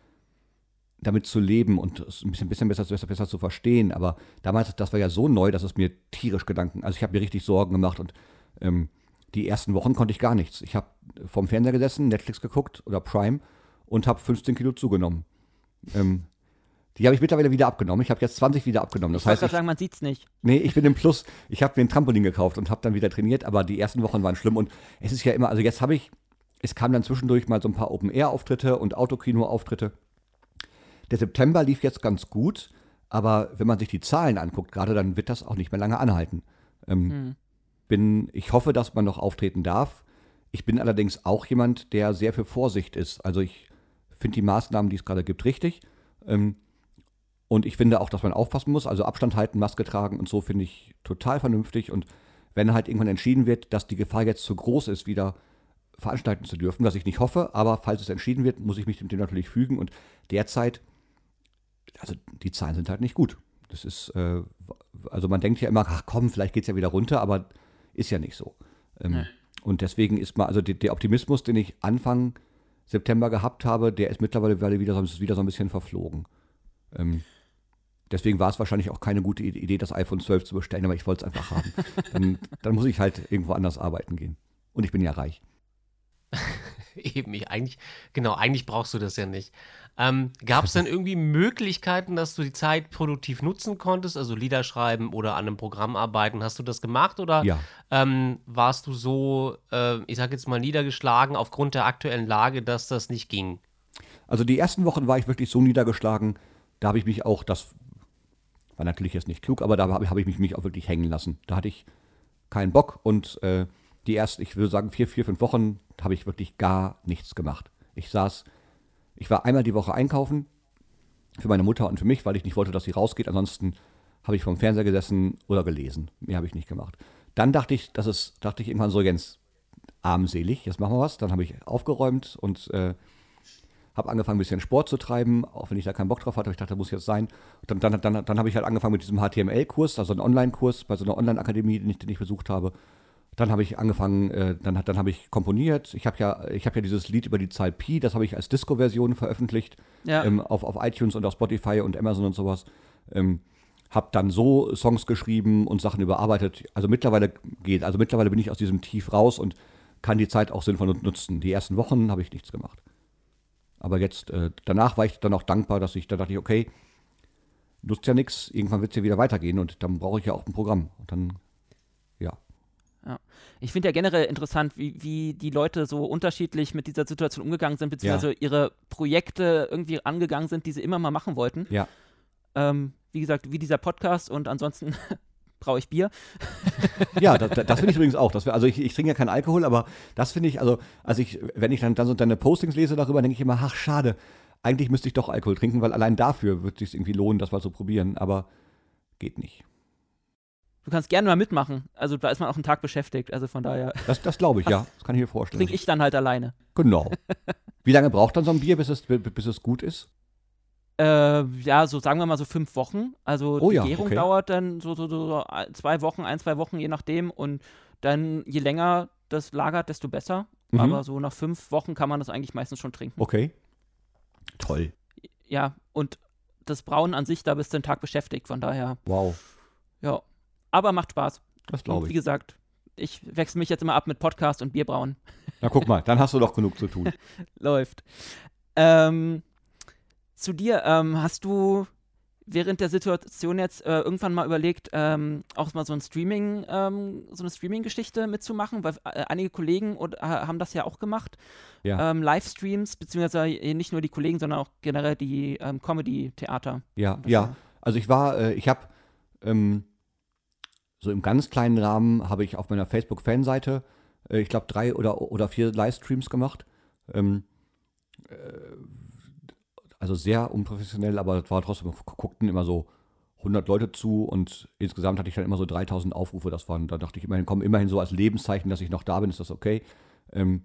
damit zu leben und es ein bisschen, bisschen besser, besser, besser zu verstehen. Aber damals, das war ja so neu, dass es mir tierisch Gedanken, also ich habe mir richtig Sorgen gemacht und ähm, die ersten Wochen konnte ich gar nichts. Ich habe vorm Fernseher gesessen, Netflix geguckt oder Prime und habe 15 Kilo zugenommen. Ähm, die habe ich mittlerweile wieder abgenommen. Ich habe jetzt 20 wieder abgenommen. Das ich heißt, ich, sagen, man sieht's nicht. nee, ich bin im Plus. Ich habe mir ein Trampolin gekauft und habe dann wieder trainiert, aber die ersten Wochen waren schlimm und es ist ja immer, also jetzt habe ich, es kam dann zwischendurch mal so ein paar Open-Air-Auftritte und Autokino-Auftritte. Der September lief jetzt ganz gut, aber wenn man sich die Zahlen anguckt, gerade dann wird das auch nicht mehr lange anhalten. Ähm, Hm. bin, ich hoffe, dass man noch auftreten darf. Ich bin allerdings auch jemand, der sehr für Vorsicht ist. Also ich finde die Maßnahmen, die es gerade gibt, richtig. Ähm, und ich finde auch, dass man aufpassen muss. Also Abstand halten, Maske tragen und so finde ich total vernünftig. Und wenn halt irgendwann entschieden wird, dass die Gefahr jetzt zu groß ist, wieder veranstalten zu dürfen, was ich nicht hoffe, aber falls es entschieden wird, muss ich mich dem natürlich fügen. Und derzeit, also die Zahlen sind halt nicht gut. Das ist, äh, also man denkt ja immer, ach komm, vielleicht geht es ja wieder runter, aber ist ja nicht so. Ähm, Nee. Und deswegen ist mal, also die, der Optimismus, den ich Anfang September gehabt habe, der ist mittlerweile wieder so, wieder so ein bisschen verflogen. Ähm, deswegen war es wahrscheinlich auch keine gute Idee, das iPhone 12 zu bestellen, aber ich wollte es einfach haben. Dann, dann muss ich halt irgendwo anders arbeiten gehen. Und ich bin ja reich. Eben, ich eigentlich, genau, eigentlich brauchst du das ja nicht. Ähm, Gab es denn irgendwie Möglichkeiten, dass du die Zeit produktiv nutzen konntest, also Lieder schreiben oder an einem Programm arbeiten? Hast du das gemacht oder Ja. ähm, warst du so, äh, ich sag jetzt mal, niedergeschlagen aufgrund der aktuellen Lage, dass das nicht ging? Also die ersten Wochen war ich wirklich so niedergeschlagen, da habe ich mich auch, das war natürlich jetzt nicht klug, aber da habe habe ich mich, mich auch wirklich hängen lassen. Da hatte ich keinen Bock und äh, die ersten, ich würde sagen, vier, vier, fünf Wochen habe ich wirklich gar nichts gemacht. Ich saß, ich war einmal die Woche einkaufen für meine Mutter und für mich, weil ich nicht wollte, dass sie rausgeht. Ansonsten habe ich vom Fernseher gesessen oder gelesen. Mehr habe ich nicht gemacht. Dann dachte ich, das ist, dachte ich irgendwann so, Jens, armselig, jetzt machen wir was. Dann habe ich aufgeräumt und äh, habe angefangen, ein bisschen Sport zu treiben, auch wenn ich da keinen Bock drauf hatte. Ich dachte, das muss jetzt sein. Dann, dann, dann, dann habe ich halt angefangen mit diesem HTML-Kurs, also einen Online-Kurs bei so einer Online-Akademie, den den ich besucht habe. Dann habe ich angefangen, äh, dann, hat- dann habe ich komponiert. Ich habe ja, ich habe ja dieses Lied über die Zahl Pi, das habe ich als Disco-Version veröffentlicht Ja. ähm, auf, auf iTunes und auf Spotify und Amazon und sowas. Ähm, hab dann so Songs geschrieben und Sachen überarbeitet. Also mittlerweile geht, also mittlerweile bin ich aus diesem Tief raus und kann die Zeit auch sinnvoll nutzen. Die ersten Wochen habe ich nichts gemacht. Aber jetzt, äh, danach war ich dann auch dankbar, dass ich, da dachte ich, okay, nutzt ja nichts, irgendwann wird es ja wieder weitergehen und dann brauche ich ja auch ein Programm. Und dann. Ich finde ja generell interessant, wie, wie die Leute so unterschiedlich mit dieser Situation umgegangen sind, beziehungsweise ihre Projekte irgendwie angegangen sind, die sie immer mal machen wollten. Ja. Ähm, wie gesagt, wie dieser Podcast und ansonsten brauche ich Bier. Ja, das, das finde ich übrigens auch. Das, also ich, ich trinke ja keinen Alkohol, aber das finde ich, also, also ich, wenn ich dann, dann so deine Postings lese darüber, denke ich immer, ach schade, eigentlich müsste ich doch Alkohol trinken, weil allein dafür würde es sich irgendwie lohnen, das mal zu probieren, aber geht nicht. Du kannst gerne mal mitmachen. Also da ist man auch einen Tag beschäftigt. Also von daher Das, das glaube ich, ja. Das kann ich mir vorstellen. trinke ich dann halt alleine. Genau. Wie lange braucht dann so ein Bier, bis es, bis es gut ist? Äh, ja, so sagen wir mal so fünf Wochen. Also Oh die ja, Gärung okay. dauert dann so, so, so, zwei Wochen, ein, zwei Wochen, je nachdem. Und dann, je länger das lagert, desto besser. Mhm. Aber so nach fünf Wochen kann man das eigentlich meistens schon trinken. Okay. Toll. Ja, und das Brauen an sich, da bist du einen Tag beschäftigt. Von daher, Wow. ja. Aber macht Spaß. Das glaube wie ich. gesagt, ich wechsle mich jetzt immer ab mit Podcast und Bierbrauen. Na guck mal, dann hast du doch genug zu tun. Läuft. Ähm, zu dir, ähm, hast du während der Situation jetzt äh, irgendwann mal überlegt, ähm, auch mal so ein Streaming, ähm, so eine Streaming-Geschichte mitzumachen? Weil äh, einige Kollegen und, äh, haben das ja auch gemacht. Ja. Ähm, Livestreams, beziehungsweise äh, nicht nur die Kollegen, sondern auch generell die ähm, Comedy-Theater. Ja, ja. Also ich war, äh, ich habe ähm, so im ganz kleinen Rahmen habe ich auf meiner Facebook-Fanseite, äh, ich glaube, drei oder, oder vier Livestreams gemacht. Ähm, äh, also sehr unprofessionell, aber es war trotzdem, guckten immer so 100 Leute zu und insgesamt hatte ich dann immer so 3000 Aufrufe. Das waren, da dachte ich immerhin, komm, immerhin so als Lebenszeichen, dass ich noch da bin, ist das okay. Ähm,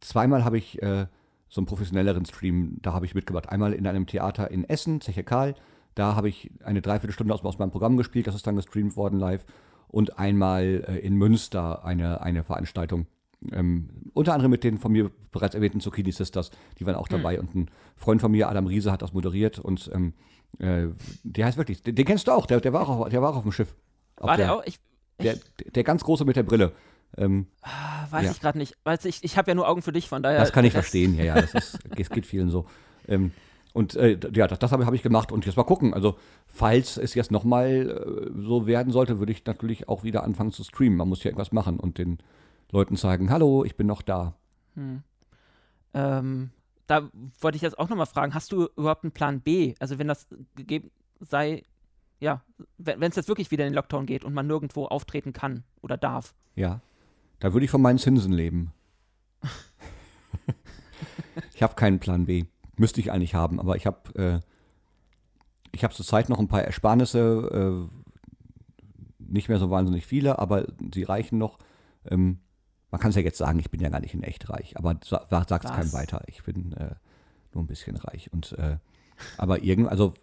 zweimal habe ich äh, so einen professionelleren Stream, da habe ich mitgemacht. Einmal in einem Theater in Essen, Zeche Karl. Da habe ich eine Dreiviertelstunde aus, aus meinem Programm gespielt, das ist dann gestreamt worden live. Und einmal äh, in Münster eine, eine Veranstaltung. ähm, unter anderem mit den von mir bereits erwähnten Zucchini Sisters, die waren auch dabei. Und ein Freund von mir, Adam Riese, hat das moderiert und ähm, äh, der heißt wirklich, den, den kennst du auch, der, der, war auch der war auch auf dem Schiff. Auf War der auch? Ich, Der, der ganz große mit der Brille. Ähm, ah, weiß Ja. ich gerade nicht. Weiß ich ich habe ja nur Augen für dich, von daher. das kann ich der verstehen, ja, ja, das ist, es geht vielen so. Ähm, und äh, ja, das, das habe hab ich gemacht und jetzt mal gucken. Also, falls es jetzt nochmal äh, so werden sollte, würde ich natürlich auch wieder anfangen zu streamen. Man muss ja irgendwas machen und den Leuten zeigen, hallo, ich bin noch da. Ähm, da wollte ich jetzt auch nochmal fragen, hast du überhaupt einen Plan B? Also wenn das gegeben sei, ja, wenn es jetzt wirklich wieder in den Lockdown geht und man nirgendwo auftreten kann oder darf. Ja, da würde ich von meinen Zinsen leben. ich habe keinen Plan B. Müsste ich eigentlich haben, aber ich habe äh, ich habe zurzeit noch ein paar Ersparnisse, äh, nicht mehr so wahnsinnig viele, aber sie reichen noch. Ähm, man kann es ja jetzt sagen, ich bin ja gar nicht in echt reich, aber sa sagt es keinem weiter. Ich bin äh, nur ein bisschen reich und äh, aber irgend, also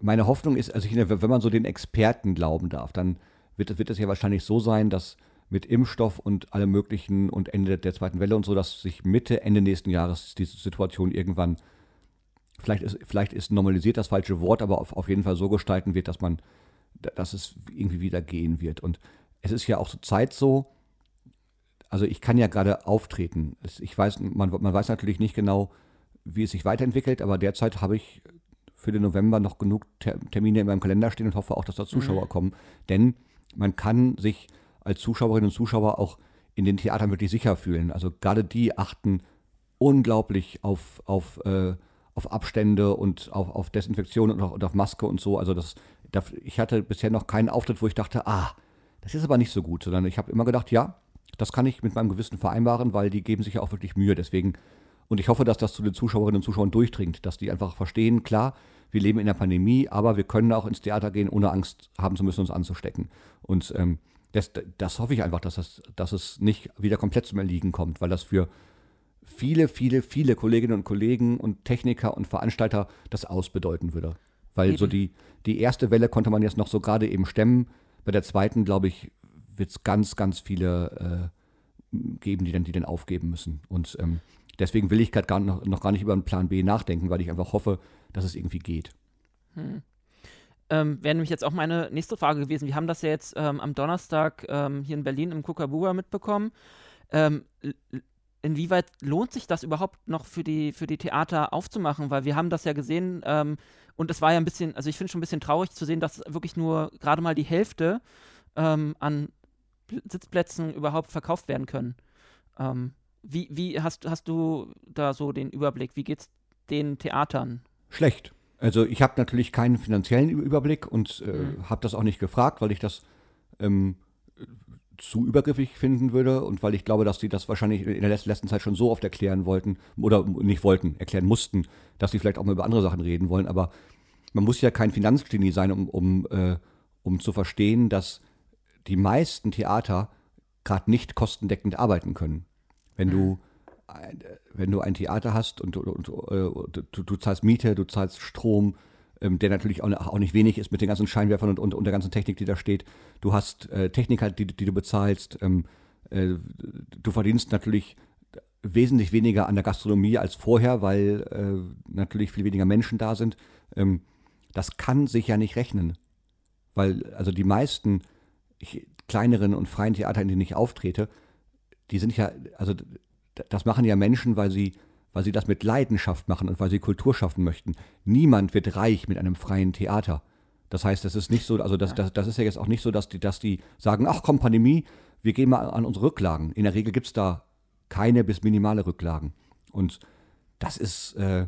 meine Hoffnung ist, also ich, wenn man so den Experten glauben darf, dann wird, wird es ja wahrscheinlich so sein, dass mit Impfstoff und allem Möglichen und Ende der zweiten Welle und so, dass sich Mitte, Ende nächsten Jahres diese Situation irgendwann, vielleicht ist, vielleicht ist normalisiert das falsche Wort, aber auf, auf jeden Fall so gestalten wird, dass man, dass es irgendwie wieder gehen wird. Und es ist ja auch zur Zeit so, also ich kann ja gerade auftreten. Ich weiß, man, man weiß natürlich nicht genau, wie es sich weiterentwickelt, aber derzeit habe ich für den November noch genug Ter Termine in meinem Kalender stehen und hoffe auch, dass da Zuschauer kommen. Denn man kann sich als Zuschauerinnen und Zuschauer auch in den Theatern wirklich sicher fühlen. Also gerade die achten unglaublich auf, auf, äh, auf Abstände und auf, auf Desinfektion und auf, und auf Maske und so. Also das, das, ich hatte bisher noch keinen Auftritt, wo ich dachte, ah, das ist aber nicht so gut, sondern ich habe immer gedacht, ja, das kann ich mit meinem Gewissen vereinbaren, weil die geben sich ja auch wirklich Mühe. Deswegen, und ich hoffe, dass das zu den Zuschauerinnen und Zuschauern durchdringt, dass die einfach verstehen, klar, wir leben in der Pandemie, aber wir können auch ins Theater gehen, ohne Angst haben zu müssen, uns anzustecken. Und ähm, das, das hoffe ich einfach, dass, das, dass es nicht wieder komplett zum Erliegen kommt, weil das für viele, viele, viele Kolleginnen und Kollegen und Techniker und Veranstalter das ausbedeuten würde. Weil so Eben. die, die erste Welle konnte man jetzt noch so gerade eben stemmen. Bei der zweiten, glaube ich, wird es ganz, ganz viele äh, geben, die dann, die dann aufgeben müssen. Und ähm, deswegen will ich gerade noch, noch gar nicht über einen Plan B nachdenken, weil ich einfach hoffe, dass es irgendwie geht. Ähm, Wäre nämlich jetzt auch meine nächste Frage gewesen. Wir haben das ja jetzt ähm, am Donnerstag ähm, hier in Berlin im Kukabua mitbekommen. Ähm, inwieweit lohnt sich das überhaupt noch für die, für die Theater aufzumachen? Weil wir haben das ja gesehen ähm, und es war ja ein bisschen, also ich finde schon ein bisschen traurig zu sehen, dass wirklich nur gerade mal die Hälfte ähm, an Pl- Sitzplätzen überhaupt verkauft werden können. Wie wie hast, hast du da so den Überblick? Wie geht's den Theatern? Schlecht. Also ich habe natürlich keinen finanziellen Überblick und äh, Mhm. habe das auch nicht gefragt, weil ich das ähm, zu übergriffig finden würde und weil ich glaube, dass die das wahrscheinlich in der letzten, Zeit schon so oft erklären wollten oder nicht wollten, erklären mussten, dass sie vielleicht auch mal über andere Sachen reden wollen. Aber man muss ja kein Finanzgenie sein, um, um, äh, um zu verstehen, dass die meisten Theater gerade nicht kostendeckend arbeiten können. Wenn du ein- wenn du ein Theater hast und, und, und äh, du, du zahlst Miete, du zahlst Strom, ähm, der natürlich auch, nicht wenig ist mit den ganzen Scheinwerfern und, und, und der ganzen Technik, die da steht. Du hast äh, Techniker, die, die du bezahlst. Ähm, äh, du verdienst natürlich wesentlich weniger an der Gastronomie als vorher, weil äh, natürlich viel weniger Menschen da sind. Ähm, das kann sich ja nicht rechnen. Weil, also die meisten ich, kleineren und freien Theater, in denen ich auftrete, die sind ja, also das machen ja Menschen, weil sie, weil sie das mit Leidenschaft machen und weil sie Kultur schaffen möchten. Niemand wird reich mit einem freien Theater. Das heißt, das ist nicht so, also das, das, das ist ja jetzt auch nicht so, dass die, dass die sagen, ach komm, Pandemie, wir gehen mal an unsere Rücklagen. In der Regel gibt es da keine bis minimale Rücklagen. Und das ist, äh,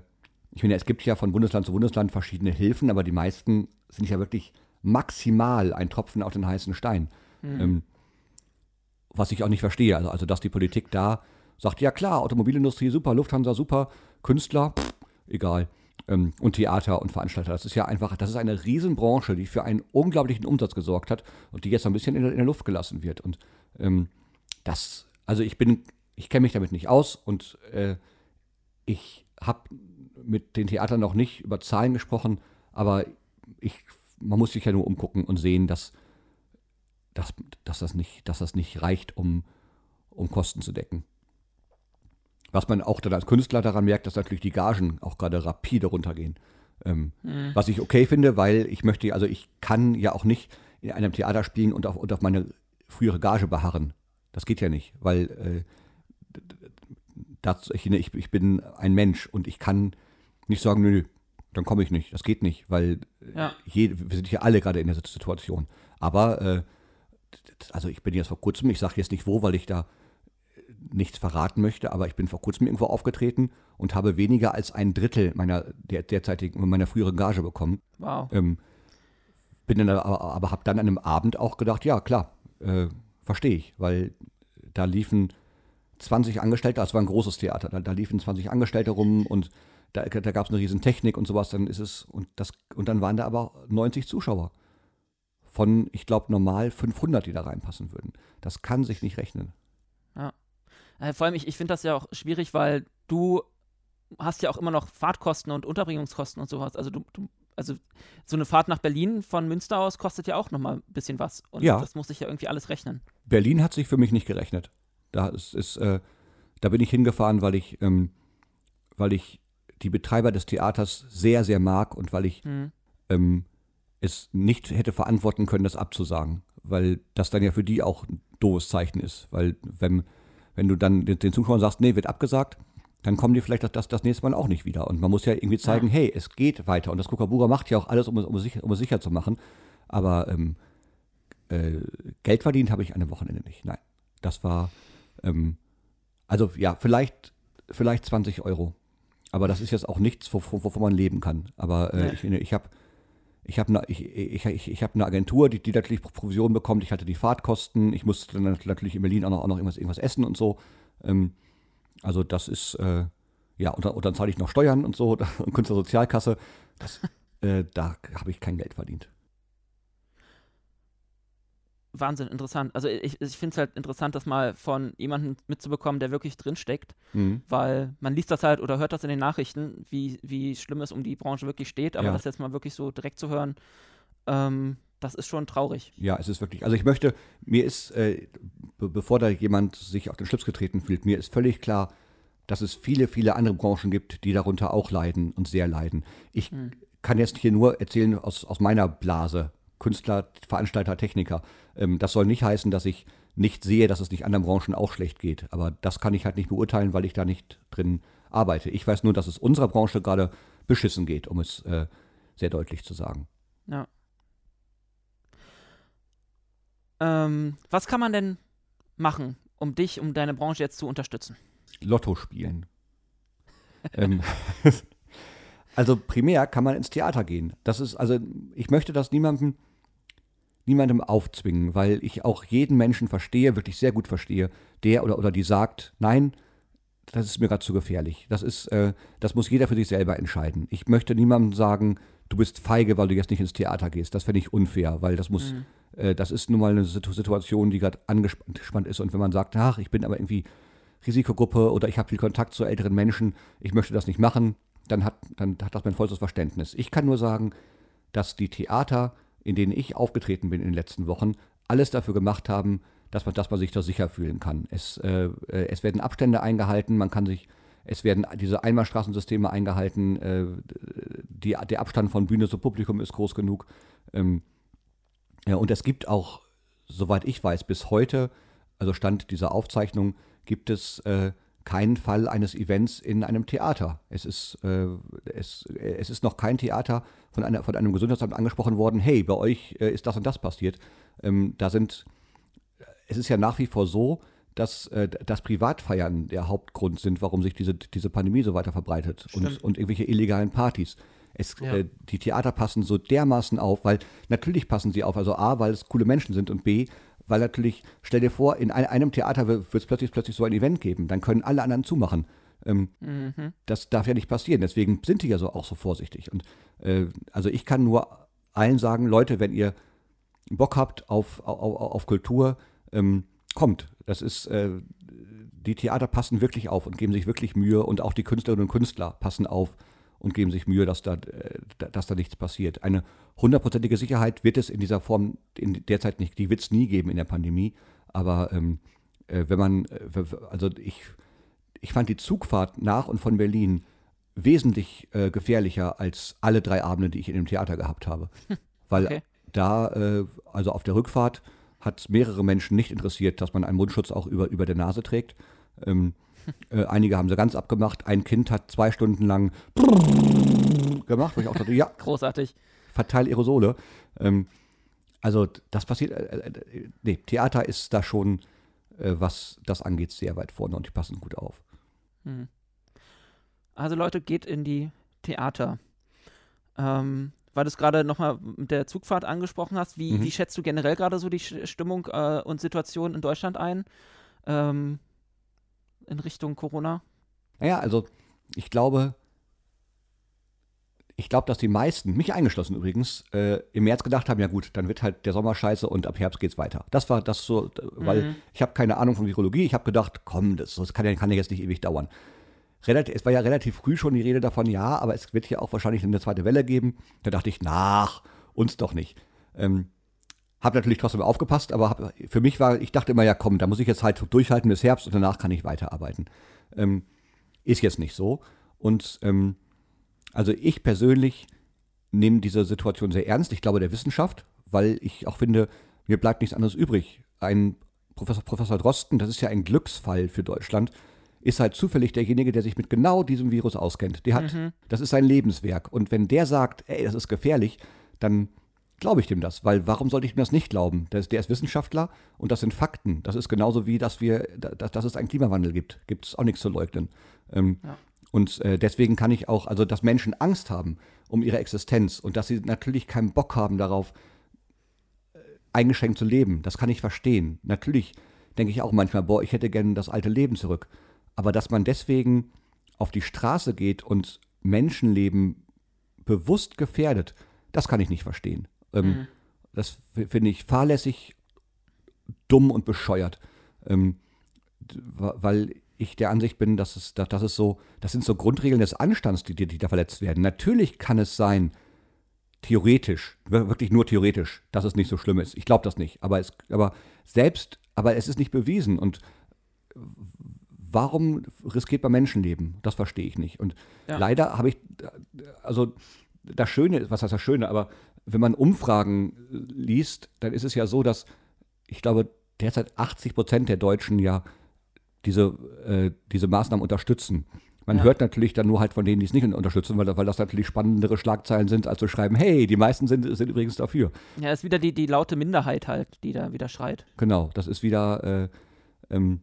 ich meine, es gibt ja von Bundesland zu Bundesland verschiedene Hilfen, aber die meisten sind ja wirklich maximal ein Tropfen auf den heißen Stein. Ähm, was ich auch nicht verstehe. Also, also, dass die Politik da sagt, ja klar, Automobilindustrie super, Lufthansa super, Künstler, pff, egal. Ähm, und Theater und Veranstalter. Das ist ja einfach, das ist eine Riesenbranche, die für einen unglaublichen Umsatz gesorgt hat und die jetzt ein bisschen in der, in der Luft gelassen wird. Und ähm, das, also ich bin, ich kenne mich damit nicht aus und äh, ich habe mit den Theatern noch nicht über Zahlen gesprochen, aber ich, man muss sich ja nur umgucken und sehen, dass, dass, dass, das, nicht, dass das nicht reicht, um, um Kosten zu decken. Was man auch dann als Künstler daran merkt, dass natürlich die Gagen auch gerade rapide runtergehen. Ähm, Mhm. Was ich okay finde, weil ich möchte, also ich kann ja auch nicht in einem Theater spielen und auf, und auf meine frühere Gage beharren. Das geht ja nicht, weil äh, d- d- dazu, ich, ich, ich bin ein Mensch und ich kann nicht sagen, nö, nö, dann komme ich nicht. Das geht nicht, weil Ja. je, wir sind hier alle gerade in der Situation. Aber, äh, also ich bin jetzt vor kurzem, ich sage jetzt nicht wo, weil ich da nichts verraten möchte, aber ich bin vor kurzem irgendwo aufgetreten und habe weniger als ein Drittel meiner der, derzeitigen, meiner früheren Gage bekommen. Wow. Ähm, bin dann aber, aber habe dann an einem Abend auch gedacht, ja klar, äh, verstehe ich, weil da liefen 20 Angestellte, das war ein großes Theater, da, da liefen 20 Angestellte rum und da, da gab es eine riesen Technik und sowas, dann ist es, und das, und dann waren da aber 90 Zuschauer. Von, ich glaube, normal 500, die da reinpassen würden. Das kann sich nicht rechnen. Äh, vor allem, ich, ich finde das ja auch schwierig, weil du hast ja auch immer noch Fahrtkosten und Unterbringungskosten und sowas. Also du, du also so eine Fahrt nach Berlin von Münster aus kostet ja auch nochmal ein bisschen was. Und Ja. das muss sich ja irgendwie alles rechnen. Berlin hat sich für mich nicht gerechnet. Da ist, ist äh, da bin ich hingefahren, weil ich, ähm, weil ich die Betreiber des Theaters sehr, sehr mag und weil ich Hm. ähm, es nicht hätte verantworten können, das abzusagen. Weil das dann ja für die auch ein doofes Zeichen ist. Weil wenn, wenn du dann den, Zuschauern sagst, nee, wird abgesagt, dann kommen die vielleicht das, das, nächste Mal auch nicht wieder. Und man muss ja irgendwie zeigen, Ja. hey, es geht weiter. Und das Kukabura macht ja auch alles, um es, um es, sicher, um es sicher zu machen. Aber ähm, äh, Geld verdient habe ich an einem Wochenende nicht. Nein. Das war, ähm, also ja, vielleicht, vielleicht 20 Euro. Aber das ist jetzt auch nichts, wovon, wovon man leben kann. Aber äh, Nee. ich, ich habe ich hab eine ich, ich, ich, hab eine Agentur, die, die natürlich Provision bekommt. Ich hatte die Fahrtkosten. Ich musste dann natürlich in Berlin auch noch, auch noch irgendwas, irgendwas essen und so. Ähm, also das ist, äh, ja, und, dann- und dann zahle ich noch Steuern und so und Künstlersozialkasse. Das, äh, da habe ich kein Geld verdient. Wahnsinn, interessant. Also ich, ich finde es halt interessant, das mal von jemandem mitzubekommen, der wirklich drinsteckt, Mhm. weil man liest das halt oder hört das in den Nachrichten, wie, wie schlimm es um die Branche wirklich steht, aber Ja. das jetzt mal wirklich so direkt zu hören, ähm, das ist schon traurig. Ja, es ist wirklich, also ich möchte, mir ist, äh, be bevor da jemand sich auf den Schlips getreten fühlt, mir ist völlig klar, dass es viele, viele andere Branchen gibt, die darunter auch leiden und sehr leiden. Ich Hm. kann jetzt hier nur erzählen aus, aus meiner Blase, Künstler, Veranstalter, Techniker. Ähm, das soll nicht heißen, dass ich nicht sehe, dass es nicht anderen Branchen auch schlecht geht. Aber das kann ich halt nicht beurteilen, weil ich da nicht drin arbeite. Ich weiß nur, dass es unserer Branche gerade beschissen geht, um es äh, sehr deutlich zu sagen. Ja. Ähm, was kann man denn machen, um dich, um deine Branche jetzt zu unterstützen? Lotto spielen. ähm, also primär kann man ins Theater gehen. Das ist, also ich möchte das niemandem, niemandem aufzwingen, weil ich auch jeden Menschen verstehe, wirklich sehr gut verstehe, der oder, oder die sagt, nein, das ist mir gerade zu gefährlich. Das ist, äh, das muss jeder für sich selber entscheiden. Ich möchte niemandem sagen, du bist feige, weil du jetzt nicht ins Theater gehst. Das fände ich unfair, weil das muss, äh, das ist nun mal eine Situ- Situation, die gerade angespannt ist. Und wenn man sagt, ach, ich bin aber irgendwie Risikogruppe oder ich habe viel Kontakt zu älteren Menschen, ich möchte das nicht machen, dann hat, dann hat das mein vollstes Verständnis. Ich kann nur sagen, dass die Theater, in denen ich aufgetreten bin in den letzten Wochen, alles dafür gemacht haben, dass man, dass man sich da sicher fühlen kann. Es, äh, äh, es werden Abstände eingehalten, man kann sich, es werden diese Einbahnstraßensysteme eingehalten, äh, die, der Abstand von Bühne zu Publikum ist groß genug. Ähm, ja, und es gibt auch, soweit ich weiß, bis heute, also Stand dieser Aufzeichnung, gibt es äh, keinen Fall eines Events in einem Theater. Es ist, äh, es, es ist noch kein Theater von, einer, von einem Gesundheitsamt angesprochen worden, hey, bei euch äh, ist das und das passiert. Ähm, da sind, es ist ja nach wie vor so, dass, äh, dass Privatfeiern der Hauptgrund sind, warum sich diese, diese Pandemie so weiter verbreitet und, und irgendwelche illegalen Partys. Es, Ja. äh, die Theater passen so dermaßen auf, weil natürlich passen sie auf, also A, weil es coole Menschen sind und B, weil natürlich, stell dir vor, in ein, einem Theater wird es plötzlich, plötzlich so ein Event geben, dann können alle anderen zumachen. Ähm, Mhm. das darf ja nicht passieren. Deswegen sind die ja so auch so vorsichtig. Und äh, also ich kann nur allen sagen, Leute, wenn ihr Bock habt auf, auf, auf Kultur, ähm, kommt. Das ist, äh, die Theater passen wirklich auf und geben sich wirklich Mühe und auch die Künstlerinnen und Künstler passen auf und geben sich Mühe, dass da, äh, dass da nichts passiert. Eine hundertprozentige Sicherheit wird es in dieser Form in der Zeit nicht, die wird es nie geben in der Pandemie, aber ähm, äh, wenn man, äh, also ich, ich fand die Zugfahrt nach und von Berlin wesentlich äh, gefährlicher als alle drei Abende, die ich in dem Theater gehabt habe. Weil Okay. da, äh, also auf der Rückfahrt, hat es mehrere Menschen nicht interessiert, dass man einen Mundschutz auch über, über der Nase trägt. Ähm, äh, einige haben sie ganz abgemacht. Ein Kind hat zwei Stunden lang gemacht, wo ich auch dachte, ja, Großartig. verteil Aerosole. Ähm, also das passiert, äh, äh, nee, Theater ist da schon, äh, was das angeht, sehr weit vorne und die passen gut auf. Hm. Also Leute, geht in die Theater. Ähm, weil du es gerade nochmal mit der Zugfahrt angesprochen hast, wie, Mhm. wie schätzt du generell gerade so die Stimmung äh, und Situation in Deutschland ein? Ähm, in Richtung Corona? Naja, also ich glaube, ich glaube, dass die meisten, mich eingeschlossen übrigens, äh, im März gedacht haben, ja gut, dann wird halt der Sommer scheiße und ab Herbst geht's weiter. Das war das so, weil Mhm. ich habe keine Ahnung von Virologie. Ich habe gedacht, komm, das, das kann, ja, kann ja jetzt nicht ewig dauern. Relativ, es war ja relativ früh schon die Rede davon, ja, aber es wird ja auch wahrscheinlich eine zweite Welle geben. Da dachte ich, nach, uns doch nicht. Ähm, habe natürlich trotzdem aufgepasst, aber hab, für mich war, ich dachte immer, ja komm, da muss ich jetzt halt durchhalten bis Herbst und danach kann ich weiterarbeiten. Ähm, ist jetzt nicht so. Und ähm, also ich persönlich nehme diese Situation sehr ernst. Ich glaube der Wissenschaft, weil ich auch finde, mir bleibt nichts anderes übrig. Ein Professor, Professor Drosten, das ist ja ein Glücksfall für Deutschland, ist halt zufällig derjenige, der sich mit genau diesem Virus auskennt. Der hat, das ist sein Lebenswerk. Und wenn der sagt, ey, das ist gefährlich, dann glaube ich dem das, weil warum sollte ich ihm das nicht glauben? Der ist, der ist Wissenschaftler und das sind Fakten. Das ist genauso wie, dass wir, dass, dass es einen Klimawandel gibt. Gibt es auch nichts zu leugnen. Ähm, Ja. Und äh, deswegen kann ich auch, also dass Menschen Angst haben um ihre Existenz und dass sie natürlich keinen Bock haben darauf, äh, eingeschränkt zu leben, das kann ich verstehen. Natürlich denke ich auch manchmal, boah, ich hätte gerne das alte Leben zurück. Aber dass man deswegen auf die Straße geht und Menschenleben bewusst gefährdet, das kann ich nicht verstehen. Ähm, Das f- finde ich fahrlässig, dumm und bescheuert. Ähm, weil ich der Ansicht bin, dass es, dass, dass es so, das sind so Grundregeln des Anstands, die, die, die da verletzt werden. Natürlich kann es sein, theoretisch, wir- wirklich nur theoretisch, dass es nicht so schlimm ist. Ich glaube das nicht. Aber es, aber selbst, aber es ist nicht bewiesen. Und warum riskiert man Menschenleben? Das verstehe ich nicht. Und Ja. leider habe ich, also das Schöne, was heißt das Schöne, aber wenn man Umfragen äh, liest, dann ist es ja so, dass ich glaube, derzeit 80 Prozent der Deutschen ja diese, äh, diese Maßnahmen unterstützen. Man Ja. hört natürlich dann nur halt von denen, die es nicht unterstützen, weil, weil das natürlich spannendere Schlagzeilen sind, als zu schreiben, hey, die meisten sind, sind übrigens dafür. Ja, ist wieder die, die laute Minderheit halt, die da wieder schreit. Genau, das ist wieder. Äh, ähm,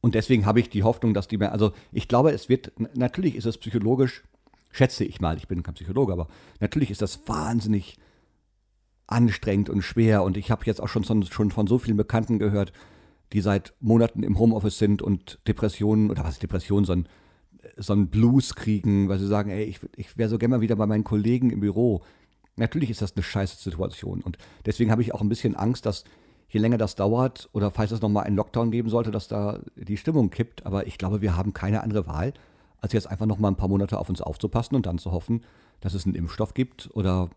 und deswegen habe ich die Hoffnung, dass die mehr. Also ich glaube, es wird. Natürlich ist es psychologisch, schätze ich mal, ich bin kein Psychologe, aber natürlich ist das wahnsinnig anstrengend und schwer. Und ich habe jetzt auch schon, von- schon von so vielen Bekannten gehört, die seit Monaten im Homeoffice sind und Depressionen, oder was ist Depression, so ein, so ein Blues kriegen, weil sie sagen, ey, ich, ich wäre so gerne mal wieder bei meinen Kollegen im Büro. Natürlich ist das eine scheiße Situation. Und deswegen habe ich auch ein bisschen Angst, dass je länger das dauert oder falls es nochmal einen Lockdown geben sollte, dass da die Stimmung kippt. Aber ich glaube, wir haben keine andere Wahl, als jetzt einfach nochmal ein paar Monate auf uns aufzupassen und dann zu hoffen, dass es einen Impfstoff gibt oder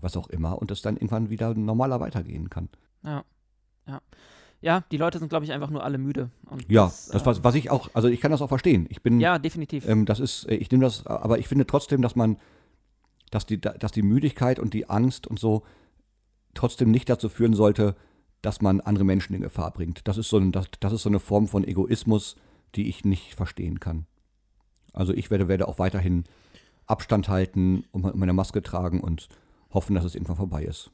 was auch immer und es dann irgendwann wieder normaler weitergehen kann. Ja. Ja. Ja, die Leute sind, glaube ich, einfach nur alle müde. Und Ja, das, das, äh, was, was ich auch, also ich kann das auch verstehen. Ich bin, Ja, definitiv. Ähm, das ist, äh, ich nehme das, aber ich finde trotzdem, dass man, dass die, dass die Müdigkeit und die Angst und so trotzdem nicht dazu führen sollte, dass man andere Menschen in Gefahr bringt. Das ist so, ein, das, das ist so eine Form von Egoismus, die ich nicht verstehen kann. Also ich werde, werde auch weiterhin Abstand halten und meine Maske tragen und hoffen, dass es irgendwann vorbei ist.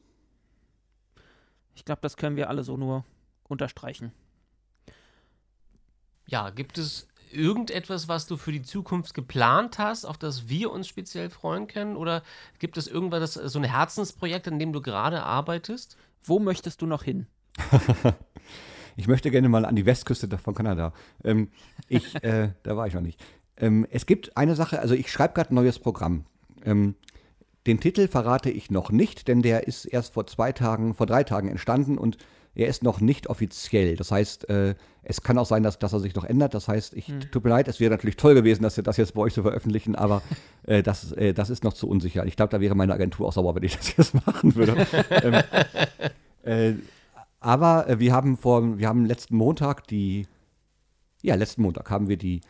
Ich glaube, das können wir alle so nur unterstreichen. Ja, gibt es irgendetwas, was du für die Zukunft geplant hast, auf das wir uns speziell freuen können? Oder gibt es irgendwas, das- so ein Herzensprojekt, an dem du gerade arbeitest? Wo möchtest du noch hin? Ich möchte gerne mal an die Westküste von Kanada. Ähm, ich, äh, da war ich noch nicht. Ähm, es gibt eine Sache, also ich schreibe gerade ein neues Programm. Ähm, den Titel verrate ich noch nicht, denn der ist erst vor zwei Tagen, vor drei Tagen entstanden und er ist noch nicht offiziell. Das heißt, äh, es kann auch sein, dass, dass er sich noch ändert. Das heißt, ich tut mir leid, es wäre natürlich toll gewesen, dass wir das jetzt bei euch zu veröffentlichen, aber äh, das, äh, das ist noch zu unsicher. Ich glaube, da wäre meine Agentur auch sauer, wenn ich das jetzt machen würde. ähm, äh, aber äh, wir haben vor, wir haben letzten Montag die, ja, letzten Montag haben wir die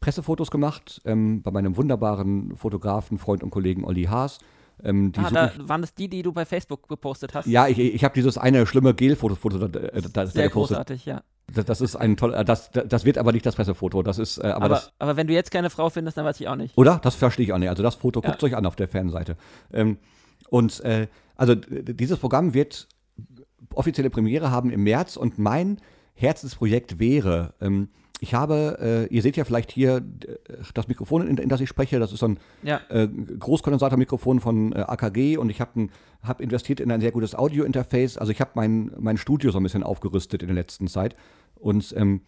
Pressefotos gemacht ähm, bei meinem wunderbaren Fotografen, Freund und Kollegen Olli Haas. Ähm, Ah, da waren das die, die du bei Facebook gepostet hast? Ja, ich, ich habe dieses eine schlimme Gel-Foto Foto da, da, da Sehr gepostet. großartig, ja. Das, das ist ein toller, das, das wird aber nicht das Pressefoto. Das ist, äh, aber, Aber, das, aber wenn du jetzt keine Frau findest, dann weiß ich auch nicht. oder? Das verstehe ich auch nicht. Also das Foto, Ja. guckt euch an auf der Fanseite. Ähm, und äh, also dieses Programm wird offizielle Premiere haben im März und mein Herzensprojekt wäre, ähm, ich habe, äh, ihr seht ja vielleicht hier äh, das Mikrofon, in, in das ich spreche, das ist so ein Ja. äh, Großkondensatormikrofon von äh, AKG und ich habe hab investiert in ein sehr gutes Audio-Interface. Also ich habe mein, mein Studio so ein bisschen aufgerüstet in der letzten Zeit. Und ähm,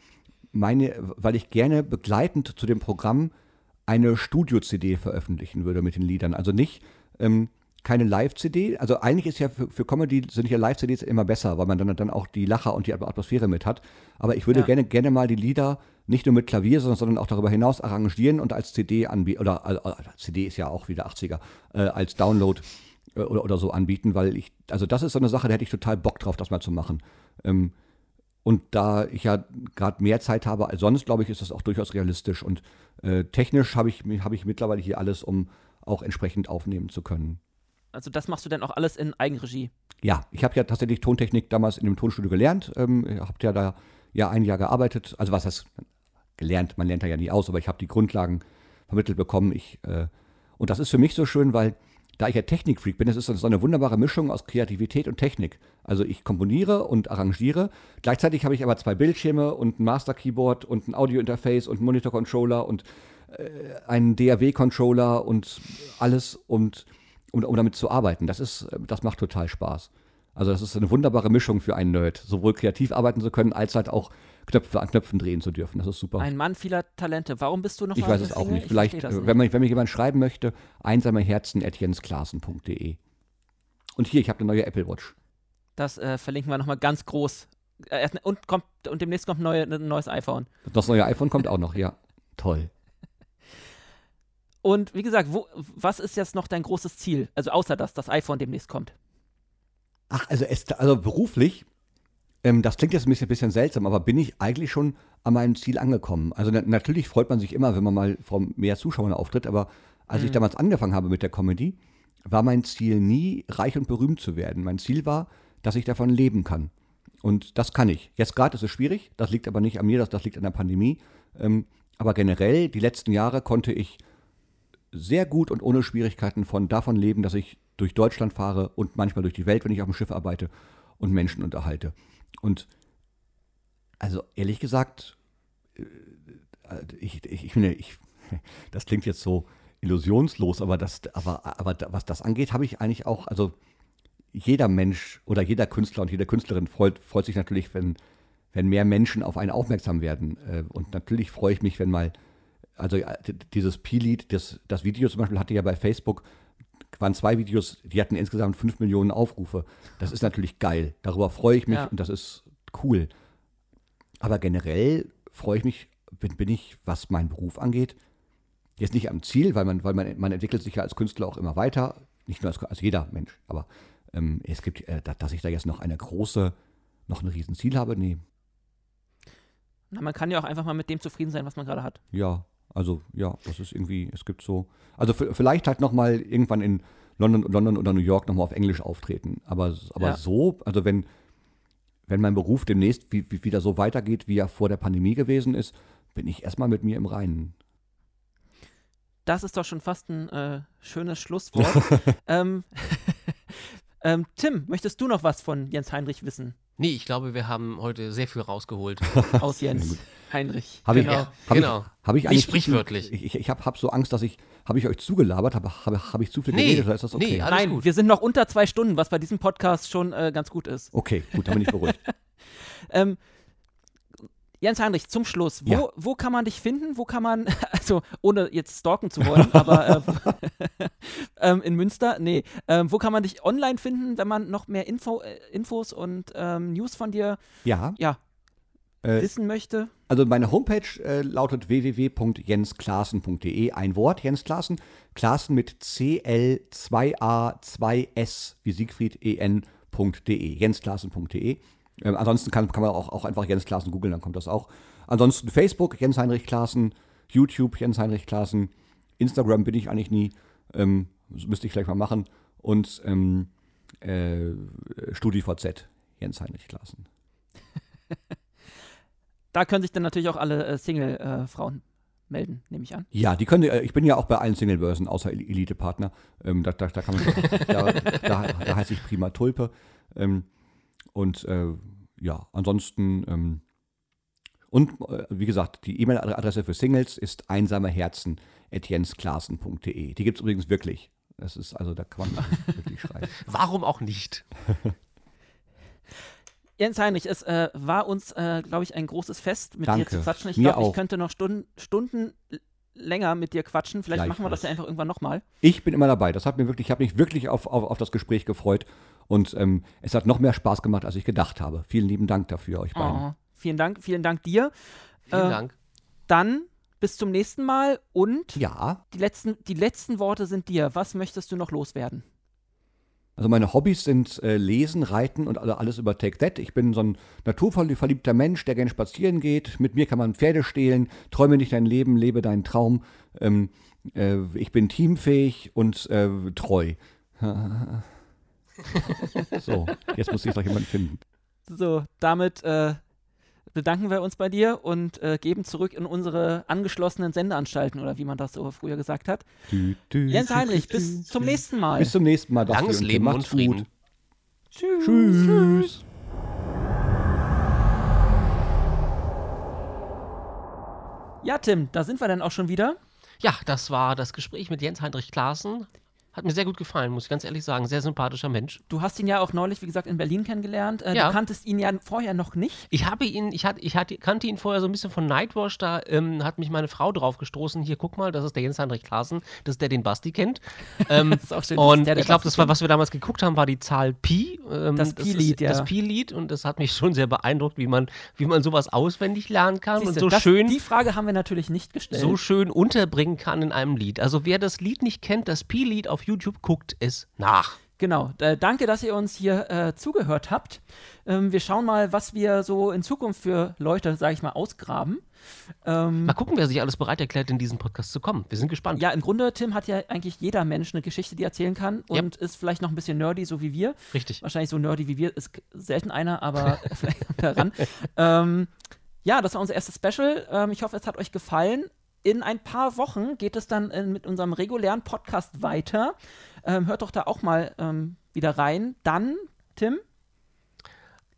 meine, weil ich gerne begleitend zu dem Programm eine Studio-CD veröffentlichen würde mit den Liedern. Also nicht ähm, keine Live-CD. Also eigentlich ist ja für, für Comedy sind ja Live-CDs immer besser, weil man dann, dann auch die Lacher und die Atmosphäre mit hat. Aber ich würde Ja. gerne, gerne mal die Lieder nicht nur mit Klavier, sondern, sondern auch darüber hinaus arrangieren und als CD anbieten. Oder äh, äh, CD ist ja auch wieder 80er, äh, als Download äh, oder, oder so anbieten, weil ich, also das ist so eine Sache, da hätte ich total Bock drauf, das mal zu machen. Ähm, und da ich ja gerade mehr Zeit habe als sonst, glaube ich, ist das auch durchaus realistisch. Und äh, technisch habe ich, hab ich mittlerweile hier alles, um auch entsprechend aufnehmen zu können. Also das machst du dann auch alles in Eigenregie. Ja, ich habe ja tatsächlich Tontechnik damals in dem Tonstudio gelernt. Ähm, habt ja da ja ein Jahr gearbeitet. Also was heißt gelernt? Man lernt da ja nie aus, aber ich habe die Grundlagen vermittelt bekommen. Ich, äh, und das ist für mich so schön, weil da ich ja Technikfreak bin, es ist so eine wunderbare Mischung aus Kreativität und Technik. Also ich komponiere und arrangiere. Gleichzeitig habe ich aber zwei Bildschirme und ein Master-Keyboard und ein Audio-Interface und einen Monitor-Controller und äh, einen DAW-Controller und alles und um, um damit zu arbeiten. Das ist, äh, das macht total Spaß. Also das ist eine wunderbare Mischung für einen Nerd, sowohl kreativ arbeiten zu können, als halt auch Knöpfe an Knöpfen drehen zu dürfen. Das ist super. Ein Mann vieler Talente. Warum bist du noch ich weiß es auch Single? nicht. Ich Vielleicht, äh, nicht. wenn, man, wenn mir jemand schreiben möchte, einsame Herzen at jensklassen.de. Und hier, ich habe eine neue Apple Watch. Das äh, verlinken wir nochmal ganz groß. Äh, und, kommt, und demnächst kommt neue, ein neues iPhone. Das neue iPhone kommt auch noch, ja. Toll. Und wie gesagt, wo, was ist jetzt noch dein großes Ziel? Also außer dass das iPhone demnächst kommt. Ach, also, es, also beruflich, ähm, das klingt jetzt ein bisschen, bisschen seltsam, aber bin ich eigentlich schon an meinem Ziel angekommen. Also na, natürlich freut man sich immer, wenn man mal vor mehr Zuschauern auftritt, aber als ich damals angefangen habe mit der Comedy, war mein Ziel nie, reich und berühmt zu werden. Mein Ziel war, dass ich davon leben kann. Und das kann ich. Jetzt gerade ist es schwierig, das liegt aber nicht an mir, das, das liegt an der Pandemie. Ähm, aber generell, die letzten Jahre konnte ich sehr gut und ohne Schwierigkeiten von davon leben, dass ich durch Deutschland fahre und manchmal durch die Welt, wenn ich auf dem Schiff arbeite und Menschen unterhalte. Und also ehrlich gesagt, äh, ich, ich, ich ich, das klingt jetzt so illusionslos, aber, das, aber, aber was das angeht, habe ich eigentlich auch, also jeder Mensch oder jeder Künstler und jede Künstlerin freut, freut sich natürlich, wenn, wenn mehr Menschen auf einen aufmerksam werden. Äh, Und natürlich freue ich mich, wenn mal, also d- dieses Pi-Lied, das, das Video zum Beispiel hatte ja bei Facebook, waren zwei Videos, die hatten insgesamt fünf Millionen Aufrufe. Das ist natürlich geil. Darüber freue ich mich Ja. und das ist cool. Aber generell freue ich mich, bin, bin ich, was meinen Beruf angeht, jetzt nicht am Ziel, weil man, weil man, man entwickelt sich ja als Künstler auch immer weiter, nicht nur als, als jeder Mensch, aber ähm, es gibt, äh, da- dass ich da jetzt noch eine große, noch ein Riesenziel habe, nee, Na, man kann ja auch einfach mal mit dem zufrieden sein, was man gerade hat. ja, also ja, das ist irgendwie, es gibt so, also vielleicht halt noch mal irgendwann in London, London oder New York noch mal auf Englisch auftreten, aber, aber Ja. so, also wenn, wenn mein Beruf demnächst wie, wie, wieder so weitergeht, wie er vor der Pandemie gewesen ist, bin ich erstmal mit mir im Reinen. Das ist doch schon fast ein äh, schönes Schlusswort. ähm, ähm, Tim, möchtest du noch was von Jens Heinrich wissen? Nee, ich glaube, wir haben heute sehr viel rausgeholt. Aus Jens Heinrich. Habe Genau, ich, hab genau. ich, hab ich Nicht eigentlich sprichwörtlich. Ich, ich, ich habe hab so Angst, dass ich, habe ich euch zugelabert, habe hab, hab ich zu viel Nee, geredet oder ist das okay? nee, alles Nein, gut. wir sind noch unter zwei Stunden, was bei diesem Podcast schon äh, ganz gut ist. Okay, gut, dann bin ich beruhigt. Ähm, Jens Heinrich, zum Schluss, wo, Ja. wo kann man dich finden? Wo kann man, also ohne jetzt stalken zu wollen, aber äh, ähm, in Münster, nee, ähm, wo kann man dich online finden, wenn man noch mehr Info, äh, Infos und ähm, News von dir Ja, ja, Äh, wissen möchte? Also meine Homepage äh, lautet www.jensklassen.de. Ein Wort, Jens Klassen. Klassen mit CL2A2S wie Siegfried en.de. jensklassen.de. Ähm, ansonsten kann, kann man auch, auch einfach Jens Klaassen googeln, dann kommt das auch. Ansonsten Facebook, Jens Heinrich Klaassen, YouTube, Jens Heinrich Klaassen, Instagram bin ich eigentlich nie, ähm, müsste ich vielleicht mal machen. Und ähm, äh, StudiVZ, Jens Heinrich Klaassen. Da können sich dann natürlich auch alle äh, Single-Frauen melden, nehme ich an. Ja, die können, äh, ich bin ja auch bei allen Single-Börsen, außer El- Elite-Partner. Ähm, da, da, da, kann man, da, da, da heiße ich Prima Tulpe. Ähm, und äh, ja, ansonsten, ähm, und äh, wie gesagt, die E-Mail-Adresse für Singles ist einsameherzen.jensklaassen.de. Die gibt es übrigens wirklich. Das ist, also da kann man wirklich schreiben. Warum auch nicht? Jens Heinrich, es äh, war uns, äh, glaube ich, ein großes Fest, mit dir Danke. zu quatschen. Ich glaube, ich könnte noch Stunden, Stunden länger mit dir quatschen. Vielleicht machen wir das ja einfach irgendwann nochmal. Ich bin immer dabei. Das hat mir wirklich, ich habe mich wirklich auf, auf, auf das Gespräch gefreut. Und ähm, es hat noch mehr Spaß gemacht, als ich gedacht habe. Vielen lieben Dank dafür, euch beiden. Oh, vielen Dank, vielen Dank dir. Vielen Äh, Dank. Dann bis zum nächsten Mal und Ja, die, letzten, die letzten Worte sind dir. Was möchtest du noch loswerden? Also meine Hobbys sind äh, Lesen, Reiten und alle- alles über Take That. Ich bin so ein naturverliebter Mensch, der gerne spazieren geht. Mit mir kann man Pferde stehlen. Träume nicht dein Leben, lebe deinen Traum. Ähm, äh, ich bin teamfähig und äh, treu. so, jetzt muss ich doch jemand finden. So, damit äh, bedanken wir uns bei dir und äh, geben zurück in unsere angeschlossenen Sendeanstalten oder wie man das so früher gesagt hat. Tü, tü, Jens Heinrich, tü, bis zum nächsten Mal. Bis zum nächsten Mal. Langes Leben und Frieden. Gut. Tschüss. Tschüss. Ja, Tim, da sind wir dann auch schon wieder. Ja, das war das Gespräch mit Jens Heinrich Klaassen. Hat mir sehr gut gefallen, muss ich ganz ehrlich sagen. Sehr sympathischer Mensch. Du hast ihn ja auch neulich, wie gesagt, in Berlin kennengelernt. Äh, Ja. Du kanntest ihn ja vorher noch nicht. Ich habe ihn, ich, hatte, ich hatte, kannte ihn vorher so ein bisschen von Nightwash, da ähm, hat mich meine Frau drauf gestoßen. Hier, guck mal, das ist der Jens Heinrich Klaassen, das ist der, den Basti kennt. Ähm, Das ist auch schön, und der, der ich glaube, das war, was wir damals geguckt haben, war die Zahl Pi. Ähm, Das Pi-Lied, ja. Das Pi-Lied und das hat mich schon sehr beeindruckt, wie man, wie man sowas auswendig lernen kann Siehste, und so das, schön. Die Frage haben wir natürlich nicht gestellt. so schön unterbringen kann in einem Lied. Also wer das Lied nicht kennt, das Pi-Lied auf YouTube, guckt es nach. Genau. Äh, danke, dass ihr uns hier äh, zugehört habt. Ähm, wir schauen mal, was wir so in Zukunft für Leute, sage ich mal, ausgraben. Ähm, Mal gucken, wer sich alles bereit erklärt, in diesen Podcast zu kommen. Wir sind gespannt. ja, im Grunde, Tim, hat ja eigentlich jeder Mensch eine Geschichte, die er erzählen kann Yep. und ist vielleicht noch ein bisschen nerdy, so wie wir. Richtig. Wahrscheinlich so nerdy wie wir ist selten einer, aber vielleicht kommt er ran. Ähm, ja, das war unser erstes Special. Ähm, ich hoffe, es hat euch gefallen. In ein paar Wochen geht es dann äh, mit unserem regulären Podcast weiter. Ähm, hört doch da auch mal ähm, wieder rein. Dann, Tim,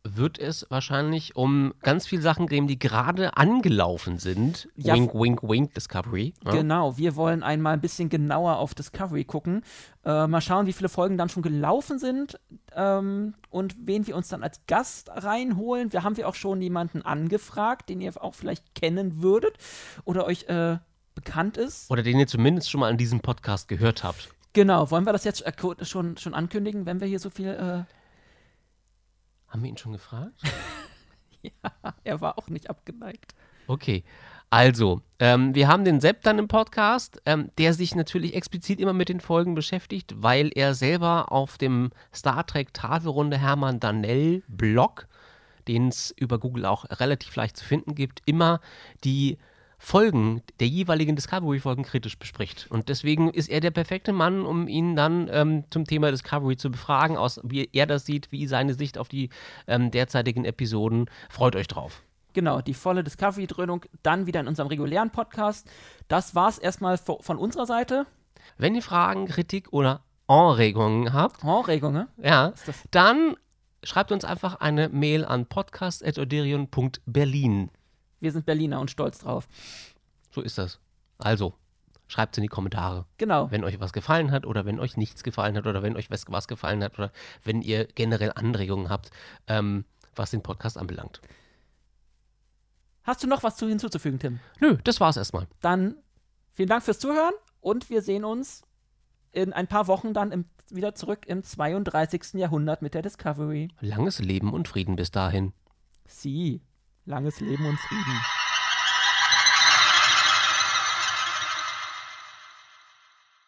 wird es wahrscheinlich um ganz viele Sachen gehen, die gerade angelaufen sind. Ja. Wink, wink, wink, Discovery. Ja. Genau, wir wollen einmal ein bisschen genauer auf Discovery gucken. Äh, mal schauen, wie viele Folgen dann schon gelaufen sind ähm, und wen wir uns dann als Gast reinholen. Wir haben wir auch schon jemanden angefragt, den ihr auch vielleicht kennen würdet oder euch äh, bekannt ist. Oder den ihr zumindest schon mal in diesem Podcast gehört habt. Genau, wollen wir das jetzt äh, schon, schon ankündigen, wenn wir hier so viel. Äh, Haben wir ihn schon gefragt? er war auch nicht abgeneigt. Okay. Also, ähm, wir haben den Sepp dann im Podcast, ähm, der sich natürlich explizit immer mit den Folgen beschäftigt, weil er selber auf dem Star Trek Tafelrunde Hermann Danell Blog, den es über Google auch relativ leicht zu finden gibt, immer die Folgen der jeweiligen Discovery-Folgen kritisch bespricht. Und deswegen ist er der perfekte Mann, um ihn dann ähm, zum Thema Discovery zu befragen, aus wie er das sieht, wie seine Sicht auf die ähm, derzeitigen Episoden. Freut euch drauf. Genau, die volle Discovery-Dröhnung dann wieder in unserem regulären Podcast. Das war's erstmal vo- von unserer Seite. Wenn ihr Fragen, Kritik oder Anregungen habt, Anregung, ne? ja, dann schreibt uns einfach eine Mail an podcast.oderion.berlin. Wir sind Berliner und stolz drauf. So ist das. Also, schreibt es in die Kommentare, Genau. wenn euch was gefallen hat oder wenn euch nichts gefallen hat oder wenn euch was, was gefallen hat oder wenn ihr generell Anregungen habt, ähm, was den Podcast anbelangt. Hast du noch was zu hinzuzufügen, Tim? Nö, das war's erstmal. Dann vielen Dank fürs Zuhören und wir sehen uns in ein paar Wochen dann im, wieder zurück im 32. Jahrhundert mit der Discovery. Langes Leben und Frieden bis dahin. Sie. Langes Leben und Frieden.